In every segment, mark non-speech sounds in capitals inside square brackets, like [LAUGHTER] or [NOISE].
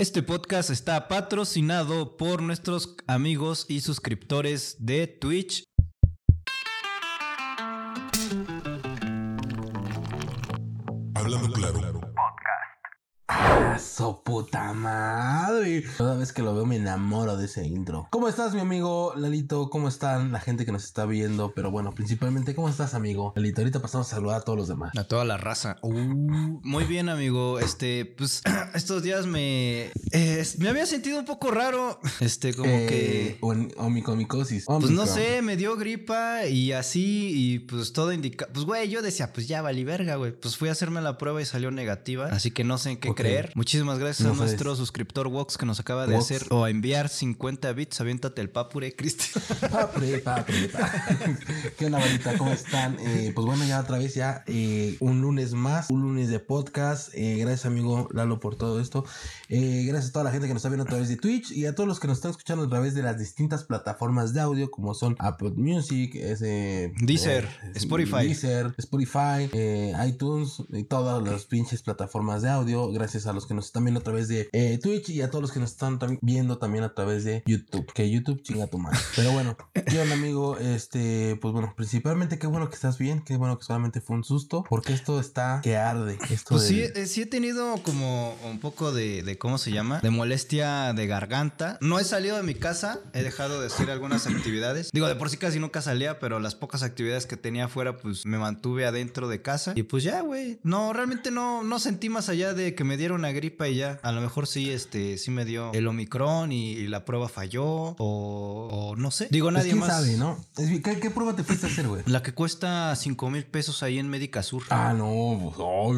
Este podcast está patrocinado por nuestros amigos y suscriptores de Twitch. Hablando claro. ¡Ah, puta madre! Cada vez que lo veo me enamoro de ese intro. ¿Cómo estás, mi amigo Lalito? ¿Cómo están la gente que nos está viendo? Pero bueno, principalmente, ¿cómo estás, amigo? Lalito, ahorita pasamos a saludar a todos los demás. A toda la raza. Uh, muy bien, amigo. Este, pues, [CLEARS THROAT] estos días me. eh, me había sentido un poco raro. Este, como Eh, que. Omicomicosis. Pues no sé, me dio gripa y así, y pues todo indica. Pues, güey, yo decía, pues ya valí verga, güey. Pues fui a hacerme la prueba y salió negativa. Así que no sé en qué Ok. creer. Muchísimas gracias No a sabes. nuestro suscriptor Vox que nos acaba de Vox. hacer o a enviar 50 bits. Aviéntate el papure, Cristian. [LAUGHS] Papre, papre. [LAUGHS] ¿Qué onda, varita? ¿Cómo están? Eh, pues bueno, ya otra vez, ya eh, un lunes más, un lunes de podcast. Eh, gracias, amigo Lalo, por todo esto. Eh, gracias a toda la gente que nos está viendo a través de Twitch y a todos los que nos están escuchando a través de las distintas plataformas de audio, como son Apple Music, ese, Deezer, eh, Spotify. Deezer, Spotify, eh, iTunes y todas las pinches plataformas de audio. Gracias a los que nos están viendo a través de eh, Twitch y a todos los que nos están tam- viendo también a través de YouTube. Que YouTube chinga tu madre. Pero bueno, ¿qué onda, amigo? Este, pues bueno, principalmente qué bueno que estás bien, qué bueno que solamente fue un susto, porque esto está que arde. Esto Pues sí, eh, sí he tenido como un poco de, de, ¿cómo se llama? De molestia de garganta. No he salido de mi casa, he dejado de hacer algunas actividades. Digo, de por sí casi nunca salía, pero las pocas actividades que tenía afuera, pues me mantuve adentro de casa. Y pues ya, güey. No, realmente no, no sentí más allá de que me diera una gripa y ya. A lo mejor sí, este, sí me dio el Omicron y, y la prueba falló. O, o no sé. Digo, Pues nadie más. sabe, ¿no? ¿Qué, qué prueba te fuiste a hacer, güey? La que cuesta 5 mil pesos ahí en Médica Sur. Ah, no, pues, oh,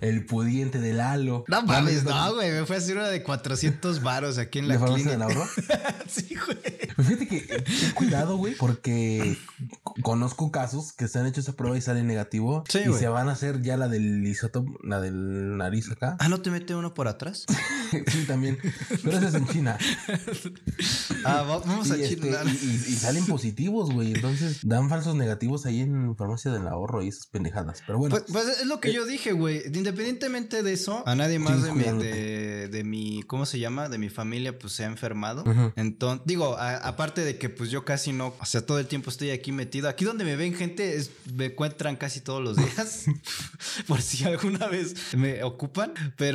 el pudiente del halo. No mames, no, güey. Me fue a hacer una de 400 varos aquí en ¿De la del clínica. ahorro? [LAUGHS] sí, güey. Pues fíjate que ten cuidado, güey, porque conozco casos que se han hecho esa prueba y sale negativo Sí, y se van a hacer ya la del isótopo, la del nariz acá. Ah, ¿no te mete uno por atrás? [LAUGHS] sí, también. Pero eso es en China. [LAUGHS] Ah, va- vamos Y, a este, China. y- salen positivos, güey. Entonces dan falsos negativos ahí en farmacia del ahorro y esas pendejadas. Pero bueno, Pues, pues es lo que yo dije, güey. Independientemente de eso, a nadie más de mi, de, de mi, ¿cómo se llama? De mi familia, pues se ha enfermado. Entonces, digo, a- aparte de que pues yo casi no, o sea, todo el tiempo estoy aquí metido. Aquí donde me ven gente, es- me encuentran casi todos los días. [LAUGHS] por si alguna vez me ocupan. Pero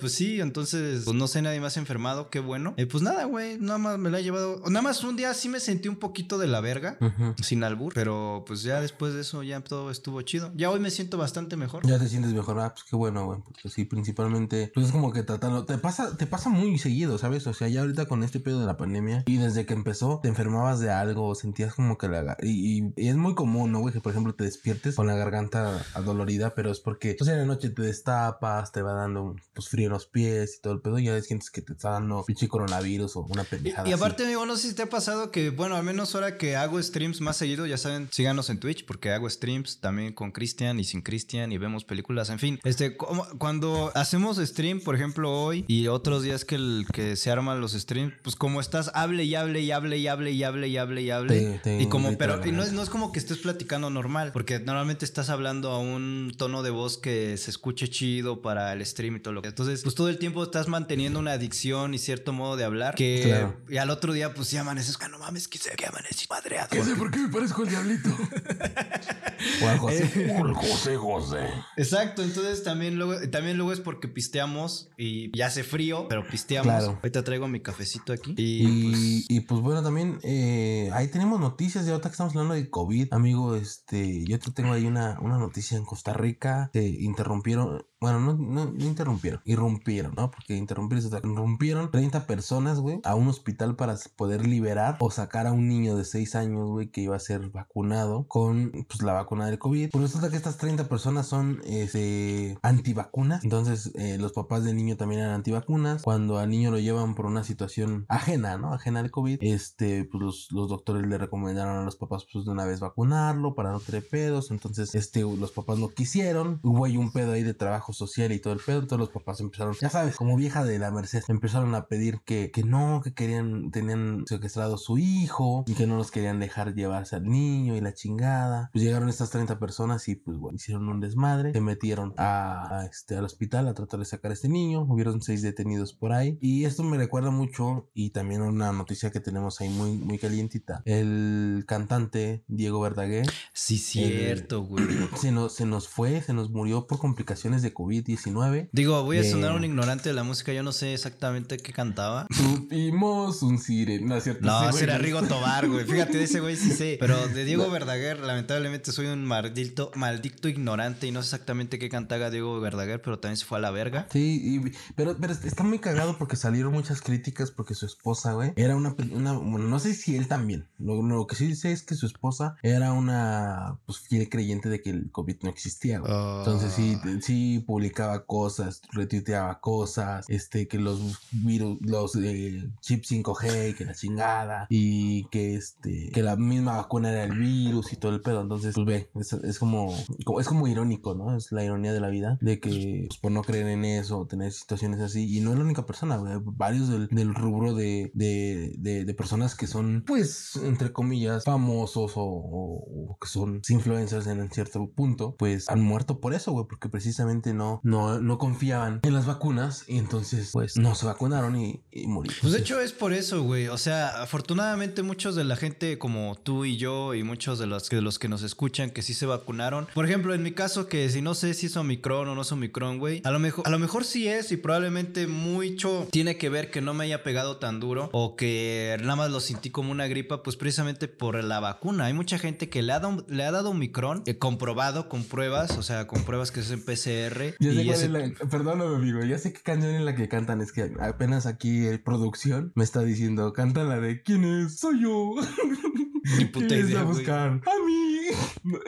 pues sí, entonces, pues no sé, nadie más enfermado, qué bueno. Eh, pues nada, güey, nada más me la he llevado. Nada más un día sí me sentí un poquito de la verga. Sin albur, pero pues ya después de eso ya todo estuvo chido. Ya hoy me siento bastante mejor. Ya te sientes mejor, ah, pues qué bueno, güey. Porque sí, principalmente, pues es como que tratando, te pasa, te pasa muy seguido, ¿sabes? O sea, ya ahorita con este pedo de la pandemia y desde que empezó, te enfermabas de algo, sentías como que la, y, y- y es muy común, ¿no, güey? Que por ejemplo te despiertes con la garganta adolorida, pero es porque, pues en la noche te destapas, te va dando, pues frío en los pies y todo el pedo, y ya sientes que te está dando pinche coronavirus o una pendejada. y así. aparte, amigo, no sé si te ha pasado que, bueno, al menos ahora que hago streams más seguido, ya saben, síganos en Twitch porque hago streams también con Cristian y sin Cristian y vemos películas, en fin. Este, como- cuando hacemos stream, por ejemplo, hoy y otros días que, el, que se arman los streams, pues como estás, hable y hable y hable y hable y hable y hable y hable. Y como, pero y no, es, no es como que estés platicando normal, porque normalmente estás hablando a un tono de voz que se escuche chido para el stream lo que. Entonces, pues todo el tiempo estás manteniendo una adicción y cierto modo de hablar que Claro. y al otro día, pues sí amaneces, que no mames, que se que amanecí madreado. por qué me parezco al diablito? [LAUGHS] José, Eh. José José. Exacto, entonces también luego, también luego es porque pisteamos y ya hace frío, pero pisteamos. Claro. Ahorita traigo mi cafecito aquí. Y, pues, Y, pues bueno, también eh, ahí tenemos noticias de ahorita que estamos hablando de COVID. Amigo, este, yo te tengo ahí una, una noticia en Costa Rica. Se interrumpieron, bueno, no, no, no interrumpieron, irrumpieron, ¿no? Porque interrumpir es Irrumpieron 30 personas, güey, a un hospital para poder liberar o sacar a un niño de 6 años, güey, que iba a ser vacunado con pues, la vacuna del COVID. Pues resulta que estas 30 personas son este, antivacunas. Entonces, eh, los papás del niño también eran antivacunas. Cuando al niño lo llevan por una situación ajena, ¿no? Ajena al COVID, este, pues los, los doctores le recomendaron a los papás, pues de una vez vacunarlo para no tener pedos. Entonces, este, los papás no quisieron. Hubo ahí un pedo ahí de trabajo social y todo el pedo. Entonces, los papás empezaron, ya sabes, como vieja de la Merced, empezaron a pedir que, que no, que querían, tenían secuestrado a su hijo y que no nos querían dejar llevarse al niño y la chingada. Pues llegaron estas 30 personas y pues bueno, hicieron un desmadre, se metieron a, a este, al hospital a tratar de sacar a este niño, hubieron seis detenidos por ahí y esto me recuerda mucho y también una noticia que tenemos ahí muy, muy calientita. El cantante Diego Verdaguer Sí, cierto, güey. se nos, se nos fue, se nos murió por complicaciones de COVID-19. Digo, voy a Eh. sonar un ignorante de la música, yo no sé exactamente qué cantaba. Tuvimos un sireno, ¿no es cierto? No, no. Rigo Tobar, güey. Fíjate, de ese güey sí sé. Pero de Diego [LAUGHS] Verdaguer, lamentablemente soy un maldito, maldito ignorante y no sé exactamente qué cantaba Diego Verdaguer, pero también se fue a la verga. Sí, y- pero, pero está muy cagado porque salieron muchas críticas porque su esposa, güey, era una, bueno, no sé si él también. Lo, lo que sí sé es que su esposa era una, pues, fiel creyente de que el COVID no existía, güey. Entonces sí, sí publicaba cosas, retuiteaba cosas, este, que los virus, los eh, chips 5G, y que la chingada, y que este, que la misma vacuna era el virus y todo el pedo. Entonces, pues ve, es, como, es como irónico, ¿no? Es la ironía de la vida, de que pues, por no creer en eso, tener situaciones así, y no es la única persona, güey, varios del, rubro de, de, de, de personas que son, pues, entre comillas, famosos o que son influencers en cierto punto, pues han muerto por eso, güey, porque precisamente no, no, no confiaban en las vacunas y entonces, pues, no se vacunaron y, y murieron. Pues de hecho es por eso, güey. O sea, afortunadamente muchos de la gente como tú y yo y muchos de los, de los que nos escuchan que sí se vacunaron. Por ejemplo, en mi caso que si no sé si es Omicron o no es Omicron, güey. A lo mejor, a lo mejor sí es y probablemente mucho tiene que ver que no me haya pegado tan duro o que nada más lo sentí como una gripa, pues precisamente por la vacuna. Hay mucha gente que le ha dado, le ha dado Omicron eh, comprobado con pruebas, o sea, con pruebas que es en PCR. Ya sé y ese- es la- perdóname, amigo. Ya sé qué canción es la que cantan. Es que apenas aquí eh, producción me está diciendo, canta la de ¿Quién es? Soy yo. [LAUGHS] Ni puta ¿Quién es idea, a buscar? A mí.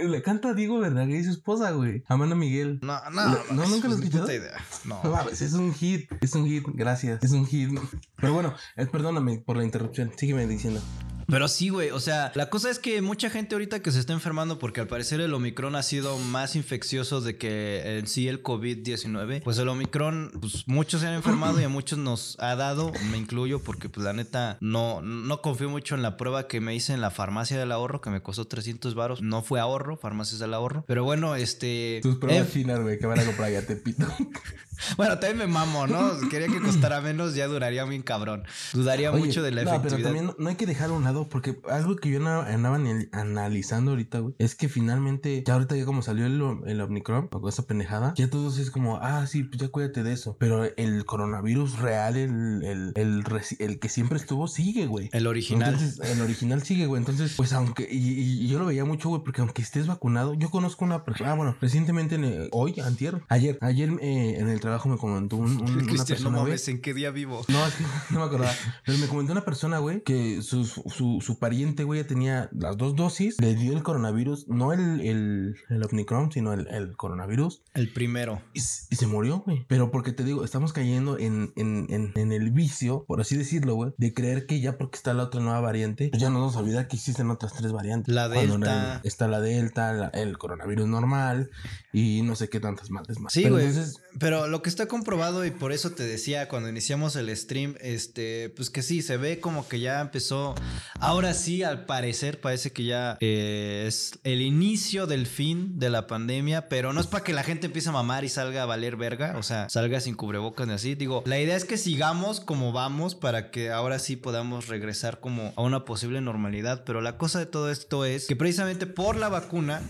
La canta Diego Verdaguer y su esposa, güey. Amanda Miguel. No, no, ¿No- no, mames, nunca lo puta idea. No. No mames, es un hit. Es un hit. Gracias. Es un hit. Pero bueno, eh, perdóname por la interrupción. Sígueme diciendo. Pero sí, güey. O sea, la cosa es que mucha gente ahorita que se está enfermando porque al parecer el Omicron ha sido más infeccioso de que en sí el COVID-19. Pues el Omicron, pues muchos se han enfermado y a muchos nos ha dado. Me incluyo porque pues la neta no, no confío mucho en la prueba que me hice en la farmacia del ahorro que me costó 300 varos. No fue ahorro, farmacias del ahorro. Pero bueno, este... Tus pruebas eh, chinas, güey, que van a comprar ya te pito. [LAUGHS] bueno, también me mamo, ¿no? Quería que costara menos, ya duraría bien cabrón. Dudaría Oye, mucho de la no, efectividad. pero también no, hay que dejar un lado porque algo que yo andaba anal- analizando ahorita, güey, es que finalmente, ya ahorita ya como salió el, el Omicron, o esa pendejada, ya todos es como, ah, sí, pues ya cuídate de eso. Pero el coronavirus real, el, el, el, el que siempre estuvo, sigue, güey. El original. Entonces, el original sigue, güey. Entonces, pues aunque, y, yo lo veía mucho, güey, porque aunque estés vacunado, yo conozco una persona, ah, bueno, recientemente, en el- hoy, antier, ayer, ayer eh, en el trabajo me comentó un, un- [LAUGHS] una no persona, güey. mames, ¿en qué día vivo? No, es que [LAUGHS] no me acordaba. Pero me comentó una persona, güey, que su, su, su pariente, güey, ya tenía las dos dosis, le dio el coronavirus, no el, el, el Omicron, sino el, el coronavirus, El primero. y, se murió, güey. Pero porque te digo, estamos cayendo en, en, en, en el vicio, por así decirlo, güey, de creer que ya porque está la otra nueva variante, pues ya no nos olvida que existen otras tres variantes. La Delta. Está la Delta, la- el coronavirus normal y no sé qué tantas madres más. Sí, güey. entonces, Pero lo que está comprobado y por eso te decía cuando iniciamos el stream, este, pues que sí, se ve como que ya empezó. Ahora sí, al parecer, parece que ya eh, es el inicio del fin de la pandemia, pero no es para que la gente empiece a mamar y salga a valer verga, o sea, salga sin cubrebocas ni así. Digo, la idea es que sigamos como vamos para que ahora sí podamos regresar como a una posible normalidad, pero la cosa de todo esto es que precisamente por la vacuna,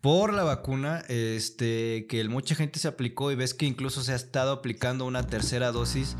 por la vacuna, este, que mucha gente se aplicó y ves que incluso se ha estado aplicando una tercera dosis,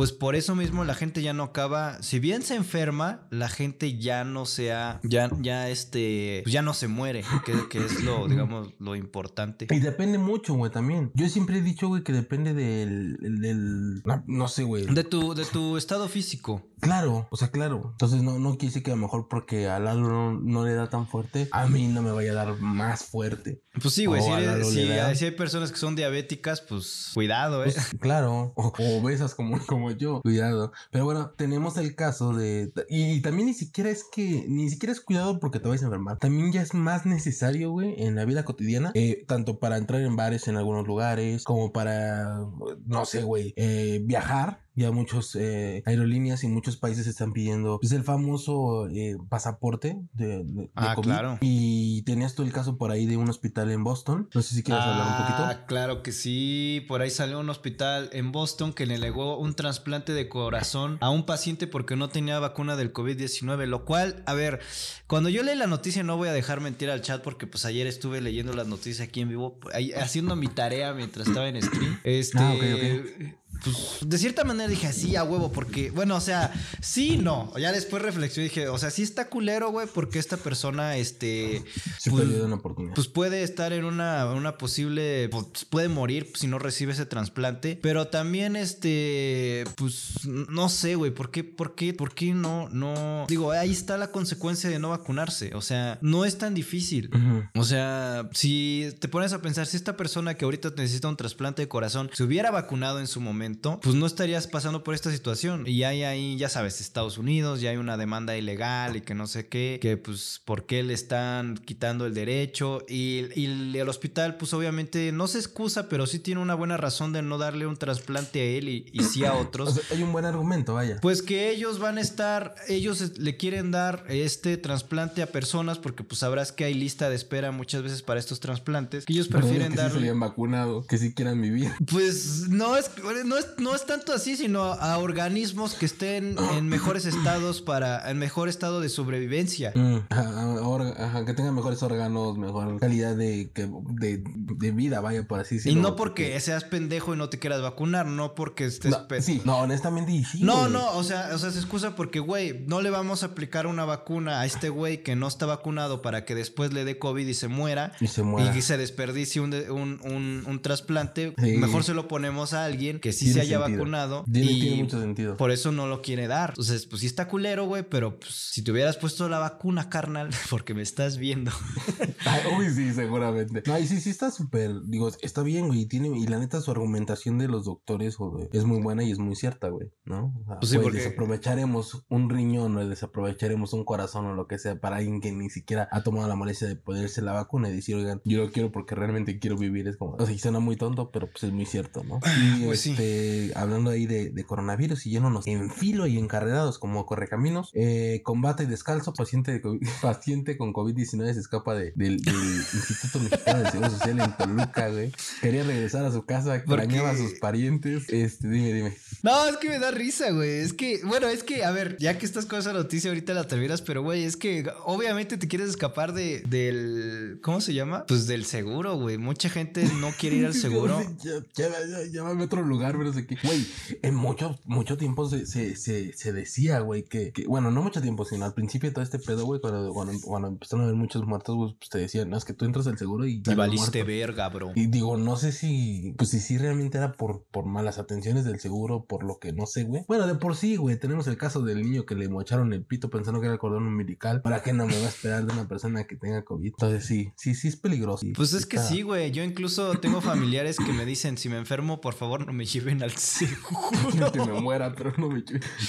pues por eso mismo la gente ya no acaba, si bien se enferma, la gente ya no se ha, ya, ya este, pues ya no se muere, que, que es lo, digamos, lo importante. Y depende mucho, güey, también. Yo siempre he dicho, güey, que depende del. del, no, sé, güey. De tu, de tu estado físico. Claro, o sea, claro. Entonces no, no decir que a lo mejor porque a Lalo no, no le da tan fuerte, a mí no me vaya a dar más fuerte. Pues sí, güey, si, eres- hay personas que son diabéticas, pues cuidado, eh. Pues, claro. O, o obesas como, como como yo. Cuidado. Pero bueno, tenemos el caso de. Y, también ni siquiera es que. Ni siquiera es cuidado porque te vayas a enfermar. También ya es más necesario, güey, en la vida cotidiana. eh, tanto para entrar en bares en algunos lugares, como para. No sé, güey. eh, viajar. Ya muchos eh, aerolíneas y muchos países están pidiendo pues, el famoso eh, pasaporte de, de- de Ah, COVID. claro. Y tenías tú el caso por ahí de un hospital en Boston. No sé si quieres hablar un poquito. Ah, claro que sí. Por ahí salió un hospital en Boston que le negó un trasplante de corazón a un paciente porque no tenía vacuna del COVID-19. Lo cual, a ver, cuando yo leí la noticia no voy a dejar mentir al chat porque pues ayer estuve leyendo las noticias aquí en vivo, haciendo mi tarea mientras estaba en stream. Este, Ah, ok, pues, de cierta manera dije así a huevo porque, bueno, o sea, sí, no. Ya después reflexioné y dije, o sea, sí está culero, güey, porque esta persona, este... Se pues, una oportunidad. pues puede estar en una, una posible. Pues puede morir si no recibe ese trasplante. Pero también, este. Pues no sé, güey. ¿Por qué? ¿Por qué? ¿Por qué no? No. Digo, ahí está la consecuencia de no vacunarse. O sea, no es tan difícil. O sea, si te pones a pensar, si esta persona que ahorita necesita un trasplante de corazón se hubiera vacunado en su momento, pues no estarías pasando por esta situación. Y hay ahí, ya sabes, Estados Unidos, ya hay una demanda ilegal y que no sé qué, que pues, ¿por qué le están quitando el derecho? Y, y el hospital, pues obviamente no se excusa, pero sí tiene una buena razón de no darle un trasplante a él y, y sí a [CLEARS THROAT] O otros. sea, hay un buen argumento, vaya. Pues que ellos van a estar, ellos le quieren dar este trasplante a personas porque pues sabrás que hay lista de espera muchas veces para estos trasplantes, que ellos prefieren que sí se darle... habían vacunado, que sí quieran vivir. Pues no es, no es, no es tanto así, sino a organismos que estén en mejores estados para, en mejor estado de sobrevivencia. Mm, ajá, orga- ajá, que tengan mejores órganos, mejor calidad de, que- de, de vida, vaya, por así Y decirlo. no porque seas pendejo y no te quieras vacunar, no porque estés... No, sí, no, honestamente, y sí, No, güey. no, o sea, o sea, se excusa porque, güey, no le vamos a aplicar una vacuna a este güey que no está vacunado para que después le dé COVID y se muera. Y se muera. Y se desperdicie un, un, un- un trasplante. Sí. Mejor se lo ponemos a alguien que sí se haya sentido. vacunado. Tiene, y tiene mucho sentido. por eso no lo quiere dar. Entonces, pues sí está culero, güey, pero pues, si te hubieras puesto la vacuna, carnal, [LAUGHS] porque me estás viendo. [LAUGHS] Ay, uy, sí, seguramente. No, y sí, sí está súper, digo, está bien, güey, y tiene, y la neta su argumentación de los doctores güey, es muy buena y es muy cierta, güey, ¿no? O sea, Pues sí, güey, porque- desaprovecharemos un riñón o desaprovecharemos un corazón o lo que sea para alguien que ni siquiera ha tomado la molestia de ponerse la vacuna y decir, oigan, yo lo quiero porque realmente quiero vivir, es como, o sea, y suena muy tonto, pero pues es muy cierto, ¿no? Y Pues sí. Este, hablando ahí de, de coronavirus y yéndonos en filo y encarrerados como correcaminos, eh, combate descalzo, paciente, de COVID- [LAUGHS] paciente con COVID-19 se escapa de- del, del [LAUGHS] Instituto Mexicano de Seguro Social en Toluca, güey. Quería regresar a su casa, extrañaba a sus parientes. Este, dime, dime. No, es que me da risa, güey. Es que, bueno, es que, a ver, ya que estás con esa noticia ahorita la terminas, pero güey, es que obviamente te quieres escapar de, del, ¿cómo se llama? Pues del seguro, güey. Mucha gente no quiere ir al [LAUGHS] seguro. Llévame a otro lugar, pero sé güey, en mucho, mucho tiempo se, se, se, se decía, güey, que, que, bueno, no mucho tiempo, sino al principio de todo este pedo, güey, cuando, cuando, cuando empezaron a haber muchos muertos, güey, pues te decían, no, es que tú entras al seguro y... Y valiste muerto". verga, bro. Y digo, no sé si, pues si sí realmente era por, por malas atenciones del seguro, por lo que no sé, güey. Bueno, de por sí, güey, tenemos el caso del niño que le mocharon el pito pensando que era el cordón umbilical. ¿Para qué no me va a esperar de una persona que tenga COVID? Entonces sí, sí, sí es peligroso. Pues es que sí, güey. Yo incluso tengo familiares que me dicen, si me enfermo, por favor, no me lleven al [LAUGHS] seguro. que me muera, pero no me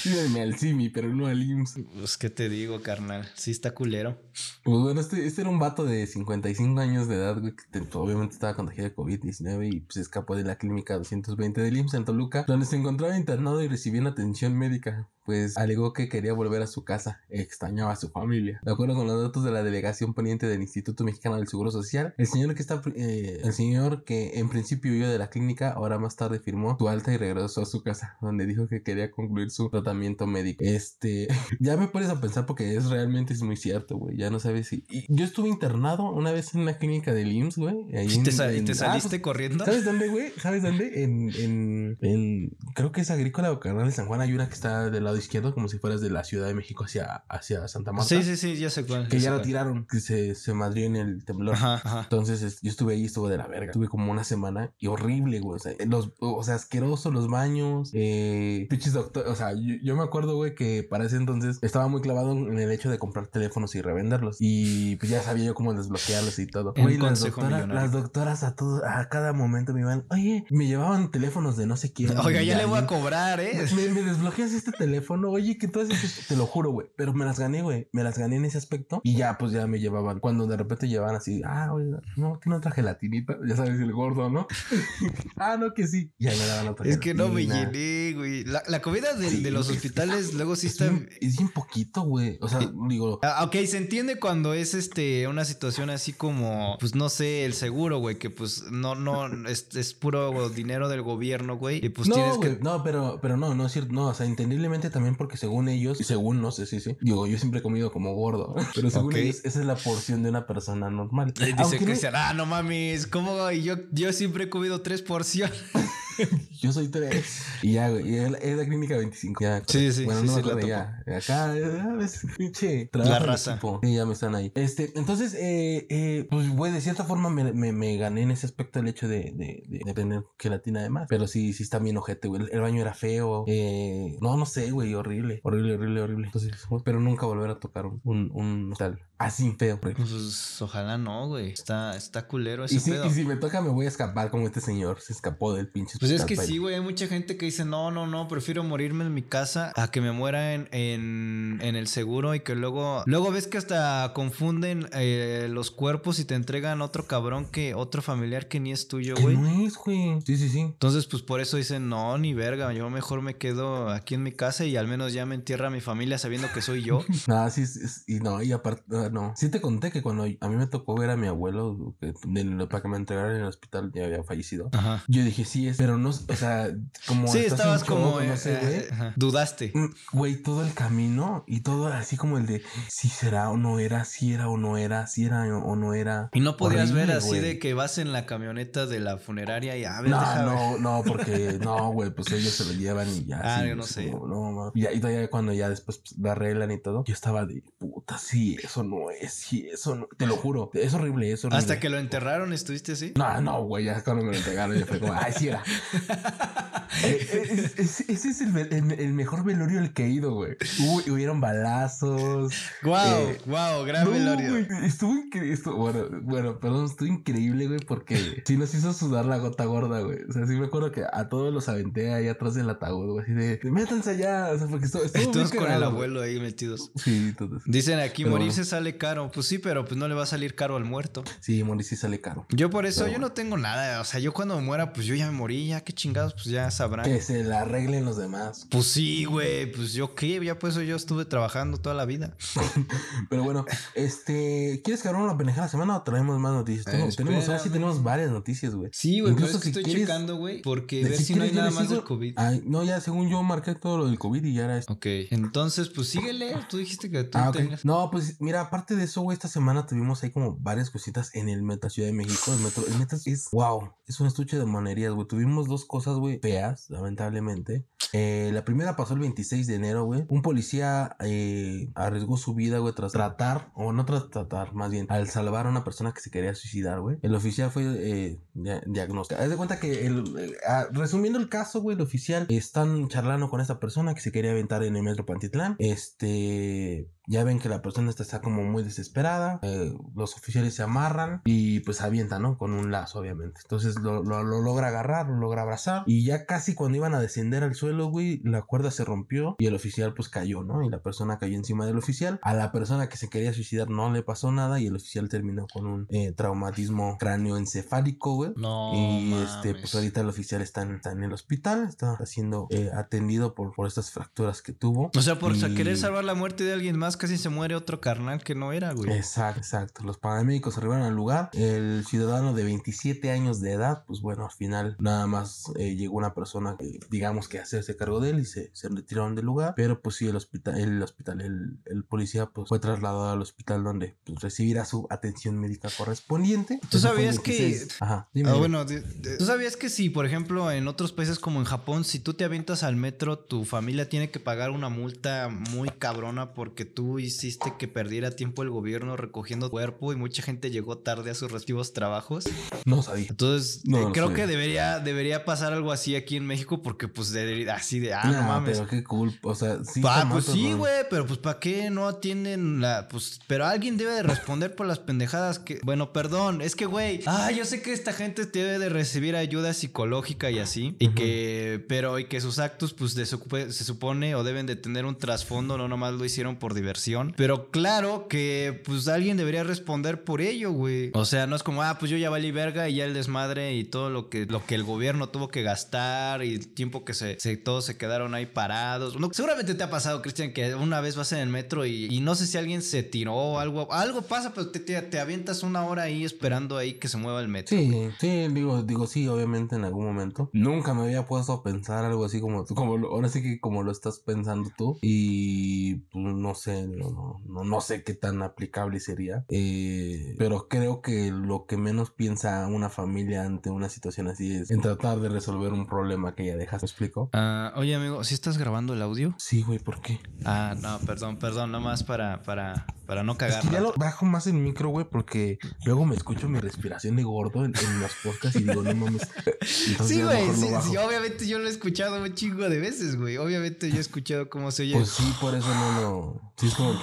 Llévenme al Simi, pero no al IMSS. Pues, ¿qué te digo, carnal? Sí está culero. Pues bueno, este, este era un vato de 55 años de edad, güey, que te- obviamente estaba contagiado de COVID-19 y pues escapó de la clínica 220 del IMSS en Toluca, donde se encontraba internado y recibiendo atención médica. Pues alegó que quería volver a su casa, extrañaba a su familia. De acuerdo con los datos de la delegación poniente del Instituto Mexicano del Seguro Social, el señor que está, eh, el señor que en principio huyó de la clínica, ahora más tarde firmó su alta y regresó a su casa, donde dijo que quería concluir su tratamiento médico. Este, [LAUGHS] ya me pones a pensar porque es realmente es muy cierto, güey. Ya no sabes si. y yo estuve internado una vez en una clínica del IMSS, güey. ¿Y te, en- ah, saliste pues, corriendo? ¿Sabes dónde, güey? [LAUGHS] ¿Sabes dónde? En, en, en- Creo que es Agrícola o Canal de San Juan. Hay una que está del lado izquierdo, como si fueras de la Ciudad de México hacia, hacia Santa Marta. Sí, sí, sí, ya sé cuál. Que sé ya lo tiraron, que se, se madrió en el temblor. Ajá, ajá. Entonces es- yo estuve ahí, estuve de la verga. Estuve como una semana y horrible, güey. O sea, los, o sea, asqueroso los baños. Eh, pinches doctor, o sea, yo, yo me acuerdo, güey, que para ese entonces estaba muy clavado en el hecho de comprar teléfonos y revenderlos. Y pues ya sabía yo cómo desbloquearlos y todo. Güey, las, millonario. las doctoras a todo, a cada momento me iban, oye, me llevaban teléfonos de no sé quién. Oiga, ya le voy a cobrar, ¿eh? Me, me desbloqueas este teléfono, oye, que tú haces esto? Te lo juro, güey. Pero me las gané, güey. Me las gané en ese aspecto. Y ya, pues ya me llevaban. Cuando de repente llevaban así, ah, oiga, no, tiene otra gelatinita. Ya sabes, el gordo, ¿no? [LAUGHS] ah, no, que sí. Ya me daban Es que no me llené, güey. La, la comida de, Sí, de los hospitales luego sí Es está... bien, es bien poquito, güey. O sea, digo, Ah, ok, se entiende cuando es este una situación así como, pues no sé, el seguro, güey, que pues no, no, es, es puro dinero del gobierno, güey. Y pues no, tienes güey, que. no, pero, pero no, no es cierto, no, o sea, entendiblemente también porque según ellos, y según, no sé, sí, sí, digo, yo siempre he comido como gordo, [LAUGHS] pero según ellos, esa es la porción de una persona normal. Eh, Dice Aunque no- Cristian, ah, no mames, ¿cómo? Y yo, yo siempre he comido tres porciones. [LAUGHS] [LAUGHS] Yo soy tres. Y ya, güey. Y es la, la clínica 25. Ya, Sí, sí, Bueno, sí, no me sí, la acuerdo ya. Acá, ya ves, pinche. en raza. Sí, ya me están ahí. Este, entonces, eh, eh, pues, güey, de cierta forma me, me, me gané en ese aspecto el hecho de, de, de, de tener gelatina además. Pero sí, sí está bien ojete, güey. El, el baño era feo. Eh, no, no sé, güey. Horrible. Horrible, horrible, horrible. Entonces, pero nunca volver a tocar un, un, un tal así feo. güey. Pues ojalá no, güey. Está, está culero ese Y si, pedo. y si me toca, me voy a escapar como este señor. Se escapó del pinche Pues es que sí, ir. güey. Hay mucha gente que dice, no, no, no, prefiero morirme en mi casa a que me muera en, en, en el seguro y que luego... Luego ves que hasta confunden eh, los cuerpos y te entregan otro cabrón que... Otro familiar que ni es tuyo, güey. no es, güey. Sí, sí, sí. Entonces, pues por eso dicen, no, ni verga, yo mejor me quedo aquí en mi casa y al menos ya me entierra mi familia sabiendo que soy yo. [LAUGHS] Ah, sí, sí, sí, y no, y aparte, no. Sí te conté que cuando a mí me tocó ver a mi abuelo que, de- para que me entregaran en el hospital, ya había fallecido. Ajá. Yo dije, sí es, pero no, o sea, como Sí, estás estabas como... no eh, sé, eh, ajá. Dudaste. Mm, Güey, todo el camino y todo así como el de si será o no era, si era o no era, si era o no era. Y no podías Horrible, ver así güey. de que vas en la camioneta de la funeraria y a ver, No, no, no, porque [LAUGHS] no, güey, pues ellos se lo llevan y ya. Ah, sí, yo no sé. como, no, y todavía cuando ya después pues, la arreglan y todo, yo estaba de puta, sí, eso no es, sí, eso no. Te lo juro, es horrible, es horrible. Hasta que lo enterraron, ¿estuviste así? No, no, güey, ya cuando me lo entregaron, ya fue como, ay, sí era. [LAUGHS] Eh, eh, es- es- ese es el, el- el mejor velorio al que he ido, güey. Hubo- hubieron balazos. Wow, Eh, wow, gran No, velorio. güey, estuvo increíble. Bueno, bueno, perdón, estuvo increíble, güey, porque [LAUGHS] sí nos hizo sudar la gota gorda, güey. O sea, sí me acuerdo que a todos los aventé ahí atrás del ataúd, güey, así de, métanse allá. O sea, porque estuvo, estuvo con el güey. abuelo ahí metidos. Sí, entonces. Dicen aquí Pero morirse sale caro. Pues sí, pero pues no le va a salir caro al muerto. Sí, morir sí sale caro. Yo por eso, Pero yo no tengo nada. O sea, yo cuando me muera, pues yo ya me morí, ya qué chingados, pues ya sabrán. Que se la arreglen los demás. Pues sí, güey, pues yo qué, ya por eso yo estuve trabajando toda la vida. [LAUGHS] Pero bueno, este, ¿quieres que hablemos una pendejada la semana o traemos más noticias? Eh, Tenemos, tenemos, ahora sí tenemos varias noticias, güey. Sí, güey, pero es que si estoy quieres- checando, güey, porque ver si, no hay nada más sigo- del COVID. Ay, no, ya según yo marqué todo lo del COVID y ya era esto. Ok, entonces, pues síguele. Tú dijiste que tú Ah, tenías- No, pues mira, aparte de eso, güey, esta semana tuvimos ahí como varias cositas en el Metro Ciudad de México. El metro, el metro es, wow, es un estuche de monerías, güey. Tuvimos dos cosas, güey, feas, lamentablemente. Eh, la primera pasó el 26 de enero, güey. Un policía eh, arriesgó su vida, güey, tras tratar, o no tras tratar, más bien, al salvar a una persona que se quería suicidar, güey. El oficial fue eh, dia- diagnosticado. Haz de cuenta que, el, eh, ah, resumiendo el caso, güey, el oficial están charlando con esta persona que se quería aventar en el metro Pantitlán. Este, ya ven que la persona esta está como muy desesperada. eh, los oficiales se amarran y pues se avientan, ¿no? Con un lazo, obviamente. Entonces lo, lo- lo logra agarrar, lo logra abrazar. Y ya casi cuando iban a descender al suelo, güey, la cuerda se rompió y el oficial pues cayó, ¿no? Y la persona cayó encima del oficial. A la persona que se quería suicidar no le pasó nada y el oficial terminó con un eh, traumatismo cráneoencefálico, güey. No. Y este, pues ahorita el oficial está en, está en el hospital, está siendo eh, atendido por, por estas fracturas que tuvo. O sea, por querer salvar la muerte de alguien más, casi se muere otro carnal que no era, güey. Exacto, exacto. Los paramédicos arribaron al lugar. El ciudadano de 27 años de edad, pues bueno, al final nada más eh, llegó una persona que digamos que hacerse cargo de él y se, se retiraron del lugar. Pero pues sí, el hospital, el hospital, el, el policía pues fue trasladado al hospital donde pues, recibirá su atención médica correspondiente. ¿Tú Eso sabías que- 26. Ajá, dime, Ah, bueno, de- de- ¿tú sabías que si, por ejemplo, en otros países como en Japón, si tú te avientas al metro, tu familia tiene que pagar una multa muy cabrona porque tú tú hiciste que perdiera tiempo el gobierno recogiendo cuerpo y mucha gente llegó tarde a sus respectivos trabajos. No sabía. Entonces, No, eh, no creo que debería, debería pasar algo así aquí en México porque pues de- así de, ah, no mames. pero qué cool. O sea, sí. Mal, pues sí, güey, pero pues ¿para qué no atienden la... Pues, pero alguien debe de responder por las pendejadas que... Bueno, perdón, es que, güey, ah, yo sé que esta gente debe de recibir ayuda psicológica y así, y que... Pero, y que sus actos, pues, de se supone o deben de tener un trasfondo, no nomás lo hicieron por diversión. Pero claro que, pues, alguien debería responder por ello, güey. O sea, no es como, ah, pues yo ya valí verga y ya el desmadre y todo lo que, lo que el gobierno tuvo que gastar y el tiempo que se, se- todos se quedaron ahí parados. No, seguramente te ha pasado, Cristian, que una vez vas en el metro y, y no sé si alguien se tiró o algo. Algo pasa, pero te, te- te avientas una hora ahí esperando ahí que se mueva el metro. Sí, sí, digo, digo, sí, obviamente en algún momento. Nunca me había puesto a pensar algo así como, como ahora sí que como lo estás pensando tú. Y pues, no sé, no, no, no, no sé qué tan aplicable sería. Eh, pero creo que lo que menos piensa una familia ante una situación así es en tratar de resolver un problema que ya dejas. ¿Me explico? Ah, oye, amigo, ¿sí estás grabando el audio? Sí, güey, ¿por qué? Ah, no, perdón, perdón, nomás para, para, para no Es cagar. que ya lo bajo más el micro, güey, porque luego me escucho mi respiración de gordo en, en los podcasts y digo, no mames. Sí, güey, sí, sí, obviamente yo lo he escuchado un chingo de veces, güey. Obviamente yo he escuchado cómo se oye. Pues sí, por eso no lo. Sí, es como. [LAUGHS]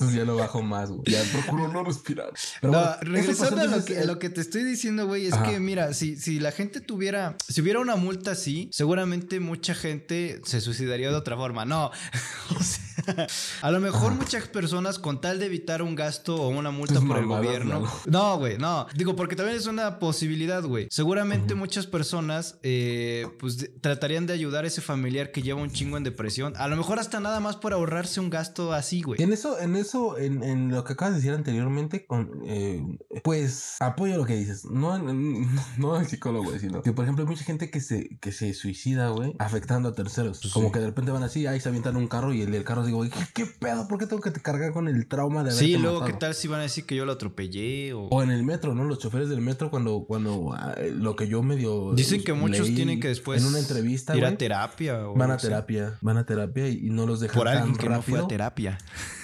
Entonces ya lo bajo más, güey. Ya procuro no respirar. Pero No, bueno, regresando a lo, que, el- lo que te estoy diciendo, güey, es Ajá. que mira, si, si la gente tuviera, si hubiera una multa así, seguramente mucha gente se suicidaría de otra forma. No, [LAUGHS] o sea, [LAUGHS] a lo mejor muchas personas con tal de evitar un gasto o una multa Tus por el gobierno. No, güey, no. Digo, porque también es una posibilidad, güey. Seguramente muchas personas, eh, pues tratarían de ayudar a ese familiar que lleva un chingo en depresión. A lo mejor hasta nada más por ahorrarse un gasto así, güey. En eso, en eso, en, en lo que acabas de decir anteriormente, con, eh, pues apoyo lo que dices. No, en- no el psicólogo, güey, sino que, por ejemplo, hay mucha gente que se, que se suicida, güey, afectando a terceros. Como que de repente van así, ahí se avientan un carro y el del carro digo, ¿qué, pedo? ¿Por qué tengo que te cargar con el trauma de haber Sí, luego, ¿qué tal si van a decir que yo lo atropellé o... O en el metro, ¿no? Los choferes del metro cuando, cuando ah, lo que yo medio... Dicen que muchos leí tienen que después En una entrevista, ir a terapia. O Van a terapia, van a terapia y, y no los dejan Por alguien tan que no fue a terapia.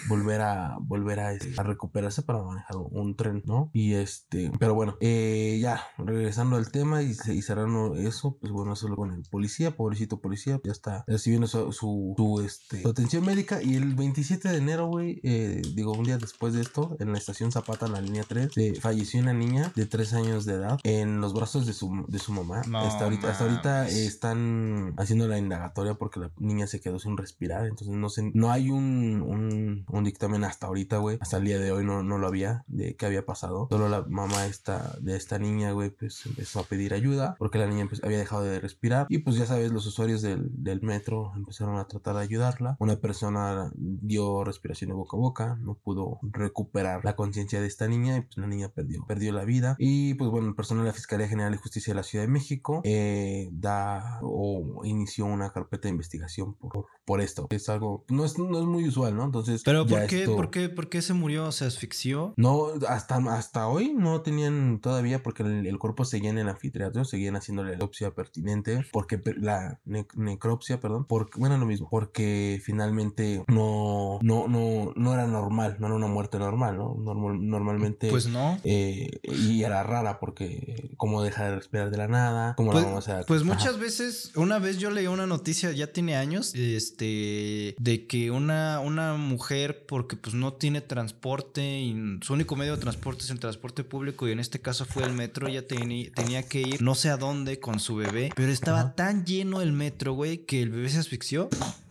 volver a volver a, este, a recuperarse para manejar un tren, ¿no? Y este, pero bueno, eh, ya regresando al tema y, ce- y cerrando eso, pues bueno, eso con el policía, pobrecito policía, ya está recibiendo su, su, su, este, su atención médica y el 27 de enero, güey, eh, digo, un día después de esto, en la estación Zapata, en la línea 3, eh, falleció una niña de 3 años de edad en los brazos de su, de su mamá. No hasta ahorita, hasta ahorita eh, están haciendo la indagatoria porque la niña se quedó sin respirar, entonces no sé, no hay un, un, un dictamen hasta ahorita, güey, hasta el día de hoy no, no lo había de qué había pasado. Solo la mamá esta, de esta niña, güey, pues empezó a pedir ayuda porque la niña pues, había dejado de respirar y pues ya sabes, los usuarios del, del metro empezaron a tratar de ayudarla. Una persona dio respiración de boca a boca, no pudo recuperar la conciencia de esta niña y pues la niña perdió, perdió la vida. Y pues bueno, el personal de la Fiscalía General de Justicia de la Ciudad de México eh, da o inició una carpeta de investigación por, por, por esto. Es algo, no es, no es muy usual, ¿no? Entonces, Pero ¿por qué, esto- ¿por qué, por qué se murió? ¿Se asfixió? no, hasta, hasta hoy no tenían todavía porque el, el cuerpo seguía en el anfiteatro, seguían haciéndole la autopsia pertinente, porque la ne- necropsia, perdón, porque, bueno, lo mismo, porque finalmente no, no, no, no era normal, no era una muerte normal, ¿no? Normal- normalmente... Pues no. eh, y era rara porque como deja de respirar de la nada, como Pues, la mamá, o sea, pues ajá. muchas veces, una vez yo leí una noticia, ya tiene años, este, de que una, una mujer, porque pues no tiene transporte y su único medio de transporte es el transporte público y en este caso fue el metro, ella teni- tenía que ir no sé a dónde con su bebé, pero estaba Ajá. tan lleno el metro, güey, que el bebé se asfixió.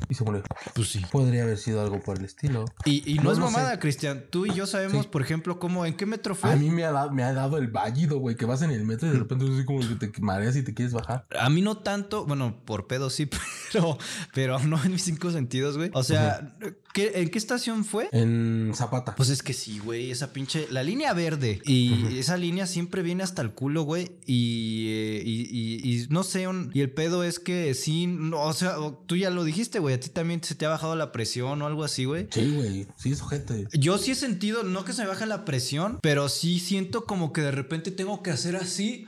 Y se murió. Pues sí. Podría haber sido algo por el estilo. Y, y no, No, es no sé. mamada, Cristian. Tú y yo sabemos, Sí. por ejemplo, cómo, en qué metro fue. A mí me ha, dado, me ha dado el válido, güey, que vas en el metro y de repente así como que te mareas y te quieres bajar. A mí no tanto, bueno, por pedo sí, [LAUGHS] pero, pero no en mis cinco sentidos, güey. O sea, ¿qué- ¿en qué estación fue? En Zapata. Pues es que sí, güey, esa pinche, la línea verde y esa línea siempre viene hasta el culo, güey, y, eh, y, y- y no sé, un- y el pedo es que sí, no, o sea, tú ya lo dijiste, güey, a ti también se te ha bajado la presión o algo así, güey. Sí, güey. Sí, es ojete. Yo sí he sentido, no que se me baje la presión, pero sí siento como que de repente tengo que hacer así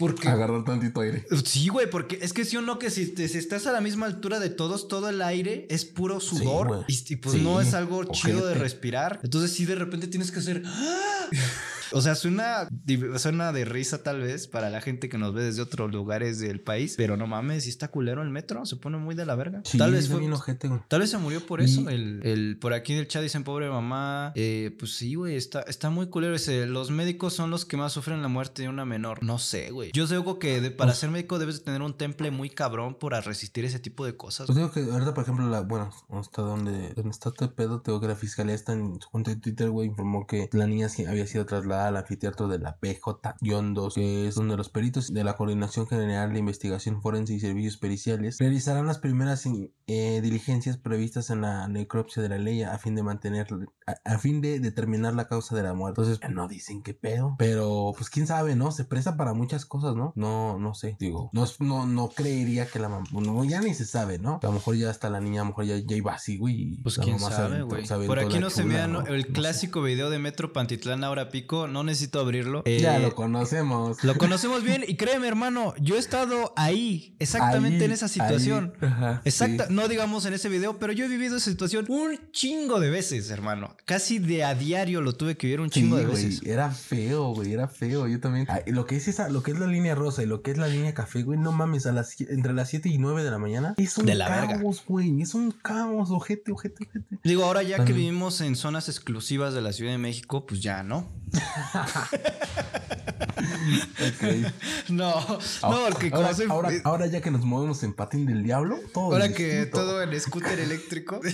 Porque Agarrar tantito aire. Sí, güey, porque es que si o no que si, te- si estás a la misma altura de todos, todo el aire es puro sudor y pues Sí, no es algo chido de respirar. Entonces sí de repente tienes que hacer O sea, suena, suena de risa tal vez para la gente que nos ve desde otros lugares del país, pero no mames, si está culero el metro, se pone muy de la verga. Sí, tal vez fue ojete, güey. Tal vez se murió por Y- eso. El, el- por aquí en el chat dicen pobre mamá. Eh, pues sí, güey, está, está muy culero ese. Los médicos son los que más sufren la muerte de una menor. No sé, güey. Yo sé algo que de- para ser médico debes de tener un temple muy cabrón para resistir ese tipo de cosas. Pues digo que ahorita, por ejemplo, la, bueno, hasta donde, donde está el pedo, tengo que la fiscalía está en su cuenta de Twitter, güey, informó que la niña había sido trasladada al anfiteatro de la PJ-2, que es donde los peritos de la Coordinación General de Investigación Forense y Servicios Periciales realizarán las primeras eh, diligencias previstas en la necropsia de la ley a fin de mantener, a, a fin de determinar la causa de la muerte. Entonces, no dicen qué pedo, pero pues quién sabe, ¿no? Se presta para muchas cosas, ¿no? No, no sé, digo, no, no, no creería que la mamá, no, ya ni se sabe, ¿no? A lo mejor ya hasta la niña, a lo mejor ya, ya iba así, güey. Pues quién se sabe, güey. se Por aquí no se chula, vea ¿no? ¿no? el No sé. clásico video de Metro Pantitlán ahora pico. No necesito abrirlo. Eh, Ya lo conocemos. lo [LAUGHS] conocemos bien y créeme, hermano, yo he estado ahí, exactamente Ahí, en esa situación. ajá, Exacta, sí. no digamos en ese video, pero yo he vivido esa situación un chingo de veces, hermano. Casi de a diario lo tuve que vivir un chingo Sí, de veces. Era feo, güey, era feo. Yo también. Ay, lo que es esa, lo que es la línea rosa y lo que es la línea café, güey, no mames, a las, entre las 7 y 9 de la mañana. Es un De la caos, güey. Es un caos, ojete, ojete, ojete. Digo, ahora ya que vivimos en zonas exclusivas de la Ciudad de México, pues ya no. Ok. No, no, porque ahora, ahora, ahora ya que nos movemos en patín del diablo, todo ahora que distinto. todo en scooter eléctrico. [LAUGHS]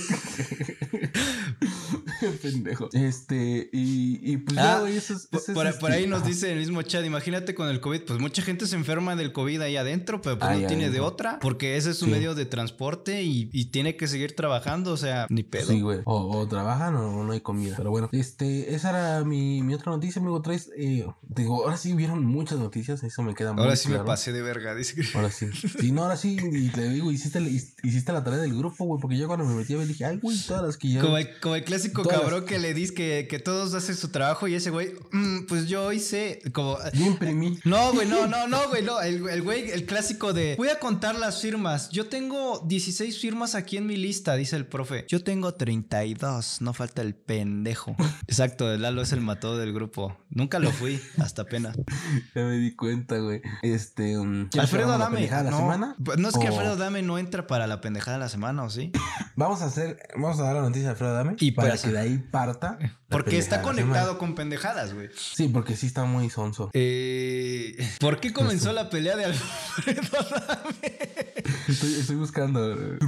[LAUGHS] Pendejo. Este, y, y pues Ah, ya, güey, eso es. Por, eso por- este, por ahí nos dice el mismo chat, imagínate con el COVID, pues mucha gente se enferma del COVID ahí adentro, pero pues Ahí no tiene de otra, porque ese es su Sí. medio de transporte y, y tiene que seguir trabajando, o sea, ni pedo. Sí, güey. O, o trabajan o no hay comida. Pero bueno, este, esa era mi, mi otra noticia, amigo. Traes, eh, digo, ahora sí vieron muchas noticias, eso me queda muy Ahora sí me pasé de verga, dice que... Ahora sí. [LAUGHS] Sí, no, ahora sí. Y te digo, hiciste, hiciste la tarea del grupo, güey. Porque yo cuando me metí a ver dije, ay, güey, todas las que ya. Como el, como el clásico Cabrón que le dices que, que todos hacen su trabajo y ese güey, "Mm, pues yo hice como... Yo imprimí. [LAUGHS] No, güey, no, no, no, güey, no. El, el güey, el clásico de voy a contar las firmas. Yo tengo 16 firmas aquí en mi lista, dice el profe. Yo tengo 32, no falta el pendejo. [LAUGHS] Exacto, el Lalo es el matado del grupo. Nunca lo fui, hasta apenas. [LAUGHS] Ya me di cuenta, güey. Este. um, ¿quieres que Alfredo la Adame. de la no, semana? no es que O- Alfredo Adame no entra para la pendejada de la semana, ¿o sí? Vamos a hacer. Vamos a dar la noticia de Alfredo Adame. Y para pues- que de ahí parta. Porque está conectado con pendejadas, güey. Sí, porque sí está muy sonso. Eh, ¿Por qué comenzó la pelea de Alfredo Adame? Estoy, estoy buscando. eh,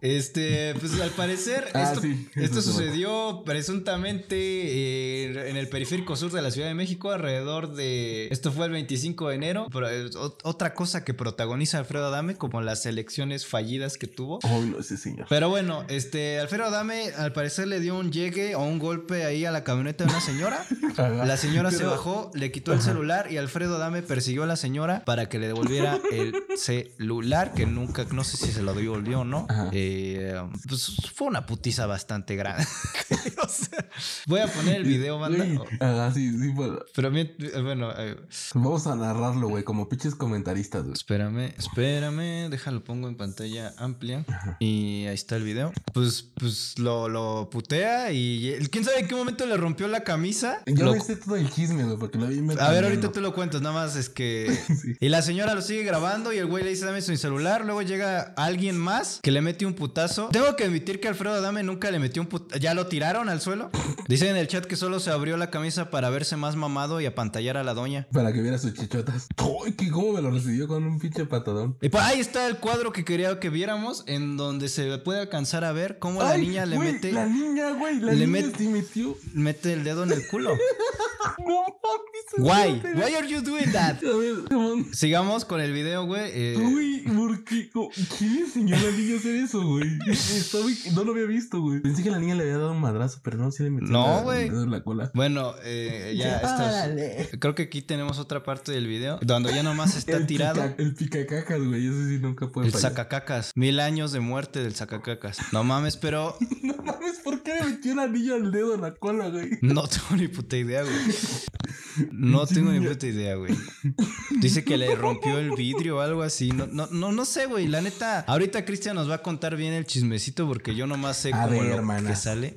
Este, pues al parecer, Ah, esto, sí, esto sucedió presuntamente eh, en el periférico sur de la Ciudad de México, alrededor de. Esto fue el 25 de enero. Pero ot- otra cosa que protagoniza Alfredo Adame, como las elecciones fallidas que tuvo. Ay, no sé, señor. Pero bueno, este, Alfredo Adame al parecer le dio un llegue o un golpe ahí a la camioneta de una señora. [LAUGHS] La señora se bajó, le quitó el celular y Alfredo Adame persiguió a la señora para que le devolviera el celular, que nunca, no sé si se lo devolvió o no. Eh, pues fue una putiza bastante grande. [LAUGHS] [LAUGHS] O sea, voy a poner el video, banda. Ajá, sí, sí, bueno. Pero mien- bueno, eh, Vamos a narrarlo, güey, como pinches comentaristas, güey. espérame, espérame, déjalo pongo en pantalla amplia y ahí está el video. Pues, pues lo, lo putea y quién sabe en qué momento le rompió la camisa. Yo Lo- sé todo el chisme, güey, porque lo vi A ver, ahorita tú lo cuentas, nada más es que... [LAUGHS] Y la señora lo sigue grabando y el güey le dice, dame su celular, luego llega alguien más que le mete un putazo. Tengo que admitir que Alfredo Adame nunca le metió un putazo. ¿Ya lo tiraron al suelo? [LAUGHS] Dicen en el chat que solo se abrió la camisa para verse más mamado y apantallar a la doña. Para que viera sus chichotas. [LAUGHS] Uy, que cómo me lo recibió con un pinche patadón. Y pues ahí está el cuadro que quería que viéramos, en donde se puede alcanzar a ver cómo la Ay, niña le güey, mete, La niña, güey, la le niña met- metió. mete el dedo en el culo. [LAUGHS] No. Why? Why are you doing that? Sigamos con el video, güey. eh. Güey, ¿por qué? ¿Quién le enseñó a la niña a hacer eso, güey? [LAUGHS] No lo había visto, güey. Pensé que la niña le había dado un madrazo, pero no, sí le metió No, la- güey. el dedo en la cola. Bueno, eh, ya [LAUGHS] estás. Creo que aquí tenemos otra parte del video donde ya nomás [LAUGHS] está El tirado pica- el picacacas, güey. Eso sí nunca puede el fallar. sacacacas. Mil años de muerte del sacacacas. No mames, pero No mames, ¿por qué le metió la niña el dedo en la cola, güey? no tengo ni puta idea, güey. No tengo ni puta idea, güey. Dice que le rompió el vidrio o algo así. No, no, no, no sé, güey. La neta, ahorita Cristian nos va a contar bien el chismecito porque yo nomás sé A cómo ver, lo hermana. que sale.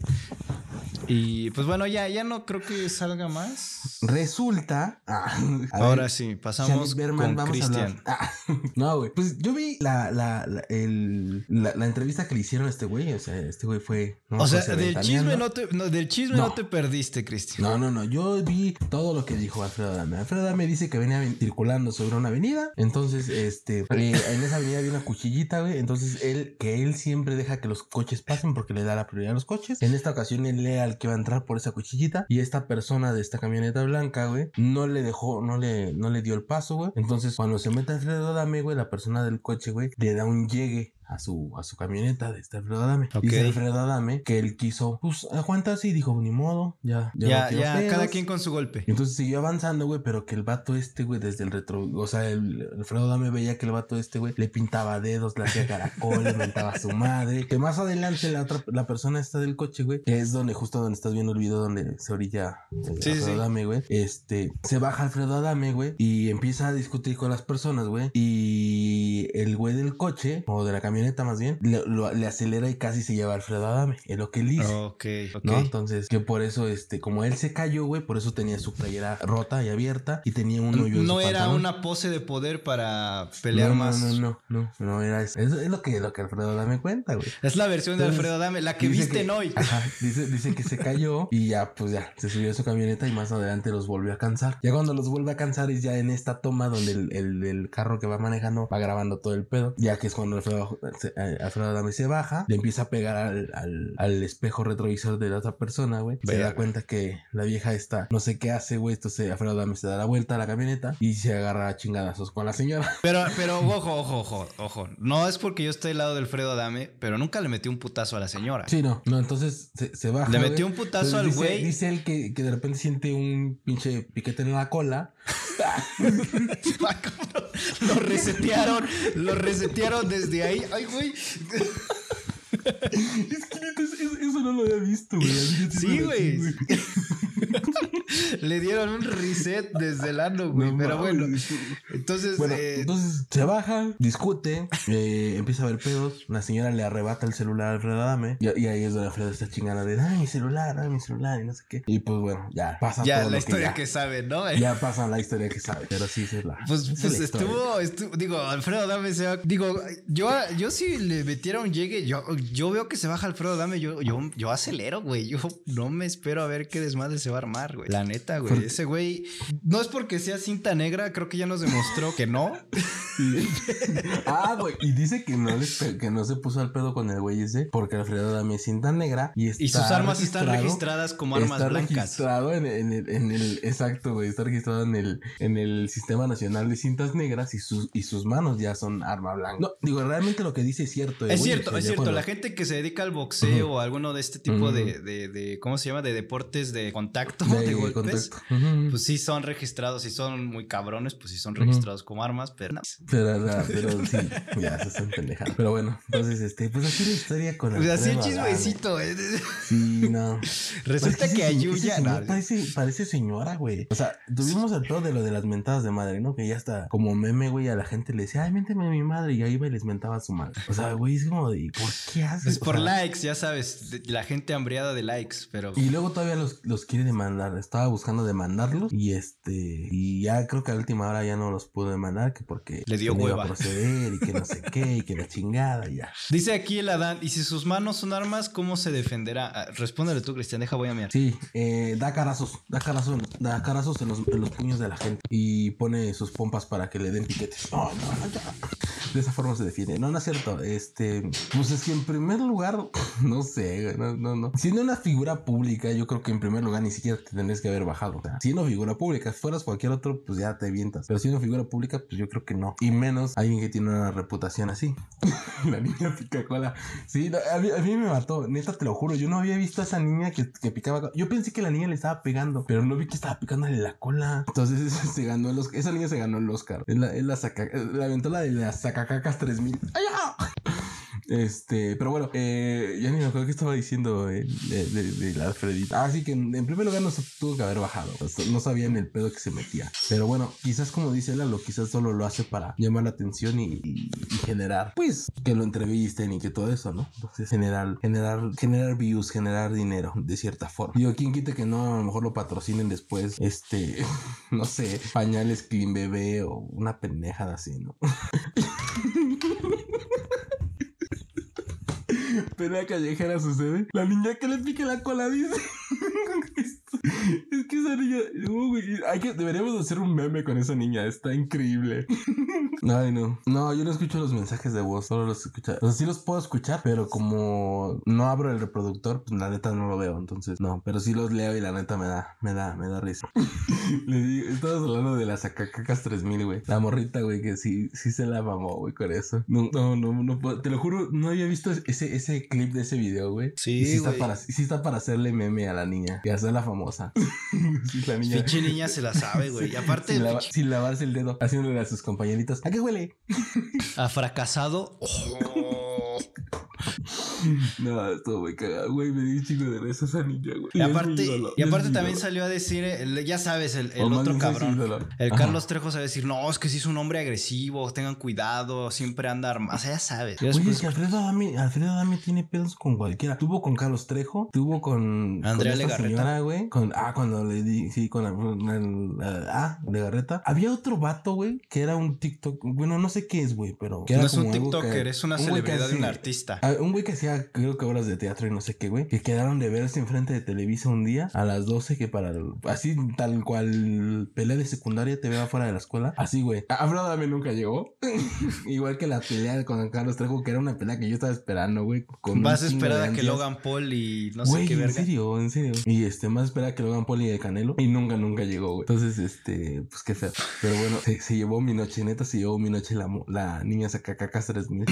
Y pues bueno, ya, ya no creo que salga más. Resulta. ah, Ahora ver, sí, pasamos Berman, con. Cristian. Ah, [LAUGHS] no, güey. Pues yo vi la, la, la, el- la- la entrevista que le hicieron a este güey. O sea, este güey fue. no, O sea, del chisme no te, no, del chisme no. No. te perdiste, Cristian. No, no, no. Yo vi todo lo que dijo Alfredo Dame. Alfredo Dame dice que venía ven- circulando sobre una avenida. Entonces, este, eh, en esa avenida había una cuchillita, güey. Entonces, él, que él siempre deja que los coches pasen porque le da la prioridad a los coches. En esta ocasión, él el que va a entrar por esa cuchillita. Y esta persona de esta camioneta blanca, güey, no le dejó, no le, no le dio el paso, güey. Entonces, cuando se mete Alfredo Dame, güey, la persona del coche, güey, le da un llegue. A su, a su camioneta de este Alfredo Adame. Ok. Dice Alfredo Adame que él quiso, pues, aguantarse y dijo, ni modo, ya, ya, Ya, ya, pedos". cada quien con su golpe. Y entonces siguió avanzando, güey, pero que el vato este, güey, desde el retro, o sea, el Alfredo Dame veía que el vato este, güey, le pintaba dedos, le hacía caracol, le mentaba a su madre. Que más adelante la otra, la persona esta del coche, güey, que es donde, justo donde estás viendo el video donde se orilla Sí, Alfredo sí. Adame, güey, este, se baja Alfredo Adame, güey, y empieza a discutir con las personas, güey, y el güey del coche, o de la camioneta más bien, le, lo- le acelera y casi se lleva a Alfredo Adame, es lo que él dice. Ok, ok. ¿No? Entonces, que por eso, este, como él se cayó, güey, por eso tenía su playera rota y abierta y tenía un hoyo en No su era pantalón. una pose de poder para pelear no, más. No, no, no, no, no era eso. Eso es lo que, lo que Alfredo dame cuenta, güey. Es la versión de Alfredo Dame, la que visten hoy. Ajá, dice, dice que se cayó y ya, pues ya, se subió a su camioneta y más adelante los volvió a cansar. Ya cuando los vuelve a cansar es ya en esta toma donde el, el- el carro que va manejando va grabando todo el pedo. Ya que es cuando Alfredo, se- eh, Alfredo Adame se baja, le empieza a pegar al, al- al espejo retrovisor de la otra persona, güey. Se da cuenta que la vieja está, no sé qué hace, güey. Entonces Alfredo Adame se da la vuelta a la camioneta y se agarra a chingadazos con la señora. [LAUGHS] Pero, pero, ojo, ojo, ojo, ojo. No es porque yo esté al lado de Alfredo Dame, pero nunca le metí un putazo a la señora. Sí, no, no, entonces se, se baja. Le metió un putazo Entonces al dice- güey. Dice él que, que de repente siente un pinche piquete en la cola. [LAUGHS] lo resetearon, lo resetearon desde ahí. Ay, güey. [LAUGHS] es que eso no lo había visto, güey. Que Sí, güey. [LAUGHS] Le dieron un reset desde el ano, güey. No pero bueno, entonces. Bueno, eh, entonces se baja, discute, eh, empieza a ver pedos. La señora le arrebata el celular a Alfredo Adame. Y, y ahí es donde Alfredo está chingando de, dame mi celular, dame mi celular y no sé qué. Y pues bueno, ya pasa ya, todo la historia ya, que saben, ¿no? Ya pasa la historia que sabe, pero sí, es la. Pues, pues la estuvo, estuvo, digo, Alfredo Dame se va, digo, yo, yo si le metiera un llegue, yo, yo veo que se baja Alfredo Dame, yo, yo, yo acelero, güey, yo no me espero a ver qué desmadre se va a armar, güey. La neta, güey, ese güey, no es porque sea cinta negra, creo que ya nos demostró que no. [LAUGHS] ah, güey. Y dice que no, les que no se puso al pedo con el güey ese porque Alfredo Dame es cinta negra y está Y sus armas están registradas como armas está blancas. registrado en, en el, en el- exacto, güey. Está registrado en el, en el Sistema Nacional de Cintas Negras y sus, y sus manos ya son arma blanca. No, digo, realmente lo que dice es cierto. eh, Es güey, cierto, es cierto. cuando- La gente que se dedica al boxeo o alguno de este tipo de, de, de- ¿cómo se llama? De deportes de contacto, de [LAUGHS] de, golpes. contacto. Pues sí son registrados, si son muy cabrones, pues sí son registrados como armas, pero no. Pero, la- [LAUGHS] pero sí, ya se están. Pero bueno, entonces, este, pues así la historia con Pues así el chismecito, ¿eh? Sí, no. [LAUGHS] Resulta Ese que Ayuya. señor no, parece, parece señora, güey. O sea, tuvimos el pedo de lo de las mentadas de madre, ¿no? Que ya está como meme, güey, a la gente le decía, ay, ménteme a mi madre. Y ahí iba y les mentaba a su madre. O sea, güey, es como de, ¿por qué haces? Pues O por sea, likes, ya sabes, la gente hambriada de likes, pero. Y luego todavía los, los quiere demandar. Estaba buscando demandarlos. Y este. Y ya creo que a última hora ya no los pudo demandar. Que porque Le dio iba hueva. a proceder y que no sé qué. Y que la chingada y ya. [LAUGHS] Dice aquí el Adán, y si sus manos son armas, ¿cómo se defenderá? Ah, respóndele tú, Cristian, deja voy a mirar. Sí, eh, da carazos, da carazos, da carazos en los, en los puños de la gente y pone sus pompas para que le den piquetes. [LAUGHS] No, no, no. De esa forma se defiende. No, no es cierto. Este, pues es que primer lugar, [LAUGHS] no sé, no, no, no. Siendo una figura pública, yo creo que en primer lugar ni siquiera te tendrías que haber bajado. O sea, siendo figura pública, fueras cualquier otro, pues ya te vientas. Pero siendo figura pública, pues yo creo que no. Y menos alguien que tiene una reputación así. [LAUGHS] la niña pica cola. Sí, no, a, mí, a mí me mató, neta, te lo juro. Yo no había visto a esa niña que, que picaba. Yo pensé que la niña le estaba pegando, pero no vi que estaba picándole la cola. Entonces [LAUGHS] se ganó el Oscar. Esa niña se ganó el Oscar. Es la, es la, saca, la aventó la de las sacacacas 3000. ¡Ay! Este, pero bueno, eh, ya ni me acuerdo qué estaba diciendo eh, de, de, de la Alfredita. Ah, sí, que en, en primer lugar no se tuvo que haber bajado. O sea, No sabían el pedo que se metía. Pero bueno, quizás como dice Lalo, quizás solo lo hace para llamar la atención y, y- y generar, pues, que lo entrevisten y que todo eso, ¿no? Entonces, generar, generar, generar views, generar dinero, de cierta forma. Digo, ¿quién quita que no? A lo mejor lo patrocinen después, este, [LAUGHS] no sé, pañales Clean Bebé o una pendejada así, ¿no? [LAUGHS] [LAUGHS] Pelea callejera sucede. La niña que le pique la cola dice. Es que esa niña. güey, hay que, deberíamos hacer un meme con esa niña. Está increíble. [LAUGHS] Ay, no. No, yo no escucho los mensajes de voz. Solo los escucho. O sea, sí los puedo escuchar, pero como no abro el reproductor, pues la neta no lo veo. Entonces, no. Pero sí los leo y la neta me da, me da, me da risa. [LAUGHS] Le digo, estabas hablando de las Acacacas 3000, güey. La morrita, güey, que sí, sí se la mamó, güey, con eso. No, no, no, no puedo- Te lo juro, no había visto ese, ese clip de ese video, güey. Sí, Y sí está, para, sí está para hacerle meme a la niña y hacerla famosa. [LAUGHS] sí, la niña. Pinche niña se la sabe, güey. Y aparte, sin, lava- pinche- sin lavarse el dedo, haciéndole a sus compañeritos. ¿A qué huele? a fracasado. Oh. [LAUGHS] [LAUGHS] No, estuvo muy cagado, güey. Me di un chingo de risa esa niña, güey. Y aparte, ídolo, y aparte también ídolo. salió a decir, el- ya sabes, el, otro cabrón. El Ajá. Carlos Trejo sabe decir, no, es que sí es un hombre agresivo, tengan cuidado, siempre anda armado. O sea, ya sabes. Oye, después- es que Alfredo Adame, Alfredo Adame tiene pedos con cualquiera. Tuvo con Carlos Trejo, tuvo con, Andrea con Legarreta. señora, güey. Con, ah, cuando le di, sí, con el, el- el- ah, Legarreta. Había otro vato, güey, que era un TikTok, bueno, no sé qué es, güey, pero. que era no es un TikToker, que- es una un celebridad de un artista. Ah, Un güey que hacía, creo que obras de teatro y no sé qué, güey. Que quedaron de verse enfrente de Televisa un día a las 12, que para. el- así, tal cual pelea de secundaria te veo afuera de la escuela. Así, güey. Alfredo Adame nunca llegó. [LAUGHS] Igual que la pelea con Carlos Trejo, que era una pelea que yo estaba esperando, güey. con Vas un a chingo esperar de a que. Logan Paul y no sé qué en verga. serio, en serio. Y este, más espera que Logan Paul y el Canelo. Y nunca, nunca llegó, güey. Entonces, este, pues qué feo. Pero bueno, se, se llevó mi noche, neta, se llevó mi noche la, mo- la niña Sacacacas 3000.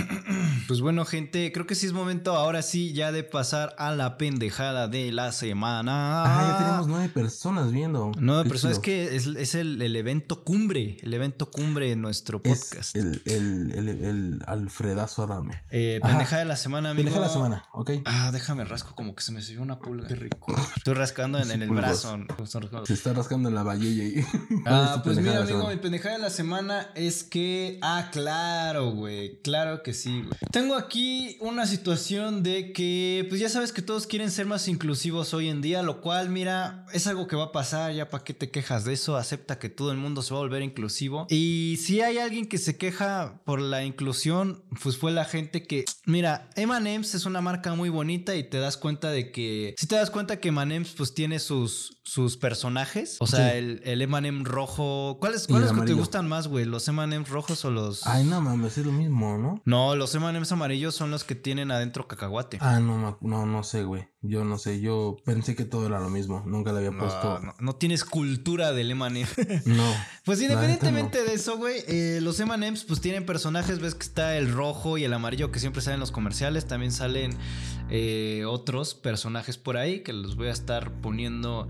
Pues bueno, gente, creo que sí es momento ahora sí ya de pasar a la pendejada de la semana. Ah, ya tenemos nueve personas viendo. Qué pero es que es, es el, el evento cumbre, el evento cumbre de nuestro Es podcast. el, el, el, el Alfredazo Adame. Eh, pendejada de la semana, amigo. Pendeja de la semana, ¿ok? Ah, déjame rasco como que se me subió una pulga. Qué rico. Estoy rascando en, en el brazo. Se está rascando en la valle y... [LAUGHS] Ah, pues mira, amigo, mi pendejada de la semana es que. Ah, claro, güey. Claro que sí, güey. Tengo aquí una situación de que, pues ya sabes que todos quieren ser más inclusivos hoy en día, lo cual, mira, es algo que va a pasar. Ya para qué te quejas de eso. Acepta que todo el mundo se va a volver inclusivo. Y si hay alguien que se queja por la inclusión, pues fue la gente que. Mira, M&M's es una marca muy bonita y te das cuenta de que. Si te das cuenta que M&M's, pues tiene sus, sus personajes. O sea, Sí. el, el M&M rojo. ¿Cuáles, cuáles que te gustan más, güey? ¿Los M&M's rojos o los...? Ay, no mames, es lo mismo, ¿no? No, los M&M's amarillos son los que tienen adentro cacahuate. Ah, no, no, no sé, güey. Yo no sé, yo pensé que todo era lo mismo. Nunca le había puesto... No, tienes cultura del M&M. [LAUGHS] No. [LAUGHS] Pues independientemente de eso, güey, eh, los M&M's pues tienen personajes, ves que está el rojo y el amarillo que siempre salen en los comerciales, también salen eh, otros personajes por ahí que los voy a estar poniendo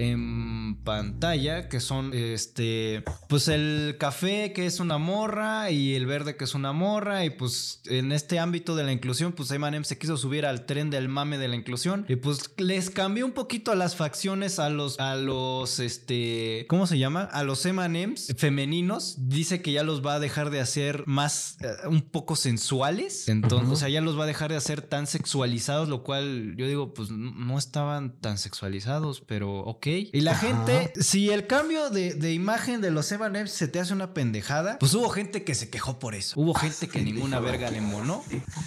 en pantalla, que son este, pues el café que es una morra y el verde que es una morra y pues en este ámbito de la inclusión, pues M&M se quiso subir al tren del mame de la inclusión y pues les cambió un poquito a las facciones a los a los este, ¿cómo se llama? A los M&M's femeninos, dice que ya los va a dejar de hacer más eh, un poco sensuales, entonces, o sea, ya los va a dejar de hacer tan sexualizados, lo cual yo digo, pues no estaban tan sexualizados, pero ok. Y la Ajá. gente, si el cambio de, de imagen de los M&M's se te hace una pendejada, pues hubo gente que se quejó por eso. Hubo gente que ninguna verga le monó.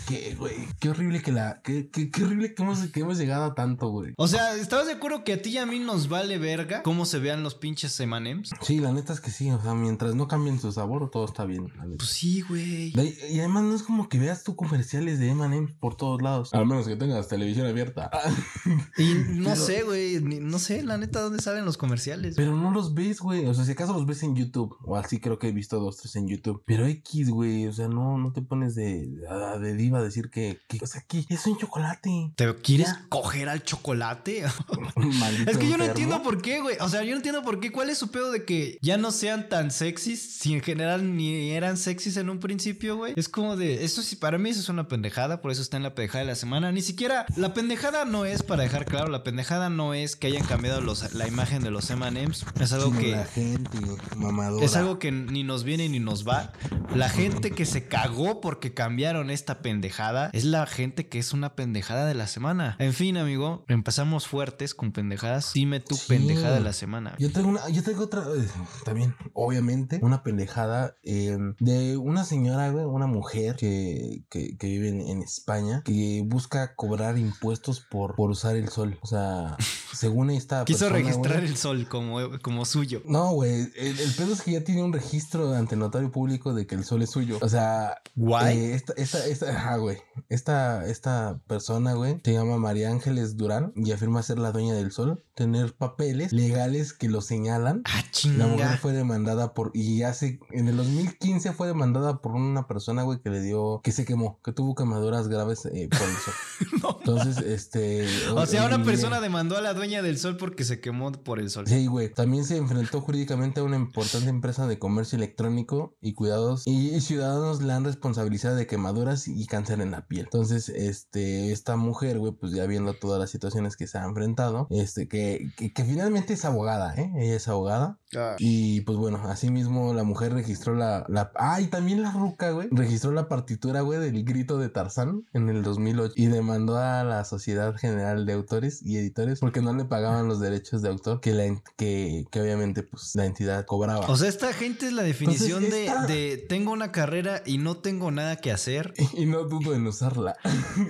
¿Qué, güey? Qué horrible que la... Qué, qué, qué horrible que hemos, que hemos llegado a tanto, güey. O sea, ¿estabas de acuerdo que a ti y a mí nos vale verga cómo se vean los pinches M&M's? Sí, la neta es que sí. O sea, mientras no cambien su sabor, todo está bien. Pues sí, güey. Y además no es como que veas tú comerciales de M&M's por todos lados. Al menos que tengas televisión abierta. [LAUGHS] Y no Pero- sé, güey, no sé, la neta. Neta dónde salen los comerciales. Pero no los ves, güey. O sea, si acaso los ves en YouTube. O así creo que he visto dos, tres en YouTube. Pero X, güey. O sea, no, no te pones de, ah, de diva a decir que, que, o sea, que es un chocolate. ¿Te quieres Ya. coger al chocolate? [LAUGHS] Maldito es que yo no entiendo por qué, güey. O sea, yo no entiendo por qué. ¿Cuál es su pedo de que ya no sean tan sexys? Si en general ni eran sexys en un principio, güey. Es como de. Eso sí, para mí eso es una pendejada. Por eso está en la pendejada de la semana. Ni siquiera. La pendejada no es, para dejar claro, la pendejada no es que hayan cambiado los, la imagen de los MMs. Es algo que. la gente mamadora. Es algo que ni nos viene ni nos va. La gente que se cagó porque cambiaron esta pendejada es la gente que es una pendejada de la semana. En fin, amigo, empezamos fuertes con pendejadas. Dime tu Sí. pendejada de la semana. Yo tengo una, yo tengo otra, eh, también, obviamente, una pendejada eh, de una señora, una mujer que, que, que vive en, en España, que busca cobrar impuestos por, por usar el sol. O sea, [LAUGHS] según esta Quiso persona, registrar güey, el sol como, como suyo. No, güey, el, el pedo es que ya tiene un registro ante notario público de que el sol es suyo. O sea, Guay. eh, esta, esta, esta, ajá, güey. Esta, esta persona, güey, se llama María Ángeles Durán y afirma ser la dueña del sol, tener papeles legales que lo señalan. ah, La mujer chinga. fue demandada por, y hace, en el 2015 fue demandada por una persona, güey, que le dio, que se quemó, que tuvo quemaduras graves eh, por el sol. [LAUGHS] No. Entonces, este... O sea, una persona demandó a la dueña del sol porque se quemó por el sol. Sí, güey. También se enfrentó jurídicamente a una importante empresa de comercio electrónico y cuidados y, y ciudadanos la han responsabilizado de quemaduras y cáncer en la piel. Entonces, este, esta mujer, güey, pues ya viendo todas las situaciones que se ha enfrentado, este, que, que, que finalmente es abogada, ¿eh? Ella es abogada. Ah. Y pues bueno, asimismo la mujer registró la, la... Ah, y también la ruca, güey. Registró la partitura, güey, del grito de Tarzán en el 2008 y demandó a la Sociedad General de Autores y Editores porque no le pagaban los derechos de autor que, la, en- que, que obviamente pues la entidad cobraba. O sea, esta gente es la definición Entonces, de, esta- de tengo una carrera y no tengo nada que hacer. [LAUGHS] y no dudo en usarla. [LAUGHS]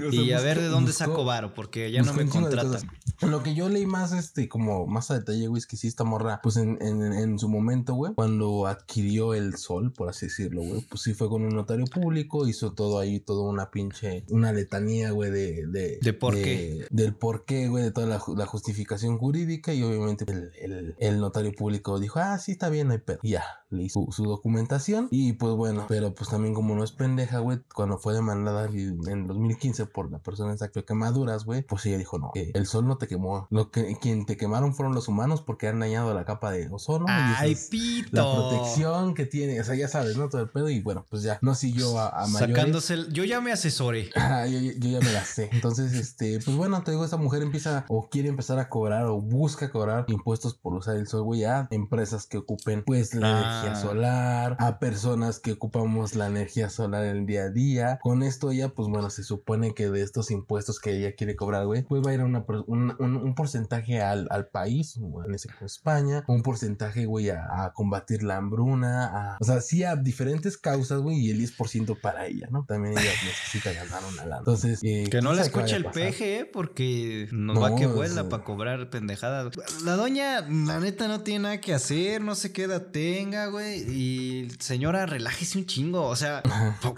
O sea, Y a ver de dónde buscó- saco varo, porque ya no me contratan. Lo que yo leí más, este, como más a detalle, güey, es que sí, esta morra, pues en, en, en su momento, güey, cuando adquirió el sol, por así decirlo, güey, pues sí fue con un notario público, hizo todo ahí, toda una pinche, una letanía, güey, de, de, ¿De por qué? Del por qué, güey, de toda la, la justificación jurídica, y obviamente el, el, el notario público dijo, ah, sí, está bien, no hay pedo. Ya, le hizo su, su documentación, y pues bueno, pero pues también como no es pendeja, güey, cuando fue demandada en en 2015 por la persona esa que quemaduras, güey, pues ella dijo, no, que el sol no te quemó. Lo que quien te quemaron fueron los humanos porque han dañado la capa de ozono. y ¡Ay, es pito! La protección que tiene, o sea, ya sabes, ¿no? Todo el pedo y bueno, pues ya, no siguió a, a mayores. Sacándose el- Yo ya me asesoré. [LAUGHS] Ah, yo, yo ya me la sé. Entonces, este, pues bueno, te digo, esta mujer empieza o quiere empezar a cobrar o busca cobrar impuestos por usar el sol, güey, a empresas que ocupen pues la Ah. Energía solar, a personas que ocupamos la energía solar en el día a día. Con esto ella, pues bueno, se supone que de estos impuestos que ella quiere cobrar, güey, pues va a ir a una, un, un- un porcentaje al, al país, o en ese caso España, un porcentaje, güey, a, a combatir la hambruna, a, o sea, sí a diferentes causas, güey, y el 10% para ella, ¿no? También ella [LAUGHS] necesita ganar una lana. Entonces, eh, Que no la escuche el peje, ¿eh? porque nos No, va que o vuela sea- para cobrar pendejadas. La doña, la neta, no tiene nada que hacer, no sé qué edad tenga, güey. Y señora, relájese un chingo. O sea,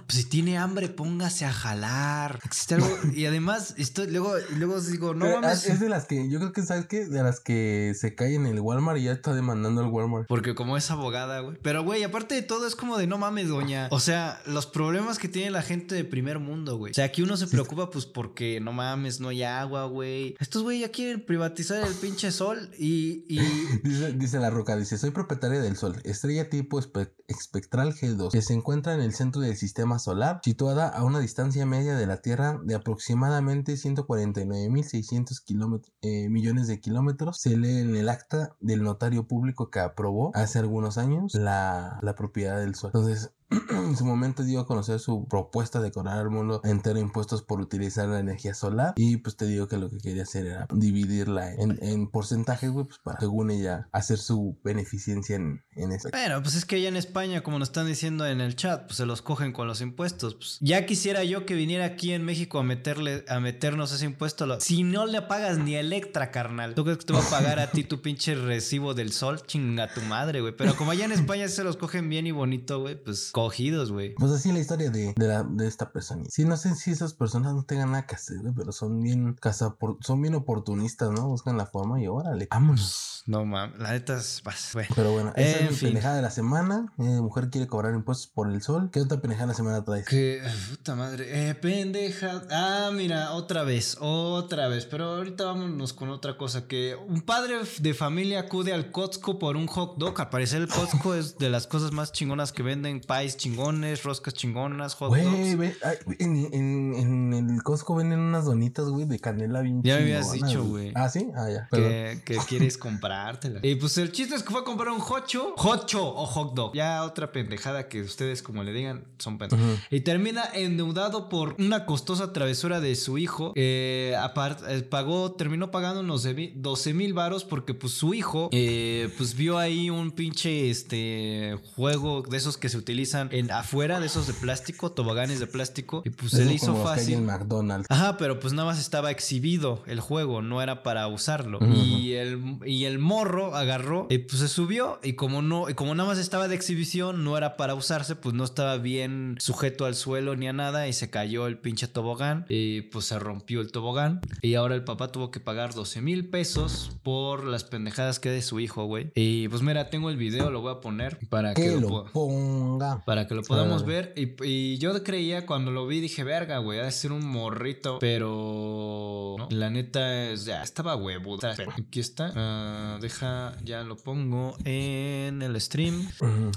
si tiene hambre, póngase a jalar. Existe algo. Y además, estoy, luego, luego digo, no Pero, ah, mames. es de las que, yo creo que, ¿sabes qué? De las que se cae en el Walmart y ya está demandando al Walmart. Porque como es abogada, güey. Pero, güey, aparte de todo, es como de no mames, doña. O sea, los problemas que tiene la gente de primer mundo, güey. O sea, aquí uno se preocupa, pues, porque no mames, no hay agua, güey. Estos, güey, ya quieren privatizar el pinche sol y. y... [LAUGHS] Dice, dice la roca, dice, soy propietaria del Sol, estrella tipo espe- espectral G2, que se encuentra en el centro del sistema solar, situada a una distancia media de la Tierra de aproximadamente 149.600 kilómetros- eh, millones de kilómetros. Se lee en el acta del notario público que aprobó hace algunos años la, la propiedad del Sol. Entonces, [CLEARS THROAT] en su momento dio a conocer su propuesta de cobrar al mundo entero impuestos por utilizar la energía solar y pues te digo que lo que quería hacer era dividirla en, en porcentajes, güey, pues para según ella hacer su beneficencia en, en eso. Pero, pues es que allá en España, como nos están diciendo en el chat, pues se los cogen con los impuestos. Pues, ya quisiera yo que viniera aquí en México a meterle, a meternos ese impuesto. Si no le pagas ni Electra, carnal, ¿tú crees que te va a pagar a ti tu pinche recibo del sol? Chinga tu madre, güey. Pero como allá en España se los cogen bien y bonito, güey, pues cogidos, güey. Pues así la historia de, de, la, de esta persona. Sí, no sé si esas personas no tengan nada que hacer, güey, pero son bien casa son bien oportunistas, ¿no? Buscan la forma y órale, vámonos. No mames, la neta es. güey. Pero bueno, esa En es mi fin. pendejada de la semana. Eh, mujer quiere cobrar impuestos por el sol. ¿Qué otra pendejada de la semana traes? Que, puta madre, eh, pendeja. Ah, mira, otra vez, otra vez. Pero ahorita vámonos con otra cosa. Que un padre de familia acude al Costco por un hot dog. Al parecer el Costco es de las cosas más chingonas que venden. Pies chingones, roscas chingonas, hot dogs. en, en, en el Costco venden unas donitas, güey, de canela bien Ya me habías dicho, güey. Ah, sí, ah, ya. Que, que quieres comprártela. [LAUGHS] Y pues el chiste es que fue a comprar un hocho, hocho o hot dog. Ya otra pendejada que ustedes como le digan son pendejos. Ujú. Y termina endeudado por una costosa travesura de su hijo. Eh, apart- eh, pagó, terminó pagando unos 12 mil varos porque pues su hijo eh, pues vio ahí un pinche este juego de esos que se utilizan en afuera, de esos de plástico, toboganes de plástico. Y pues se le hizo como los que hay fácil. en McDonald's. Ajá, pero pues nada más estaba exhibido el juego, no era para usarlo. Y el, y el morro agarró y pues se subió y como no, y como nada más estaba de exhibición, no era para usarse, pues no estaba bien sujeto al suelo ni a nada y se cayó el pinche tobogán y pues se rompió el tobogán y ahora el papá tuvo que pagar 12 mil pesos por las pendejadas que de su hijo, güey. Y pues mira, tengo el video, lo voy a poner para que, Que lo, lo ponga. Para que lo podamos Ah. ver. Y, y yo creía cuando lo vi, dije, verga, güey, ha de ser un morrito. Pero no, la neta es, ya estaba huevo. Aquí está. Ah, deja, ya lo pongo en el stream.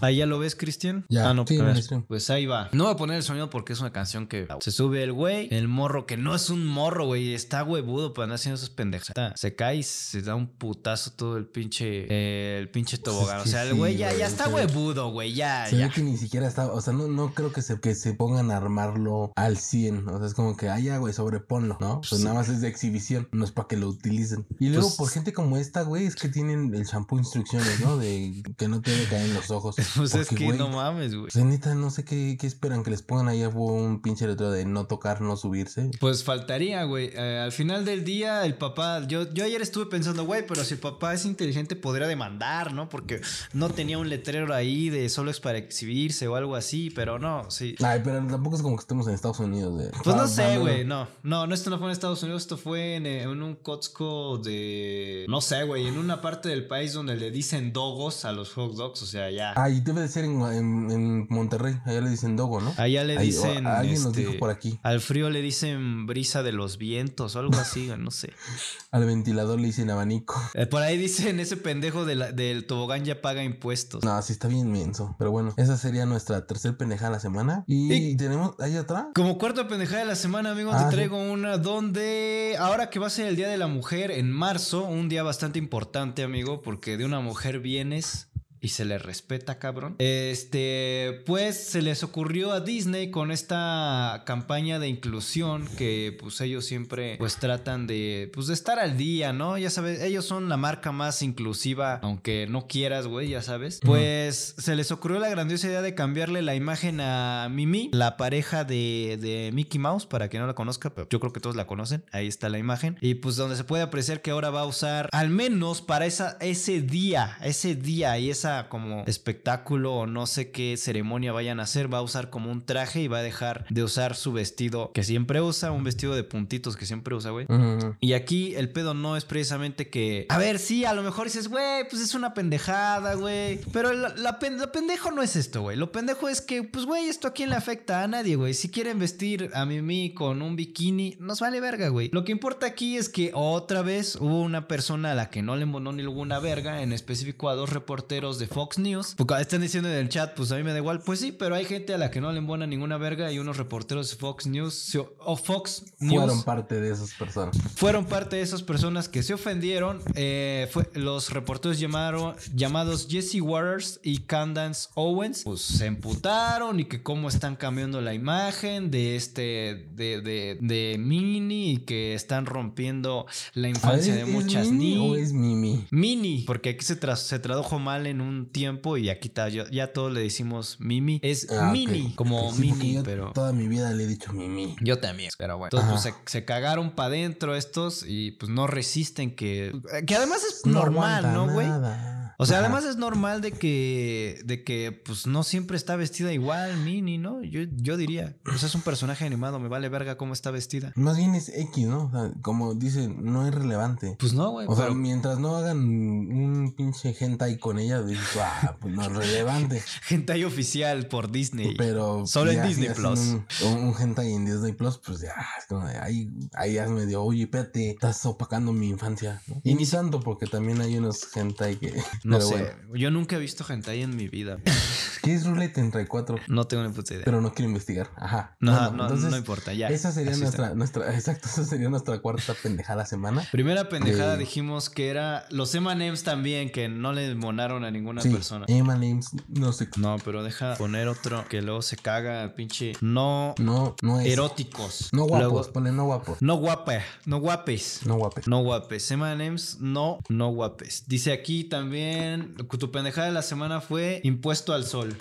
Ahí ya lo ves, Cristian. Ya, Ah, no, sí, stream. Pues ahí va. No voy a poner el sonido porque es una canción que se sube el güey, el morro, que no es un morro, güey, está huevudo para andar haciendo esas pendejas. Se cae y se da un putazo todo el pinche, eh, el pinche tobogán. es o sea, el sí, güey ya, ya está huevudo, güey, ya, Se ya. ve que ni siquiera está, o sea, no, no creo que se, que se pongan a armarlo al 100. O sea, es como que, ya, güey, sobreponlo, ¿no? Pues Sí. nada más es de exhibición, no es para que lo utilicen. Y luego, Pues- por gente como esta, güey, es que tienen el shampoo instrucciones, ¿no? De que no tiene que caer en los ojos. [LAUGHS] Pues es que no mames, güey. O sea, neta, no sé qué, qué esperan, que les pongan ahí un pinche letrero de no tocar, no subirse. Pues faltaría, güey. Eh, al final del día, el papá. Yo, yo ayer estuve pensando, güey, pero si el papá es inteligente, podría demandar, ¿no? Porque no tenía un letrero ahí de solo es para exhibirse o algo así, pero no, sí. Ay, pero tampoco es como que estemos en Estados Unidos. De, Pues no Ah, sé, güey, no. No, no, esto no fue en Estados Unidos, esto fue en, eh, en un Costco de. No sé, güey, en una parte del país donde le dicen dogos a los hot dogs, o sea, ya. Ay, debe de ser en, en- en Monterrey. Allá le dicen dogo, ¿no? Allá le Ahí, o- dicen. alguien nos este, dijo por aquí. Al frío le dicen brisa de los vientos o algo así, güey, no sé. Al ventilador le dicen abanico. Eh, por ahí dicen ese pendejo de la- del tobogán ya paga impuestos. No, sí está bien menso. Pero bueno, esa sería nuestra tercer pendejada de la semana. Y, Y- tenemos, ¿hay otra? Como cuarta pendejada de la semana, amigos, Ah, te sí. traigo una donde ahora que va a ser el Día de la Mujer en marzo, un día bastante importante, amigo, porque de una mujer vienes y se le respeta, cabrón. Este, pues se les ocurrió a Disney con esta campaña de inclusión que pues ellos siempre pues tratan de pues de estar al día, ¿no? Ya sabes, ellos son la marca más inclusiva, aunque no quieras, güey, ya sabes. Pues se les ocurrió la grandiosa idea de cambiarle la imagen a Mimi, la pareja de, de Mickey Mouse, para quien no la conozca, pero yo creo que todos la conocen. Ahí está la imagen. Y pues donde se puede apreciar que ahora va a usar, al menos para esa, ese día, ese día y esa como espectáculo o no sé qué ceremonia vayan a hacer, va a usar como un traje y va a dejar de usar su vestido que siempre usa, un vestido de puntitos que siempre usa, güey. Y aquí el pedo no es precisamente que. A ver, sí, a lo mejor dices, güey, pues es una pendejada, güey. Pero la, la pen- lo pendejo no es esto, güey. Lo pendejo es que, pues, güey, esto a quién le afecta a nadie, güey. Si quieren vestir a Mimi con un bikini, nos vale verga, güey. Lo que importa aquí es que otra vez hubo una persona a la que no le embonó ninguna verga, en específico a dos reporteros de Fox News. Porque están diciendo en el chat, pues a mí me da igual. Pues sí, pero hay gente a la que no le embona ninguna verga y unos reporteros de Fox News o Fox News Fueron parte de esas personas. fueron parte de esas personas que se ofendieron. Eh, fue, los reporteros llamaron, llamados Jesse Waters y Candance Owens, pues se emputaron y que cómo están cambiando la imagen de este, de, de, de Mini y que están rompiendo la ver, infancia ¿es- de muchas niñas. es Mimi? Mini, porque aquí se, tra- se tradujo mal en un tiempo y aquí está, ya, ya todos le decimos Mimi. Es Ah. Mini, como Sí, Mini, yo pero... Toda mi vida le he dicho Mimi. Yo también, pero bueno. Entonces, pues, se, se cagaron para adentro estos y pues no resisten que. Que además es No normal, ¿no, güey? O sea, Ajá. además es normal de que, de que, pues no siempre está vestida igual, Mini, ¿no? Yo, yo diría, pues es un personaje animado, me vale verga cómo está vestida. Más bien es X, ¿no? O sea, como dicen, no es relevante. Pues no, güey. O sea, mientras no hagan un pinche hentai con ella, dices, ah, pues no es relevante. [LAUGHS] hentai oficial por Disney. Pero Solo en ya Disney Plus. Un, hentai en Disney Plus, pues ya, es como de ahí, ahí ya me dio, oye, espérate, estás opacando mi infancia. ¿no? Y ni tanto, porque también hay unos hentai que. No pero sé, bueno. yo nunca he visto hentai en mi vida. ¿Qué es Rule 34? No tengo ni puta idea. Pero no quiero investigar. Ajá. no, Bueno, no, entonces, no importa, ya. Esa sería nuestra, nuestra, [LAUGHS] exacto, esa sería nuestra cuarta pendejada semana. Primera pendejada Eh, dijimos que era los M&M's también, que no le monaron a ninguna Sí, persona. Emma Names, no sé. No, pero deja poner otro que luego se caga, pinche. No No, no es. eróticos. No guapos, Luego- ponle no guapos. no guapa, no guapes. No guapes. No guapes. M&M's, no, no guapes. Dice aquí también, tu pendejada de la semana fue impuesto al sol.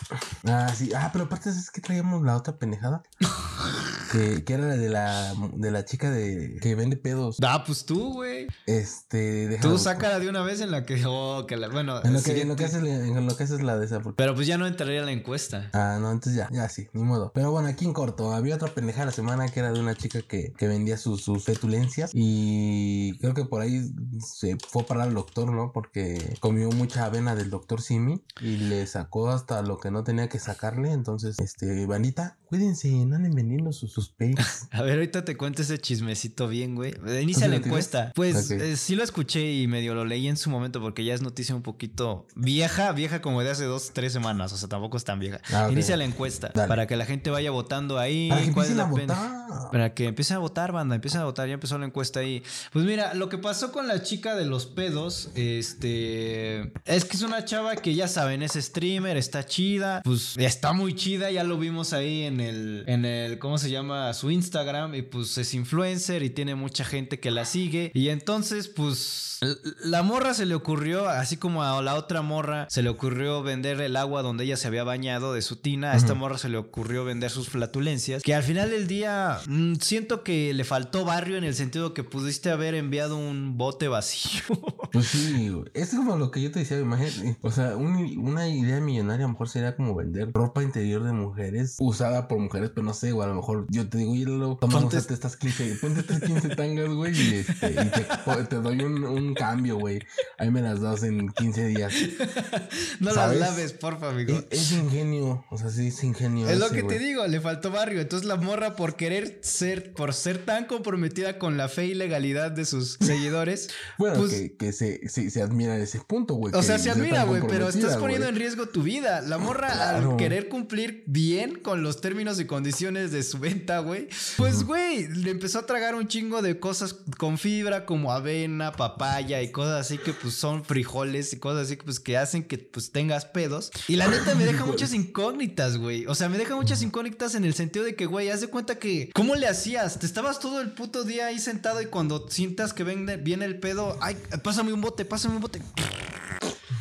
Ah, sí. Ah, pero aparte es que traíamos la otra pendejada. [LAUGHS] que, que era la de la de la chica de que vende pedos. Ah, pues tú, güey. Este, deja Tú sácala de una vez en la que, oh, que la, bueno, En lo, que, en, lo que haces, en lo que haces la de esa. pero pues ya no entraría a la encuesta. Ah, no, entonces ya, ya sí, ni modo. Pero bueno, aquí en corto, había otra pendejada la semana que era de una chica que, que vendía sus, sus fetulencias y creo que por ahí se fue a parar al doctor, ¿no? Porque comió mucha avena del doctor Simi y le sacó hasta lo que no tenía que sacarle. Entonces, este, bandita, cuídense, no anden vendiendo sus, sus. [LAUGHS] A ver, ahorita te cuento ese chismecito bien, güey. Inicia ¿Tú la encuesta. Pues eh, sí lo escuché y medio lo leí en su momento porque ya es noticia un poquito vieja, vieja como de hace dos, tres semanas. O sea, tampoco es tan vieja. Ah. Inicia la encuesta Dale. para que la gente vaya votando ahí. Para que cuál es empiecen a votar. Para que empiecen a votar, banda, empiecen a votar, ya empezó la encuesta ahí. Pues mira, lo que pasó con la chica de los pedos, este, es que es una chava que ya saben, es streamer, está chida, pues está muy chida, ya lo vimos ahí en el, en el, ¿cómo se llama? Su Instagram, y pues es influencer y tiene mucha gente que la sigue. Y entonces, pues, la morra se le ocurrió, así como a la otra morra, se le ocurrió vender el agua donde ella se había bañado de su tina, a esta morra se le ocurrió vender sus flatulencias, que al final del día mm, siento que le faltó barrio en el sentido que pudiste haber enviado un bote vacío. [LAUGHS] Pues sí, es como lo que yo te decía, imagínate. O sea, un- una idea millonaria a lo mejor sería como vender ropa interior de mujeres usada por mujeres, pero no sé, o a lo mejor yo te digo, oye, Lalo, toma, úsate estas 15, ponte estas 15 tangas, güey, y, este, y te, te doy un, un cambio, güey. Ahí me las das en 15 días. [LAUGHS] no ¿Sabes? las laves, porfa, amigo. Es, es ingenio, o sea, sí, es ingenio. Es lo que güey. te digo, le faltó barrio. Entonces la morra por querer ser, por ser tan comprometida con la fe y legalidad de sus [LAUGHS] seguidores, Bueno, pues, que, que se, se, se admira ese punto, güey. O sea, se admira, güey, pero estás poniendo güey. en riesgo tu vida. La morra, Claro. al querer cumplir bien con los términos y condiciones de su venta, güey, pues, güey, le empezó a tragar un chingo de cosas con fibra, como avena, papaya y cosas así que, pues, son frijoles y cosas así, pues, que hacen que, pues, tengas pedos. Y la neta me deja muchas incógnitas, güey. O sea, me deja muchas incógnitas en el sentido de que, güey, haz de cuenta que, ¿cómo le hacías? Te estabas todo el puto día ahí sentado y cuando sientas que viene el pedo, ay, pásame un bote, pásame un bote.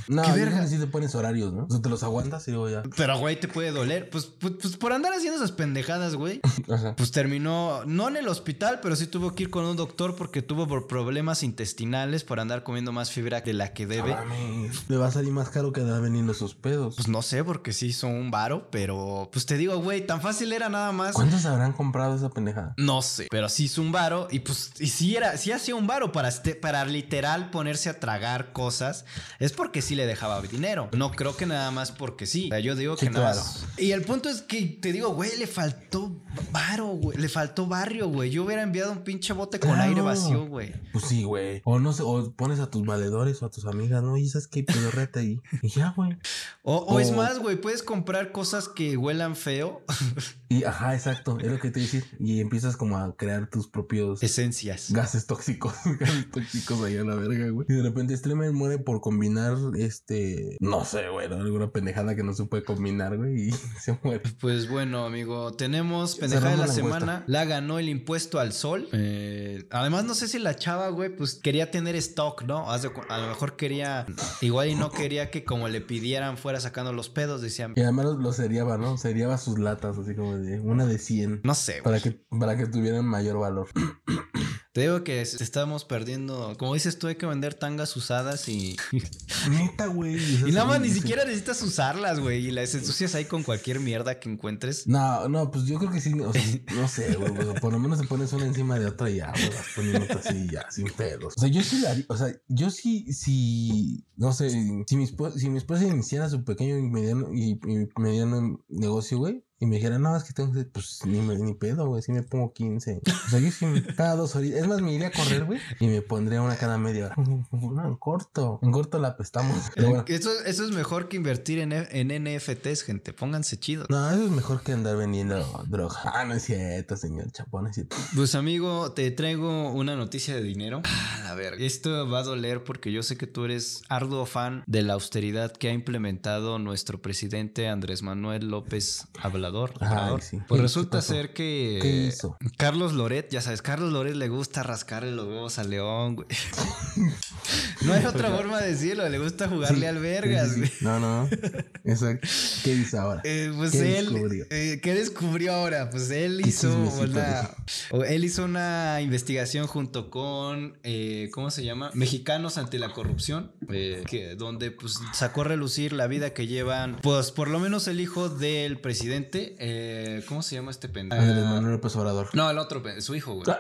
No, ¿Qué verga? que sí te pones horarios, ¿no? O sea, te los aguantas y luego ya. Pero, güey, te puede doler. Pues, pues, pues por andar haciendo esas pendejadas, güey. [LAUGHS] Ajá. Pues terminó, no en el hospital, pero sí tuvo que ir con un doctor porque tuvo por problemas intestinales por andar comiendo más fibra de la que debe. No mames, Le va a salir más caro que andar vendiendo esos pedos. Pues no sé, porque sí hizo un varo, pero pues te digo, güey, tan fácil era nada más. ¿Cuántos habrán comprado esa pendejada? No sé, pero sí hizo un varo y pues, y sí era, sí hacía un varo para, este, para literal ponerse a tragar cosas. Es porque sí le dejaba dinero. No creo que nada más porque sí. O sea, yo digo Sí, que nada más. Y el punto es que te digo, güey, le faltó varo, güey. Le faltó barrio, güey. Yo hubiera enviado un pinche bote con Claro. aire vacío, güey. Pues sí, güey. O no sé, o pones a tus valedores o a tus amigas, ¿no? Y sabes que pedorrete ahí. Y ya, güey. O, o es más, güey, puedes comprar cosas que huelan feo. [LAUGHS] Y ajá, exacto. Es lo que te iba a decir. Y empiezas como a crear tus propios Esencias. gases tóxicos. [LAUGHS] gases tóxicos ahí a la verga, güey. Y de repente Streamer muere por combinar este. No sé, güey. ¿no? Alguna pendejada que no se puede combinar, güey. Y [LAUGHS] se muere. Pues bueno, amigo, tenemos pendejada de la, semana. La ganó el impuesto al sol. Eh, además, no sé si la chava, güey, pues quería tener stock, ¿no? A lo mejor quería, igual y no quería que como le pidieran fuera sacando los pedos, decían, Y además lo, seriaba, ¿no? Seriaba sus latas, así como de una de 100. no sé, güey. Para que, para que tuvieran mayor valor. [CLEARS THROAT] Te digo que es- estamos perdiendo. Como dices tú, hay que vender tangas usadas y. [LAUGHS] Neta, güey. y nada más ni siquiera necesitas usarlas, güey. Y las ensucias ahí con cualquier mierda que encuentres. No, no, pues yo creo que sí, o sea, no sé, güey, por lo menos te pones una encima de otra y ya, güey, vas poniendo otra así ya, sin pedos. O sea, yo sí la o sea, yo sí, sí, no sé, si mi esposa, si mi esposa iniciara su pequeño y mediano, y, y mediano negocio, güey, y me dijera, no, es que tengo que, pues ni, me- ni pedo, güey, si me pongo 15. O sea, yo sí, me- cada dos horitas, es más, me iría a correr, güey, y me pondría una cada media hora. No, en corto, en corto la apestamos. [LAUGHS] Bueno. Eso, eso es mejor que invertir en, en NFTs, gente. Pónganse chidos. No, eso es mejor que andar vendiendo droga. Ah, no es cierto, señor Chapón, no es cierto. Pues amigo, te traigo una noticia de dinero. Ah, a ver, esto va a doler porque yo sé que tú eres arduo fan de la austeridad que ha implementado nuestro presidente Andrés Manuel López Ay, sí. Pues ¿Qué- resulta ser que ¿Qué hizo? Carlos Loret, ya sabes, Carlos Loret le gusta rascarle los huevos a León, güey. [LAUGHS] no hay otra forma de decirlo, le gusta jugarle Sí, al vergas, sí, güey. No, no. Exacto. ¿Qué dice ahora? Eh, pues ¿Qué él, descubrió? eh, ¿qué descubrió ahora? Pues él ¿Qué hizo una, él hizo una investigación junto con, eh, ¿cómo se llama? Mexicanos ante la corrupción, que, donde pues sacó a relucir la vida que llevan, pues por lo menos el hijo del presidente, eh, ¿cómo se llama este pendejo? Andrés Manuel López Obrador. No, el otro, su hijo, güey. [LAUGHS]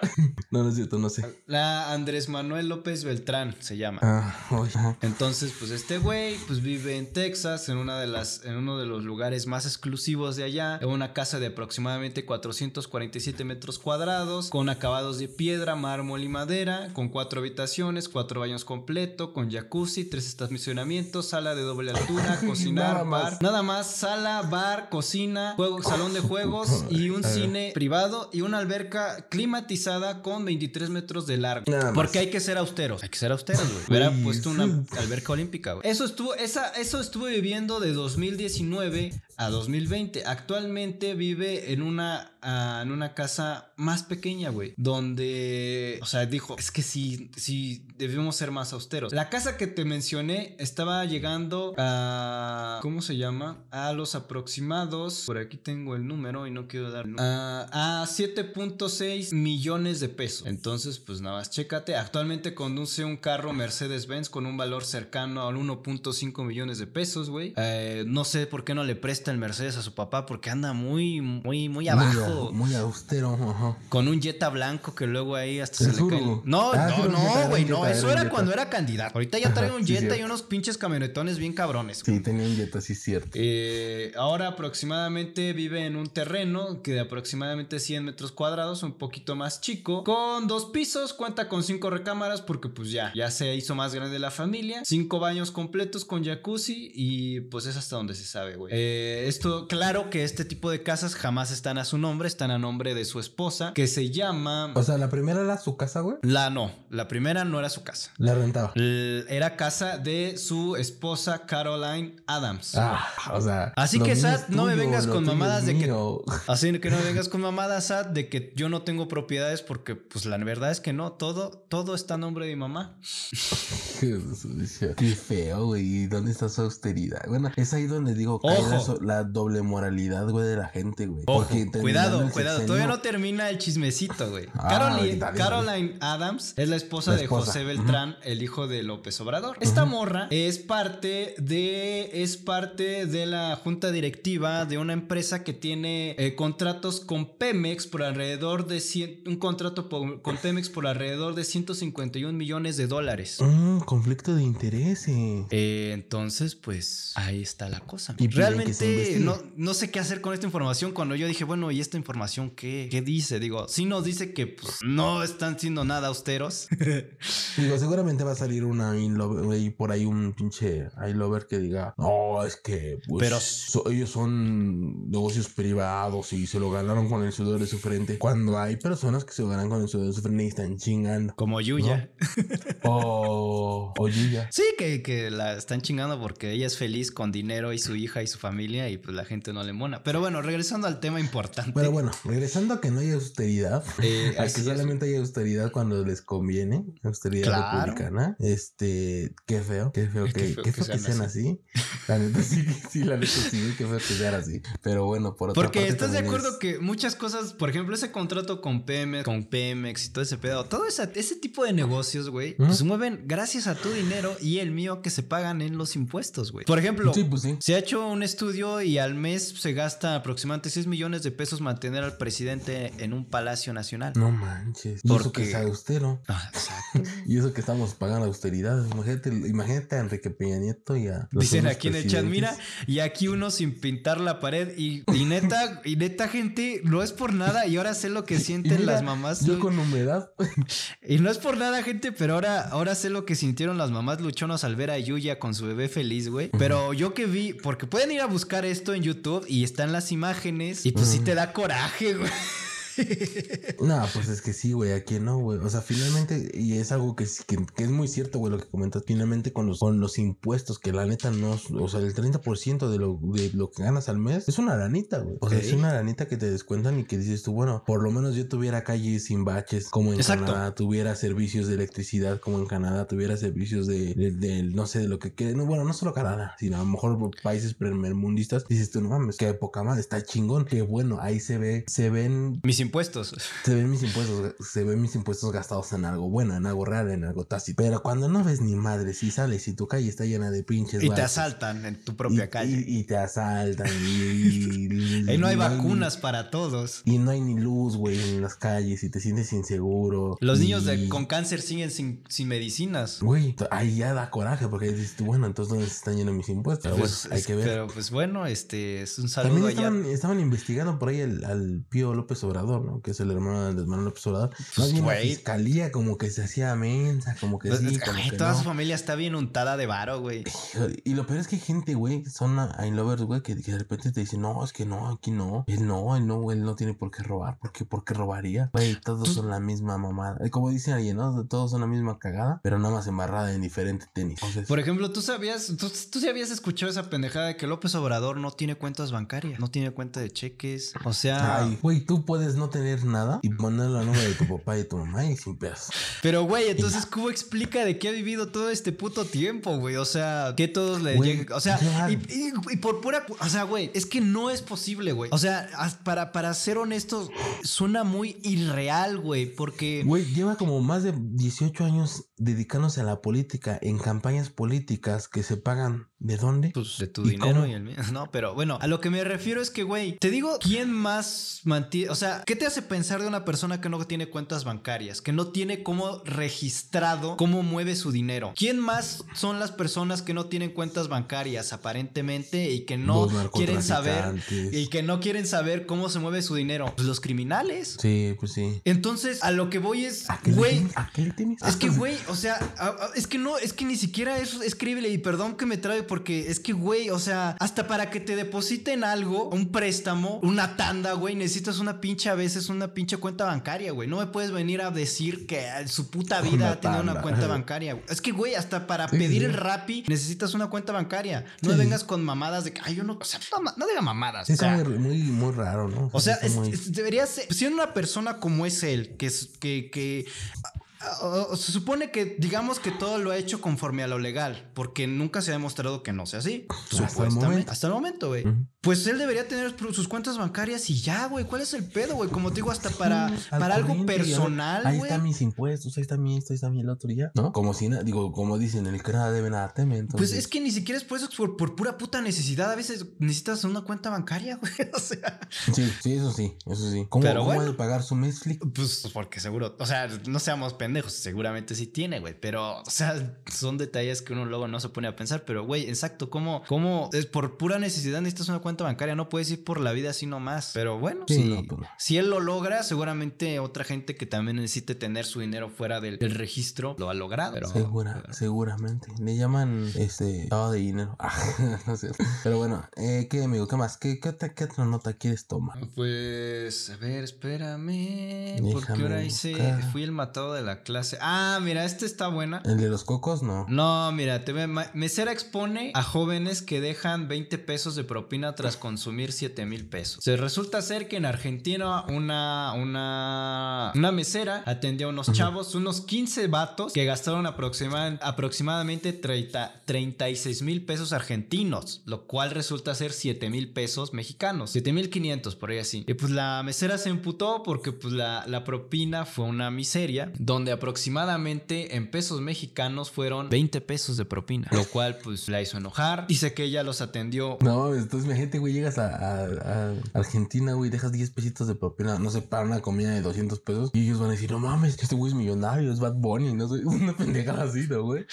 No, no es cierto, no sé. La Andrés Manuel López Beltrán se llama. Ah. Entonces, pues este güey, pues vive en Texas, en una de las, en uno de los lugares más exclusivos de allá, en una casa de aproximadamente 447 metros cuadrados, con acabados de piedra, mármol y madera, con cuatro habitaciones, cuatro baños completo, con jacuzzi, tres estacionamientos, sala de doble altura, [LAUGHS] cocinar, Nada más. bar, nada más, sala, bar, cocina, juego, salón de juegos [LAUGHS] y un cine privado y una alberca climatizada con 23 metros de largo. Nada más. Porque hay que ser austeros, hay que ser austeros, güey. Hubiera puesto una [LAUGHS] alberca olímpica, güey. Eso estuvo, esa, eso estuvo viviendo de 2019 a 2020. Actualmente vive en una, ah, en una casa más pequeña, güey. Donde, o sea, dijo, es que sí, sí, debemos ser más austeros. La casa que te mencioné estaba llegando a, ¿cómo se llama? A los aproximados, por aquí tengo el número y no quiero dar. Ah, a 7.6 millones de pesos. Entonces, pues nada más, chécate. Actualmente conduce un carro Mercedes-Benz con un valor cercano al 1.5 millones de pesos, güey. Eh, no sé por qué no le presta el Mercedes a su papá porque anda muy, muy, muy abajo. Muy, muy austero. Ajá. Con un Jetta blanco que luego ahí hasta se le cae. No, Ah, no, no, güey, no. Eso era cuando era candidato. Ahorita ya trae un sí, Jetta y unos pinches camionetones bien cabrones. Sí, tenía un Jetta, sí, es cierto. Eh, ahora aproximadamente vive en un terreno que de aproximadamente 100 metros cuadrados, un poquito más chico, con dos pisos, cuenta con cinco recámaras porque pues ya, ya se hizo más grande la familia, cinco baños completos con jacuzzi y pues es hasta donde se sabe, güey. Eh, esto, claro que este tipo de casas jamás están a su nombre, están a nombre de su esposa, que se llama... O sea, la primera era su casa, güey. La no, la primera no era su casa. La rentaba. L- Era casa de su esposa Caroline Adams. Ah, o sea. Así que, es no me vengas con mamadas de que-. [LAUGHS] Así que no me vengas con mamadas, Sad, de que yo no tengo propiedades porque, pues, la verdad es que no. Todo, todo está a nombre de mi mamá. [LAUGHS] Qué Qué feo, güey. ¿Y ¿Dónde está su austeridad? Bueno, es ahí donde digo Ojo. la, la doble moralidad, güey, de la gente, güey. Ojo, Porque terminando cuidado, cuidado. Todavía no termina el chismecito, güey. Ah, Caroline, Adams es la esposa La de. José Beltrán, el hijo de López Obrador. Esta morra es parte de es parte de la junta directiva de una empresa que tiene eh, contratos con Pemex por alrededor de 100 un contrato con Pemex por alrededor de 151 millones de dólares. Mm, conflicto de intereses. Eh, entonces, pues ahí está la cosa. Y Realmente no, no sé qué hacer con esta información. Cuando yo dije, bueno, ¿y esta información qué, qué dice? Digo, sí nos dice que pues, no están siendo nada austeros. [LAUGHS] Digo, seguramente va a salir una inlover, güey, por ahí un pinche iLover que diga, no, es que pues, Pero- so- ellos son negocios privados y se lo ganaron con el sudor de su frente. Cuando hay personas que se lo ganan con el sudor de su frente y están chingando. Como Yuya. [LAUGHS] O, o Yuya. Sí, que, que la están chingando porque ella es feliz con dinero y su hija y su familia y pues la gente no le mona. Pero bueno, regresando al tema importante. Pero bueno, regresando a que no hay austeridad, [LAUGHS] Eh, a que así es. solamente hay austeridad cuando les conviene, austeridad Claro. republicana. Este, qué feo, qué feo, [LAUGHS] Qué que, feo qué que feo que sean sean así. La neta sí, [LAUGHS] sí, la neta sí, qué feo que sean así. Pero bueno, por otra Porque parte estás de acuerdo es- que muchas cosas, por ejemplo, ese contrato con Pemex, con Pemex y todo ese pedo, todo ese tipo de negocios, güey, Ujú. pues mueven gracias a tu dinero y el mío que se pagan en los impuestos, güey. Por ejemplo, Sí, pues sí. se ha hecho un estudio y al mes se gasta aproximadamente 6 millones de pesos mantener al presidente en un palacio nacional. No manches. Y eso Porque- que es austero. Ah, exacto. [LAUGHS] Y eso que estamos pagando austeridad. Imagínate, imagínate a Enrique Peña Nieto y a los Dicen aquí en el chat, mira, y aquí uno sin pintar la pared y, y neta, y neta gente, no es por nada y ahora sé lo que [LAUGHS] sienten mira, las mamás. Yo con humedad. [LAUGHS] Y no es por nada, gente, pero ahora, ahora sé lo que sintieron las mamás luchonas al ver a Yuya con su bebé feliz, güey. Pero yo que vi, porque pueden ir a buscar esto en YouTube y están las imágenes y pues sí te da coraje, güey. No, pues es que sí, güey, aquí no, güey. O sea, finalmente, y es algo que, que, que es muy cierto, güey, lo que comentas, finalmente con los, con los impuestos, que la neta no, o sea, el 30% de lo, de lo que ganas al mes es una lanita, güey. O sea, es una lanita que te descuentan y que dices tú, bueno, por lo menos yo tuviera calles sin baches, como en Exacto. Canadá, tuviera servicios de electricidad, como en Canadá, tuviera servicios de, de- de- no sé, de lo que quiere. No, bueno, no solo Canadá, sino a lo mejor países primermundistas, dices tú, no mames, qué poca madre, está chingón, que bueno, ahí se ve, se ven Mis impuestos. [LAUGHS] se ven mis impuestos, se ven mis impuestos gastados en algo bueno, en algo real, en algo tácito. Pero cuando no ves ni madre, si sales y tu calle está llena de pinches Y te asaltan en tu propia y- calle. Y, y te asaltan y, [LAUGHS] no hay vacunas para todos. Y no hay ni luz, güey, en las calles y te sientes inseguro. Los niños de- con cáncer siguen sin, sin medicinas. Güey, ahí ya da coraje porque dices tú, bueno, entonces ¿dónde están yendo mis impuestos? Pero Pues, bueno, hay que ver. Pero pues bueno, este es un saludo También allá. estaban, estaban investigando por ahí el, al Pío López Obrador, ¿no? Que es el hermano de Andrés Manuel López Obrador. Más bien la fiscalía como que se hacía mensa, como que Pues, sí, como que toda no. su familia está bien untada de varo, güey. Y lo peor es que hay gente, güey, son I lovers, güey, que, que de repente te dicen, no, es que no, aquí no. Él no, él no, él no tiene por qué robar. ¿Por qué, por qué robaría? Güey, todos son la misma mamada. Eh, Como dicen alguien, ¿no? Todos son la misma cagada, pero nada más embarrada en diferente tenis. Entonces, Por ejemplo, tú sabías, tú, tú sí habías escuchado esa pendejada de que López Obrador no tiene cuentas bancarias, no tiene cuenta de cheques. O sea, Ay, güey, tú puedes no tener nada y ponerlo a nombre de tu papá y de tu mamá y sin pedos. pero güey, entonces ¿cómo explica de qué ha vivido todo este puto tiempo, güey? O sea, que todos le Güey, lleguen, o sea, y, y- y por pura, o sea, güey, es que no es posible, güey. O sea, para, para ser honestos, suena muy irreal, güey, porque Güey, lleva como más de 18 años dedicándose a la política en campañas políticas que se pagan. ¿De dónde? Pues de tu ¿Y dinero cómo? y el mío. [LAUGHS] No, pero bueno, a lo que me refiero es que, güey, te digo, ¿quién más mantiene? O sea, ¿qué te hace pensar de una persona que no tiene cuentas bancarias? Que no tiene cómo registrado cómo mueve su dinero. ¿Quién más son las personas que no tienen cuentas bancarias aparentemente y que no quieren saber y que no quieren saber cómo se mueve su dinero? Pues los criminales. Sí, pues sí. Entonces, a lo que voy es, ¿A qué le güey? ¿A qué le temes? es que, güey, o sea, a- a- es que no, es que ni siquiera eso es creíble. Y perdón que me porque es que, güey, o sea, hasta para que te depositen algo, un préstamo, una tanda, güey, necesitas una pinche, a veces una pinche cuenta bancaria, güey. No me puedes venir a decir que en su puta vida Una ha tenido una cuenta [LAUGHS] bancaria. güey. Es que, güey, hasta para Sí, pedir sí. el Rappi necesitas una cuenta bancaria. No Sí. vengas con mamadas de que, ay, yo no, o sea, no, diga mamadas. Sí, o sea, está muy, muy, raro, ¿no? o sea, es- muy- es- debería ser. Siendo una persona como es él, que es que. que se supone que, digamos que todo lo ha hecho conforme a lo legal, porque nunca se ha demostrado que no sea así. Hasta el supuestamente. momento. Hasta el momento, güey. Pues él debería tener sus cuentas bancarias y ya, güey. ¿Cuál es el pedo, güey? Como te digo, hasta para, para algo personal, Ahí están mis impuestos, ahí está mi esto, ahí está mi el otro y ya. ¿No? Como si digo, como dicen, el que nada debe nada teme. Entonces, Pues es que ni siquiera es por eso, es por, por pura puta necesidad. A veces necesitas una cuenta bancaria, [LAUGHS] güey. O sea. Sí, sí, eso sí, eso sí. ¿Cómo, Pero cómo bueno. de pagar su Netflix? Pues porque seguro, o sea, no seamos pendejos, seguramente sí tiene, güey, pero, o sea, son detalles que uno luego no se pone a pensar, pero, güey, exacto, ¿cómo, cómo es por pura necesidad necesitas una cuenta bancaria? No puedes ir por la vida así nomás, pero bueno, Sí, si, no, pues si él lo logra, seguramente otra gente que también necesite tener su dinero fuera del, del registro lo ha logrado. Pero, Segura, pero- seguramente. Le llaman este lavado de dinero. [LAUGHS] Ah, no sé. Pero bueno, eh, ¿qué amigo? ¿Qué más? ¿Qué, qué, otra, qué otra nota quieres tomar? Pues, a ver, espérame, porque Déjame ahora hice, fui el matado de la clase. Ah, mira, esta está buena. El de los cocos, no. No, mira, te ve, mesera expone a jóvenes que dejan 20 pesos de propina tras consumir 7 mil pesos. Se resulta ser que en Argentina una, una, una mesera atendió a unos chavos, unos 15 vatos que gastaron aproxima- aproximadamente 30, 36 mil pesos argentinos, lo cual resulta ser 7 mil pesos mexicanos, 7 mil 500 por ahí así. Y pues la mesera se emputó porque pues la, la propina fue una miseria, donde aproximadamente en pesos mexicanos fueron 20 pesos de propina, lo cual pues la hizo enojar. Dice que ella los atendió. No mames, entonces imagínate, güey, llegas a, a- a Argentina, güey, dejas 10 pesitos de propina, no sé, para una comida de 200 pesos. Y ellos van a decir, no mames, este güey es millonario, es Bad Bunny, no sé, [LAUGHS] una pendejada así, ¿no, güey?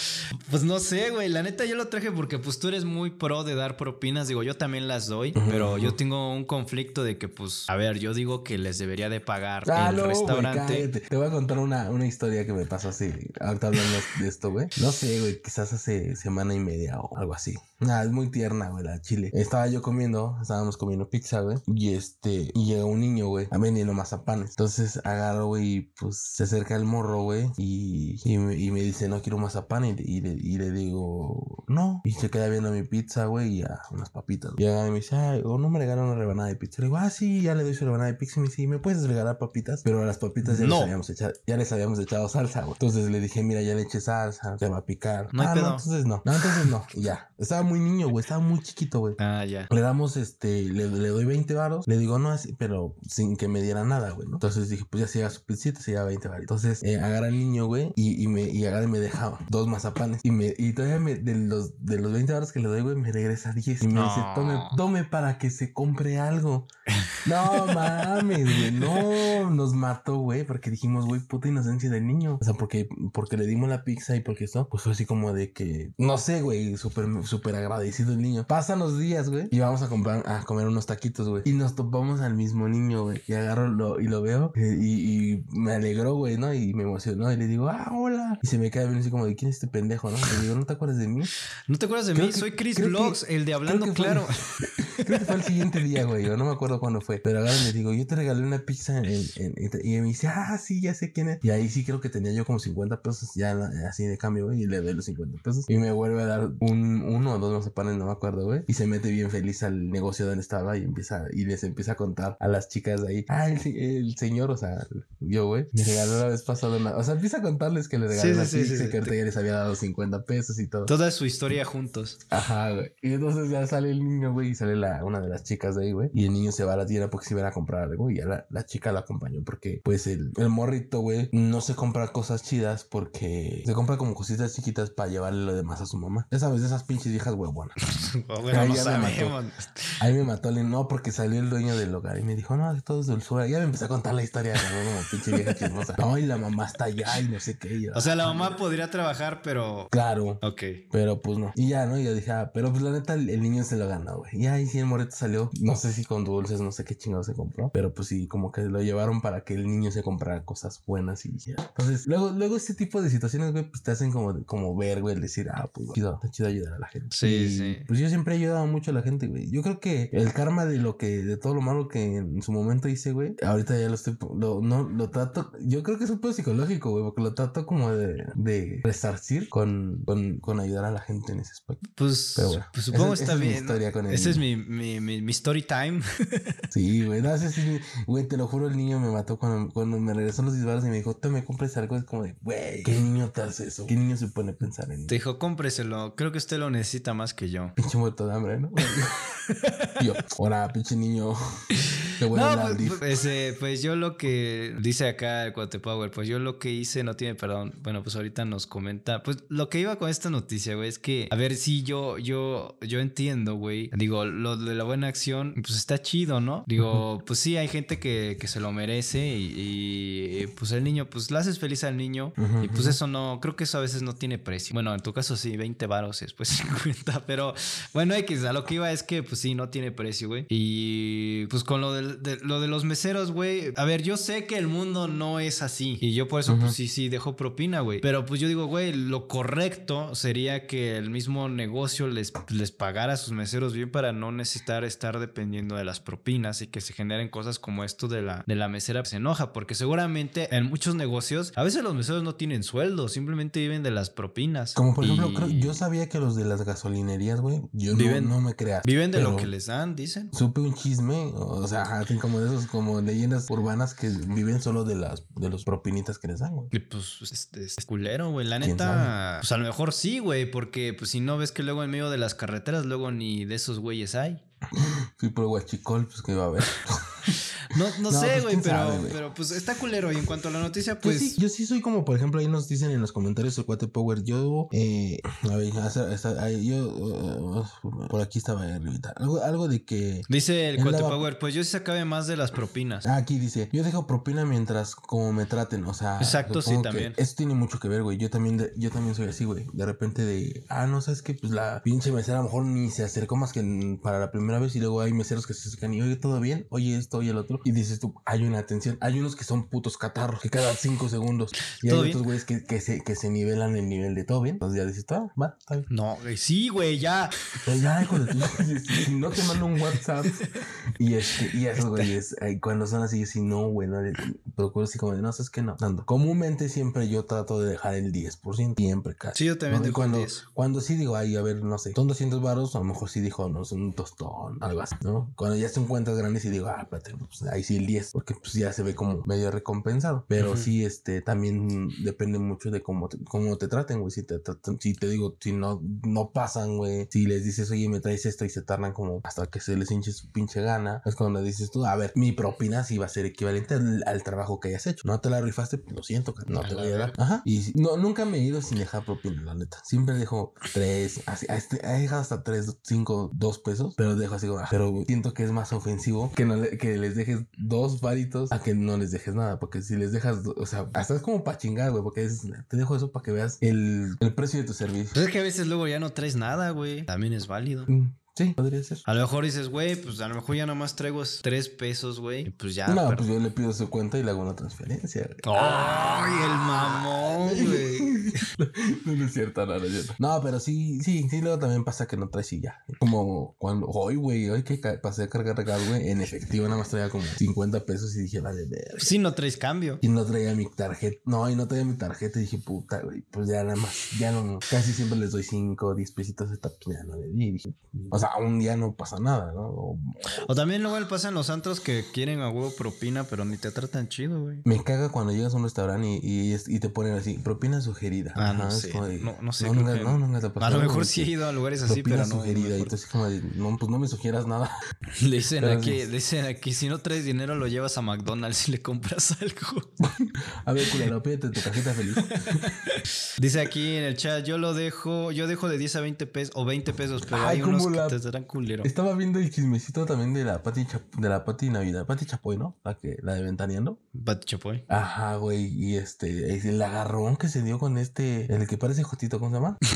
Pues no sé, güey, la neta yo lo traje porque pues tú eres muy pro de dar propinas, digo, yo también las doy, pero yo tengo un conflicto de que pues, a ver, yo digo que les debería de pagar Ah, el no, restaurante. Te voy a contar una, una historia que me pasó así, ahorita hablando de esto, güey. No sé, güey, quizás hace semana y media o algo así. Nada, es muy tierna, güey, la chile. Estaba yo comiendo, estábamos comiendo pizza, güey. Y este, y llega un niño, güey, a vendiendo mazapanes. Entonces agarro, güey, y pues se acerca el morro, güey, y, y, me, y me dice, no quiero mazapán. Y, y le, y le digo, no. Y se queda viendo mi pizza, güey, y a unas papitas. Y agarra y me dice, o no me regala una rebanada de pizza. Le digo, ah, sí, ya le doy su rebanada de pizza. Y me dice, ¿me puedes regalar papitas? Pero a las papitas ya, No. les, habíamos echado, ya les habíamos echado salsa, güey. Entonces le dije, mira, ya le eché salsa, te va a picar. No ah, no, entonces no. No, entonces no. Y ya. Estaba muy niño, güey, estaba muy chiquito, güey. Ah, ya. Le damos, este, le, le doy 20 varos. Le digo, no, así, pero sin que me diera nada, güey, ¿no? Entonces dije, pues ya se lleva su pizzita, se lleva 20 varos. Entonces, eh, agarra al niño, güey, y, y me, y agarra y me deja dos mazapanes. Y me, y todavía me, de los, de los 20 varos que le doy, güey, me regresa 10. Y me dice, No. tome, tome para que se compre algo. No mames, güey, no, nos mató, güey, porque dijimos, güey, puta inocencia del niño. O sea, porque, porque le dimos la pizza y porque esto, pues fue así como de que, no sé, güey, súper, súper agradecido el niño. Pasan los días, güey, y vamos a comprar, a comer unos taquitos, güey. Y nos topamos al mismo niño, güey, y agarro lo, y lo veo, eh, y, y me alegró, güey, ¿no? Y me emocionó, y le digo, ah, hola. Y se me queda bien así como de, ¿quién es este pendejo, no? Le digo, ¿no te acuerdas de mí? ¿No te acuerdas de Creo mí? que- Soy Chris Vlogs, el de Hablando fue- Claro. [LAUGHS] [LAUGHS] Creo que fue el siguiente día, güey. Yo no me acuerdo cuándo fue. Pero ahora le digo, yo te regalé una pizza en, en- en- y me dice, ah, sí, ya sé quién es. Y ahí sí creo que tenía yo como 50 pesos ya así de cambio, güey. Y le doy los 50 pesos. Y me vuelve a dar un, uno o dos mazapanes, no me acuerdo, güey. Y se mete bien feliz al negocio donde estaba y empieza, y les empieza a contar a las chicas de ahí. Ah, el, el señor, o sea, yo, güey, me regaló la vez pasada una. O sea, empieza a contarles que le regaló Sí, una sí, pizza sí, y que ahorita ya les había dado 50 pesos y todo. Toda su historia juntos. Ajá, güey. Y entonces ya sale el niño, güey, y sale la, una de las chicas de ahí, güey. Y el niño se va a la tienda porque se iba a comprar algo. Y ya la, la chica la acompañó porque, pues, el, el morrito, güey, no se compra cosas chidas porque se compra como cositas chiquitas para llevarle lo demás a su mamá. Ya sabes, de esas pinches viejas huevonas. [LAUGHS] Oh, bueno, Ahí no me mató. Ahí me mató el no, porque salió el dueño del lugar y me dijo, no, todo es dulzura. Ya me empecé a contar la historia de como [LAUGHS] pinche vieja chismosa. No, y la mamá está allá y no sé qué. Y O sea, la mamá podría trabajar, pero. claro. Ok. Pero pues no. Y ya, ¿no? Y yo dije, ah, pero pues la neta, el, el niño se lo ganó, güey. Y ahí sí, el morrito salió. No sé si con dulces, no sé qué chingado se compró. Pero pues sí, como que lo llevaron para que el niño se comprara cosas buenas y ya. Entonces, luego, luego este tipo de situaciones, güey, pues te hacen como, como ver, güey, el decir, ah, pues chido, está chido ayudar a la gente. Sí, Y, sí. Pues yo siempre he ayudado mucho a la gente, güey. Yo creo que el karma de lo que, de todo lo malo que en su momento hice, güey, ahorita ya lo estoy, lo, no, lo trato, yo creo que es un poco psicológico, güey, porque lo trato como de, de resarcir con, con, con ayudar a la gente en ese aspecto. Pues, Pero bueno, pues supongo esa- está esa es mi bien. historia con el Ese es mi, mi, mi, mi story time. [LAUGHS] Sí, güey, no sé si, güey, te lo juro, el niño me mató cuando, cuando me regresó los disparos y me dijo, te me compres algo, es como de, güey, ¿qué niño te hace eso? ¿Qué niño se pone a pensar en Te dijo, cómpreselo. Creo que usted lo necesita más que yo. Pinche muerto de hambre, ¿no? [LAUGHS] Yo, ahora, pinche niño, te voy a No, pues, pues, eh, pues yo lo que dice acá el Cuate Power, pues yo lo que hice no tiene perdón. Bueno, pues ahorita nos comenta. Pues lo que iba con esta noticia, güey, es que, a ver, si yo, yo, yo entiendo, güey. Digo, lo de la buena acción, pues está chido, ¿no? Digo, pues sí, hay gente que, que se lo merece y, y, pues el niño, pues le haces feliz al niño y pues eso no, creo que eso a veces no tiene precio. Bueno, en tu caso sí, 20 varos y después [LAUGHS] 50, pero bueno, X, a lo que iba es que pues sí, no tiene precio, güey. Y pues con lo de, lo de los meseros, güey. A ver, yo sé que el mundo no es así. Y yo por eso, pues sí, sí, dejo propina, güey. Pero pues yo digo, güey, lo correcto sería que el mismo negocio les, les pagara a sus meseros bien para no necesitar estar dependiendo de las propinas y que se generen cosas como esto de la, de la mesera se enoja. Porque seguramente en muchos negocios, a veces los meseros no tienen sueldo, simplemente viven de las propinas. Como por ejemplo, creo- yo sabía que los de las gasolinerías, güey, yo Viven- no, no me creas. Viven de lo que les dan, dicen. Supe un chisme, o sea, [LAUGHS] así como de esos, como leyendas urbanas que viven solo de las, de los propinitas que les dan, güey. Y pues este, es culero, güey. La ¿Quién neta, pues a lo mejor sí, güey, porque pues si no ves que luego en medio de las carreteras, luego ni de esos güeyes hay. Fui por guachicol, pues que iba a haber. [LAUGHS] [LAUGHS] No, no, No, sé, pues, güey, pero, pero pues está culero. Y en cuanto a la noticia, Pues, pues. sí, yo sí soy como, por ejemplo, ahí nos dicen en los comentarios el cuate Power. Yo, eh, a ver, ahí, yo, uh, por aquí estaba arribita. Algo, algo de que. Dice el Cuate Power, pues yo sí sacabe más de las propinas. Ah, aquí dice, yo dejo propina mientras como me traten, o sea. Exacto, sí, también. Eso tiene mucho que ver, güey. Yo también, de- yo también soy así, güey. De repente de, ah, no, sabes que pues la pinche mesera a lo mejor ni se acercó más que para la primera vez y luego hay meseros que se acercan y, oye, todo bien, oye esto, oye el otro. Y dices tú, hay una atención. Hay unos que son putos catarros que cada cinco segundos. Y hay ¿Todo otros güeyes que, que, se, que se nivelan el nivel de todo bien. Entonces ya dices, ah, va, está bien. No, güey, sí, güey, ya. Pero ya, hijo de tu- si no te mando un WhatsApp. Y este, y esos güeyes, eh, cuando son así, si no, güey, no le procuro así como de, no, es que no. Comúnmente siempre yo trato de dejar el 10%, siempre casi. Sí, yo también. Y el cuando, 10. cuando sí digo, ay, a ver, no sé, son 200 varos, a lo mejor sí dijo, no sé, un tostón, algo así, ¿no? Cuando ya son cuentas grandes y digo, ah, pues ahí sí el 10, porque pues ya se ve como medio recompensado. Pero Ujú. sí, este, también depende mucho de cómo te, cómo te traten, güey. Si te tratan, si te digo, si no, no pasan, güey. Si les dices, oye, me traes esto y se tardan como hasta que se les hinche su pinche gana. Es cuando dices tú, a ver, mi propina sí va a ser equivalente al, al trabajo que hayas hecho. No te la rifaste, pues lo siento, no te voy a dar. Ajá. Y no, nunca me he ido sin dejar propina, la neta. Siempre dejo tres, así, este- he dejado hasta tres, cinco, dos pesos, pero dejo así ah, pero siento que es más ofensivo que, no le- que les dejes dos varitos a que no les dejes nada, porque si les dejas, o sea, hasta es como para chingar, güey, porque es, te dejo eso para que veas el, el precio de tu servicio. Pues es que a veces luego ya no traes nada, güey. También es válido. Mm, Sí, podría ser. A lo mejor dices, güey, pues a lo mejor ya nomás traigo tres pesos, güey. Y pues ya. no, pues yo le pido su cuenta y le hago una transferencia. ¡Ay, el mamón, güey! [LAUGHS] no, no es cierto, no, no. No, pero sí, sí, sí, luego también pasa que no traes y ya. Como cuando, hoy, güey, hoy que pasé a cargar regalo, güey, en efectivo nada más traía como 50 pesos y dije, vale, ver. Sí, no traes cambio. Y no traía mi tarjeta, no, y no traía mi tarjeta y dije, puta, güey, pues ya nada más, ya no, casi siempre les doy 5 o 10 pesitos, esta, pues ya no le di. Dije, o sea, un día no pasa nada, ¿no? O- O también luego le pasan los antros que quieren a huevo propina, pero ni te tratan chido, güey. me caga cuando llegas a un restaurante y, y, es- y te ponen así, propina sugerida. Ah, no sé. como No- no sé, No, creo nunca, que- no, nunca te ha A lo mejor sí he ido a lugares así, propina pero no. sugerida y así como no, pues no me sugieras nada. Le [LAUGHS] dicen Pero aquí, dicen aquí, si no traes dinero lo llevas a McDonald's y le compras algo. [LAUGHS] A ver, culero, pídete tu tarjeta feliz. [LAUGHS] Dice aquí en el chat, yo lo dejo, yo dejo de 10 a 20 pesos o 20 pesos, pero Ay, hay unos que la- culero. Estaba viendo el chismecito también de la Pati de la Pati Navidad, Pati Chapoy, ¿no? La que la de Ventaneando. Pati Chapoy. Ajá, güey, y este es el agarrón que se dio con este el que parece Jotito, ¿cómo se llama? [LAUGHS]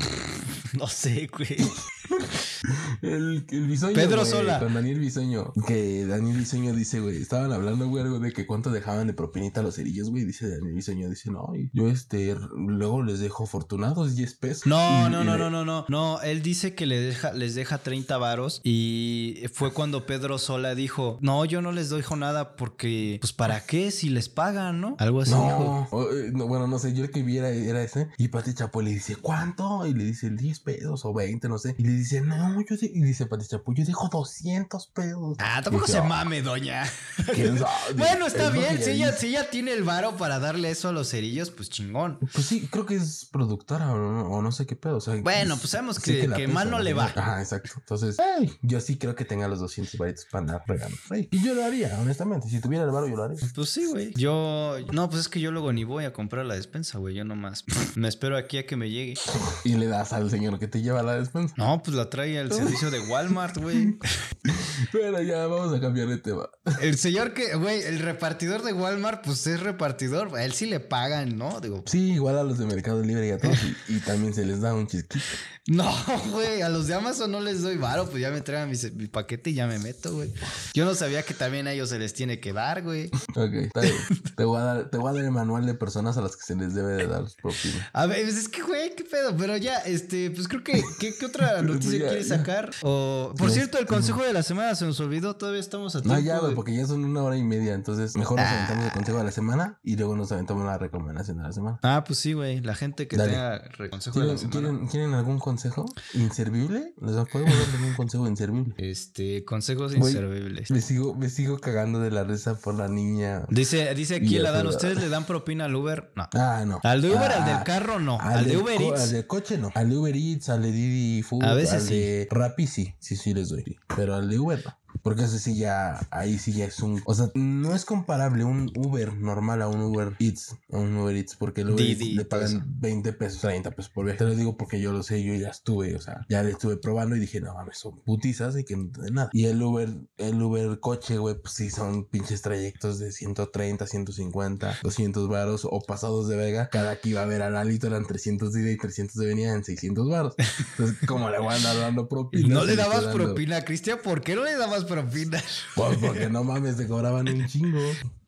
No sé, güey. [LAUGHS] El, el bisoño. Pedro Sola. Con Daniel Bisoño. Que Daniel Bisoño dice, güey, estaban hablando, güey, algo de que cuánto dejaban de propinita a los cerillos, güey. Dice Daniel Bisoño, dice, no, yo este, luego les dejo afortunados 10 pesos. No, Y- no, y no, le- no, no, no. No, él dice que le deja, les deja 30 varos y fue cuando Pedro Sola dijo, no, yo no les doy nada porque, pues, ¿para qué si les pagan, no? Algo así dijo. No, o, eh, no, bueno, no sé, yo el que vi era, era ese. Y Pati Chapoy le dice, ¿cuánto? Y le dice 10 pesos o 20, no sé. Y le dice, no, yo de-". Y dice Pati Chapoy, yo dejo 200 pesos. Ah, tampoco Dije, se "Ah, mame, doña. ¿quién sabe?". [LAUGHS] Bueno, está Es bien. que Si ella, dice. si ella tiene el varo para darle eso a los cerillos, pues chingón. Pues sí, creo que es productora o no, o no sé qué pedo. O sea, Bueno, pues sabemos sí que- que pesa, mal no le va. Ajá, exacto. Entonces, yo sí creo que tenga los 200 varitos para andar regando. Ey, Y yo lo haría, honestamente. Si tuviera el varo, yo lo haría. Pues sí, güey. Yo. No, pues es que yo luego ni voy a comprar la despensa, güey. Yo nomás [LAUGHS] me espero aquí a que me llegue. Y le das al señor que te lleva la despensa. No, pues la trae el servicio de Walmart, güey. [LAUGHS] Pero ya vamos a cambiar de tema. El señor que, güey, el repartidor de Walmart, pues es repartidor. A él sí le pagan, ¿no? Digo, Sí, igual a los de Mercado Libre y a todos. Y, y también se les da un chisquito. no, güey, a los de Amazon no les doy varo, pues ya me traen mi, mi paquete y ya me meto, güey. Yo no sabía que también a ellos se les tiene que dar, güey. Ok, está bien. Te voy a dar, te voy a dar el manual de personas a las que se les debe de dar propina. A ver, pues es que, güey, qué pedo. Pero ya, este, pues creo que, ¿qué, qué otra noticia Ya, quieres ya. Sacar? O, por cierto, el consejo de la semana se nos olvidó, todavía estamos a tiempo. No, ya, güey, porque ya son una hora y media. Entonces, mejor nos Ah. aventamos el consejo de la semana y luego nos aventamos la recomendación de la semana. Ah, pues sí, güey, la gente que Dale. tenga consejo de la ¿Quieren, semana. quieren, quieren algún consejo inservible? ¿Les podemos dar algún consejo inservible? Este, consejos Güey, inservibles. Me sigo, me sigo cagando de la risa por la niña. Dice, dice aquí se va. ¿ustedes le dan propina al Uber? No. Ah, no. Al de Uber, Ah, al del carro, no. Al, de Uber Eats. Al del coche no. Al de Uber Eats, al de Didi Food, A veces al sí. de Rappi sí. Sí, sí les doy. Pero al de Uber. Porque ese sí ya, ahí sí ya es un... O sea, no es comparable un Uber normal a un Uber Eats. A un Uber Eats. Porque el Uber Didi, Eats le pagan eso. 20 pesos, 30 pesos por viaje. Te lo digo porque yo lo sé, yo ya estuve. O sea, ya le estuve probando y dije, no mames, son putizas y que no de nada. Y el Uber, el Uber coche, güey, pues sí son pinches trayectos de 130, 150, 200 varos o pasados de vega. Cada que iba a ver a Lalito eran 300 de ida y 300 de venida en 600 varos. Entonces, ¿cómo le voy a andar [LAUGHS] dando propina? No le dabas dando- propina, Cristian. ¿Por qué no le dabas propina? Pues porque no mames, te cobraban un chingo.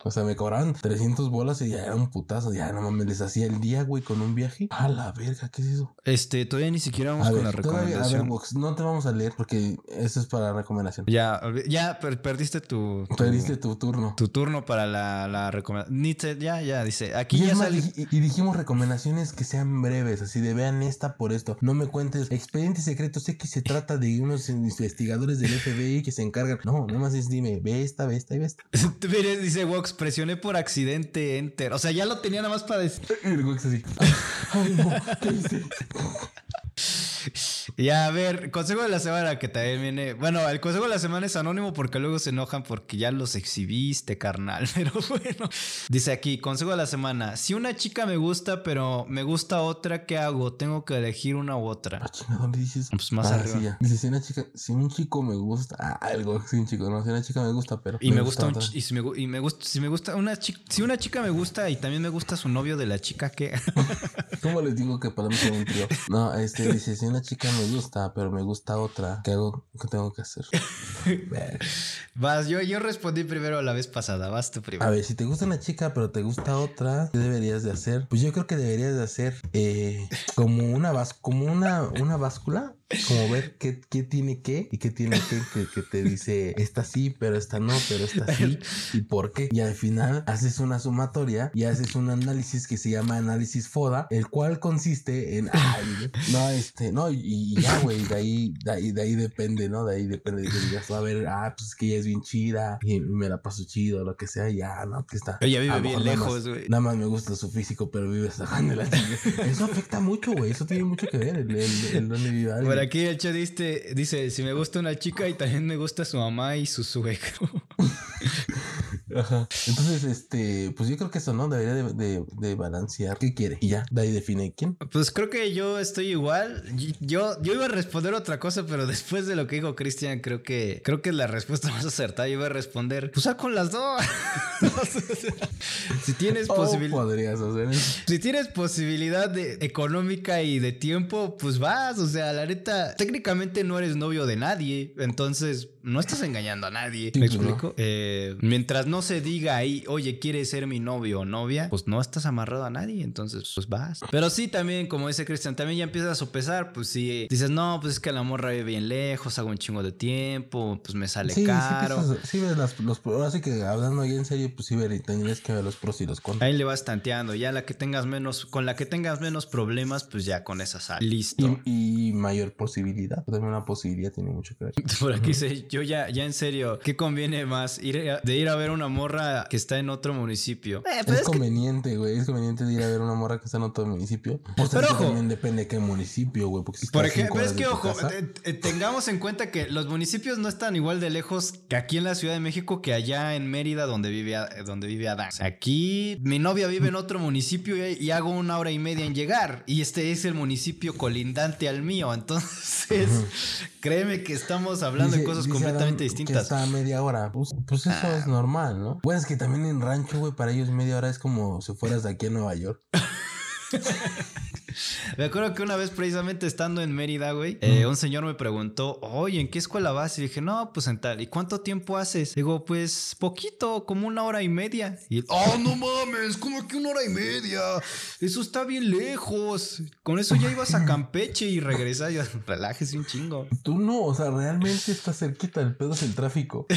O sea, me cobraban 300 bolas y ya era un putazo. Ya no mames, les hacía el día, güey, con un viaje. A la verga, ¿qué es eso? Este, todavía ni siquiera vamos A con ver, la todavía- a ver, recomendación. Vox, no te vamos a leer porque eso es para recomendación. ya, ya per- perdiste tu, tu, Perdiste tu turno. tu turno para la, la recomendación. Ni te- ya, ya, dice. Aquí Y, ya más, sale. y dijimos recomendaciones que sean breves, así de vean esta por esto. No me cuentes expediente secreto. Sé que se trata de unos investigadores del FBI que se encargan. No, nada más es dime, ve esta, ve esta y ve esta. [LAUGHS] Dice Vox, presioné por accidente enter. O sea, ya lo tenía nada más para decir. El así. [LAUGHS] Ay, no, ¿qué hice? [LAUGHS] Ya, a ver, consejo de la semana que también viene. Bueno, el consejo de la semana es anónimo porque luego se enojan porque ya los exhibiste, carnal. [LAUGHS] Pero bueno, dice aquí, consejo de la semana. Si una chica me gusta, pero me gusta otra, ¿qué hago? Tengo que elegir una u otra. Ah, ¿dónde dices? Pues más Ah, arriba. sí. Dice, si una chica, si un chico me gusta, ah, algo, si un chico, no, si una chica me gusta, pero. Y me, gusta, un otra. chi- y si me, y me gusta, si me gusta una chica, si una chica me gusta y también me gusta su novio de la chica, ¿qué? [LAUGHS] ¿Cómo les digo que podemos ser un trío? No, este dice, si una chica me gusta, pero me gusta otra, ¿qué hago? ¿Qué tengo que hacer? [LAUGHS] Vas, yo, yo respondí primero la vez pasada, vas tú A primero. ver, si te gusta una chica, pero te gusta otra, ¿qué deberías de hacer? Pues yo creo que deberías de hacer eh, como una como una, una báscula, como ver qué, qué tiene qué y qué tiene qué, que, que te dice esta sí, pero esta no, pero esta sí, y por qué. Y al final haces una sumatoria y haces un análisis que se llama análisis FODA, el cual consiste en, ay, no, este, no, y, y ya, güey, de ahí, de ahí, de ahí depende, ¿no? De ahí depende de que digas, a ver, ah, pues es que ella es bien chida y me la paso chido, lo que sea, ya, ¿no? Que está. Ella vive bien nada lejos, güey. Nada más me gusta su físico, pero vive sacando la chica. Eso afecta mucho, güey. Eso tiene mucho que ver. El, el, el alguien. Por aquí el chat dice, dice, si me gusta una chica y también me gusta su mamá y su suegro. [LAUGHS] Ajá. Entonces, este, pues yo creo que eso, ¿no? Debería de, de- de balancear qué quiere. Y ya, de ahí define quién. Pues creo que yo estoy igual. Yo, yo iba a responder otra cosa, pero después de lo que dijo Cristian, creo que creo que es la respuesta más acertada. Yo iba a responder, pues con las dos. [LAUGHS] si tienes O posibilidad. Si tienes posibilidad de económica y de tiempo, pues vas. O sea, la neta, técnicamente no eres novio de nadie. Entonces, no estás engañando a nadie. Sí, ¿Me explico? Eh, mientras no se diga ahí, oye, ¿quieres ser mi novio o novia? Pues no estás amarrado a nadie. Entonces, pues vas. Pero sí, también, como dice Cristian, también ya empiezas a sopesar. Pues si dices, no, pues es que la morra vive bien lejos, hago un chingo de tiempo, pues me sale Sí, sí, caro. piensas- sí ves las- los pros. Ahora sí que hablando ahí en serio, pues sí, ver, y tendrías que ver los pros y los contras. Ahí le vas tanteando. Ya la que tengas menos, con la que tengas menos problemas, pues ya con esa sal. Listo. Y, y mayor posibilidad. También una posibilidad tiene mucho que ver. [LAUGHS] Por aquí dice, yo ya, ya en serio, ¿qué conviene más? Ir a- de ir a ver una morra que está en otro municipio. Eh, pero Es, conveniente, güey. Es conveniente de ir a ver una morra que está en otro municipio. Pues Pero es que ojo. también depende de qué municipio, güey. Porque si Por está a cinco ejemplo, es horas que, de tu ojo, casa- eh, eh, tengamos en cuenta que los municipios no están igual de lejos que aquí en la Ciudad de México que allá en Mérida donde vive, donde vive Adán. O sea, aquí mi novia vive en otro municipio y, y hago una hora y media en llegar. Y este es el municipio colindante al mío. Entonces, créeme que estamos hablando de cosas completamente Adam distintas. está media hora. Pues, pues eso Ah. es normal, ¿no? Bueno, es que también en rancho, güey, para ellos media hora es como si fueras de aquí a Nueva York. [LAUGHS] [LAUGHS] Me acuerdo que una vez precisamente estando en Mérida, güey, eh, un señor me preguntó, oye, ¿en qué escuela vas? Y dije, no, pues en tal. ¿Y cuánto tiempo haces? Digo, pues poquito, como una hora y media. Y él, oh, no mames, como que una hora y media. Eso está bien lejos. Con eso ya ibas a Campeche y regresas. Yo, [LAUGHS] relájese un chingo. Tú no, o sea, realmente está cerquita. El pedo es el tráfico. [LAUGHS]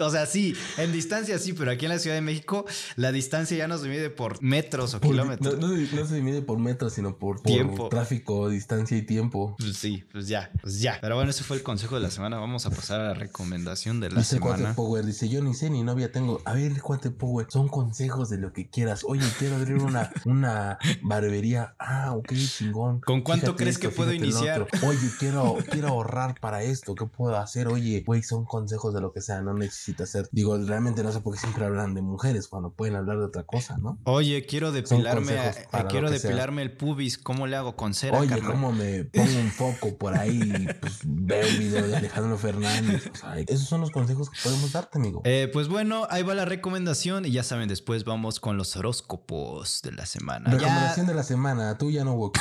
O sea, sí, en distancia sí, pero aquí en la Ciudad de México la distancia ya no se mide por metros o Por- kilómetros. No, no no se mide por metros, sino por, por Tiempo. tráfico, distancia y tiempo. Pues sí, pues ya, pues ya. Pero bueno, ese fue el consejo de la semana. Vamos a pasar a la recomendación de la Dice semana. Power, dice, yo ni sé ni novia tengo. A ver, Cuate Power, son consejos de lo que quieras. Oye, quiero abrir una, [LAUGHS] una barbería. Ah, ok, chingón. ¿Con cuánto Fíjate crees que puedo iniciar? Oye, quiero, quiero ahorrar para esto. ¿Qué puedo hacer? Oye, güey, son consejos de lo que sea. No necesitas ser. Digo, realmente no sé por qué siempre hablan de mujeres cuando pueden hablar de otra cosa, ¿no? Oye, quiero depilarme, consejos eh, quiero que sea. el pubis. ¿Cómo le hago con cera? Oye, carnal? ¿cómo me pongo un foco por ahí? y, Pues veo un video de Alejandro Fernández. O sea, esos son los consejos que podemos darte, amigo. Eh, pues bueno, ahí va la recomendación y ya saben, después vamos con los horóscopos de la semana. Ya- Recomendación de la semana, tú ya no woke.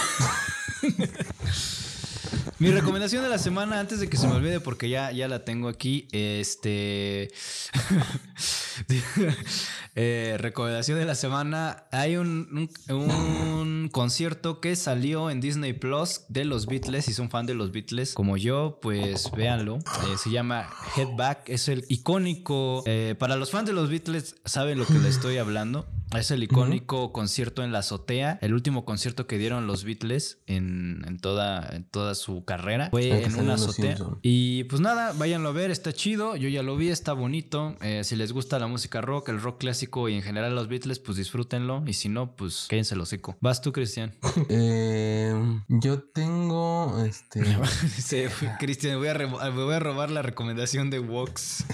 [LAUGHS] Mi recomendación de la semana, antes de que se me olvide, porque ya, ya la tengo aquí, este... [LAUGHS] Eh, recomendación de la semana, hay un, un- un concierto que salió en Disney Plus de los Beatles, si son fan de los Beatles como yo, pues véanlo, Eh, se llama Head Back, es el icónico, eh, para los fans de los Beatles saben lo que le estoy hablando. Es el icónico concierto en la azotea, el último concierto que dieron los Beatles en, en toda, en toda su carrera. Fue El que en una azotea. Y pues nada, váyanlo a ver, está chido. Yo ya lo vi, está bonito. Eh, si les gusta la música rock, el rock clásico y en general los Beatles, pues disfrútenlo. Y si no, pues cállense el hocico. Vas tú, Cristian. [LAUGHS] Eh, yo tengo este. [LAUGHS] Dice, Cristian, voy, a me voy a robar la recomendación de Vox. [LAUGHS]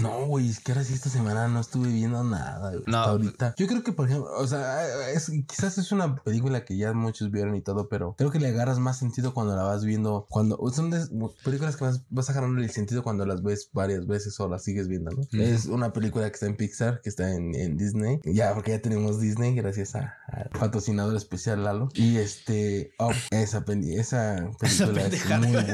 No, güey, es que ahora sí esta semana no estuve viendo nada. güey, No. Hasta ahorita. Yo creo que, por ejemplo, o sea, es- quizás es una película que ya muchos vieron y todo, pero creo que le agarras más sentido cuando la vas viendo. Cuando son de- películas que vas, vas agarrando el sentido cuando las ves varias veces o las sigues viendo, ¿no? Es una película que está en Pixar, que está en, en Disney. Ya, porque ya tenemos Disney, gracias a, patrocinador especial Lalo. Y este, oh, esa, esa Esa película es pendejada muy buena.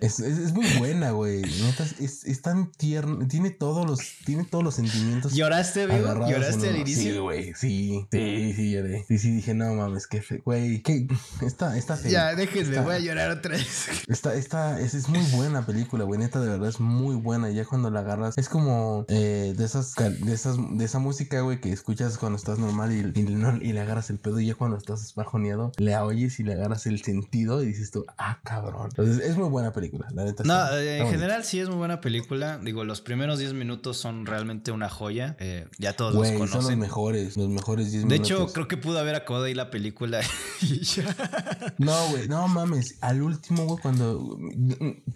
Es, es, es muy buena, güey. Es, es, es tan tierno. Tiene todos los, tiene todos los sentimientos. ¿Lloraste, agarrados ¿Lloraste al uno. Sí, inicio? güey. Sí, sí, sí, lloré. Sí, sí, dije, no mames, qué fe, güey. ¿Qué? Está, está feo. ya, déjenme, Está- voy a llorar otra vez. [LAUGHS] Está, está, es, es muy buena película, güey. Neta, de verdad es muy buena. Ya cuando la agarras, es como eh, de esas, de esas, de esa música, güey, que escuchas cuando estás normal y, y, no- y le agarras el pedo. Y ya cuando estás bajoneado, le oyes y le agarras el sentido y dices tú, ah, cabrón. Entonces, es muy buena película, la neta. No, está- eh, está en general sí es muy buena película. Digo, los primeros 10 minutos son realmente una joya. Eh, ya todos Güey, los son los conocen. mejores, los mejores 10 De minutos. hecho, creo que pudo haber acabado ahí la película [LAUGHS] y ya. No, güey, no mames. Al último, güey, cuando.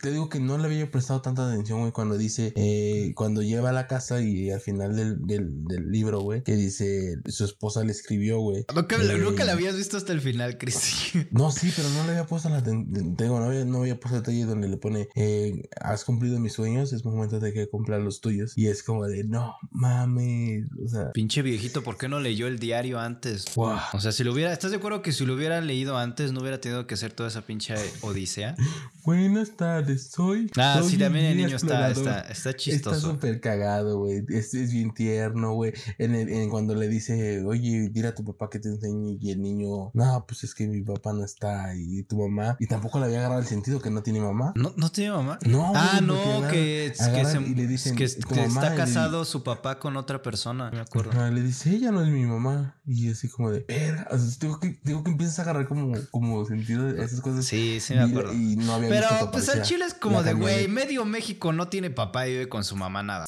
Te digo que no le había prestado tanta atención, güey, cuando dice. eh, cuando lleva a la casa y al final del, del, del libro, güey, que dice. Su esposa le escribió, güey. Nunca, eh, nunca la habías visto hasta el final, Cristi. [LAUGHS] No, sí, pero no le había puesto la aten- te digo, no había, no había puesto detalle donde le pone eh, has cumplido mis sueños, es momento de que cumpla los tuyos. Y es como de no mames. O sea, Pinche viejito, ¿por qué no leyó el diario antes? O sea, si lo hubiera, ¿estás de acuerdo que si lo hubiera leído antes no hubiera tenido que hacer toda esa pinche odisea? [LAUGHS] buenas tardes, soy. Ah, soy sí, también el niño está, explorador". está, está Está chistoso. súper cagado, güey. Es, es bien tierno, güey. En, en cuando le dice, oye, dile a tu papá que te enseñe. Y el niño, no, pues es que mi papá no está. Y tu mamá. Y tampoco le había agarrado el sentido que no tiene mamá. ¿No, ¿No tiene mamá? No, Ah, güey, no, agarran- que, que, se- y le dicen, que, "Tu que mamá", está y le- casado su papá con otra persona, me acuerdo. Ajá, le dice, ella no es mi mamá. Y así como de, verga. O sea, digo que, digo que empiezas a agarrar como, como sentido de esas cosas. Sí, sí me Y- acuerdo. Y, no había Pero pues al aparecía chile es como de, güey, medio México no tiene papá y vive con su mamá nada.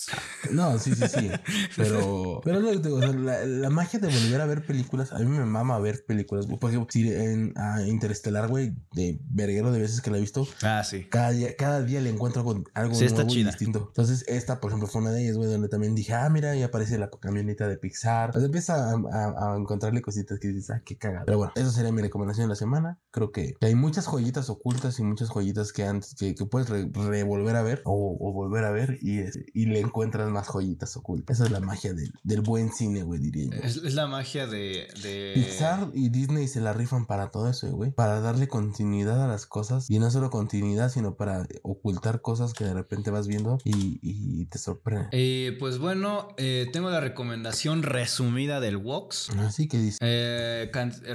No, sí, sí, sí. Pero, [LAUGHS] pero es lo que te digo, o sea, la, la magia de volver a ver películas, a mí me mama ver películas. Por ejemplo, si en ah, Interestelar, güey, de verguero de veces que la he visto, Ah, sí. cada día, cada día le encuentro algo, algo Sí, nuevo y distinto. Entonces, esta, por ejemplo, fue una de ellas, güey, donde también dije, ah, mira, y aparece la camioneta de Pixar. Sea, empieza a, a- a encontrarle cositas que dices, ah, qué cagada. Pero bueno, esa sería mi recomendación de la semana. Creo que hay muchas joyitas ocultas y muchas joyitas que antes que, que puedes re- revolver a ver o, o volver a ver y, es- y le encuentras más joyitas ocultas. Esa es la magia del, del buen cine, güey, diría yo. Es, es la magia de, de... Pixar y Disney se la rifan para todo eso, güey. Para darle continuidad a las cosas. Y no solo continuidad, sino para ocultar cosas que de repente vas viendo y, y te sorprenden. Eh, pues bueno, eh, tengo la recomendación resumida del Vox. Así que dice. Eh,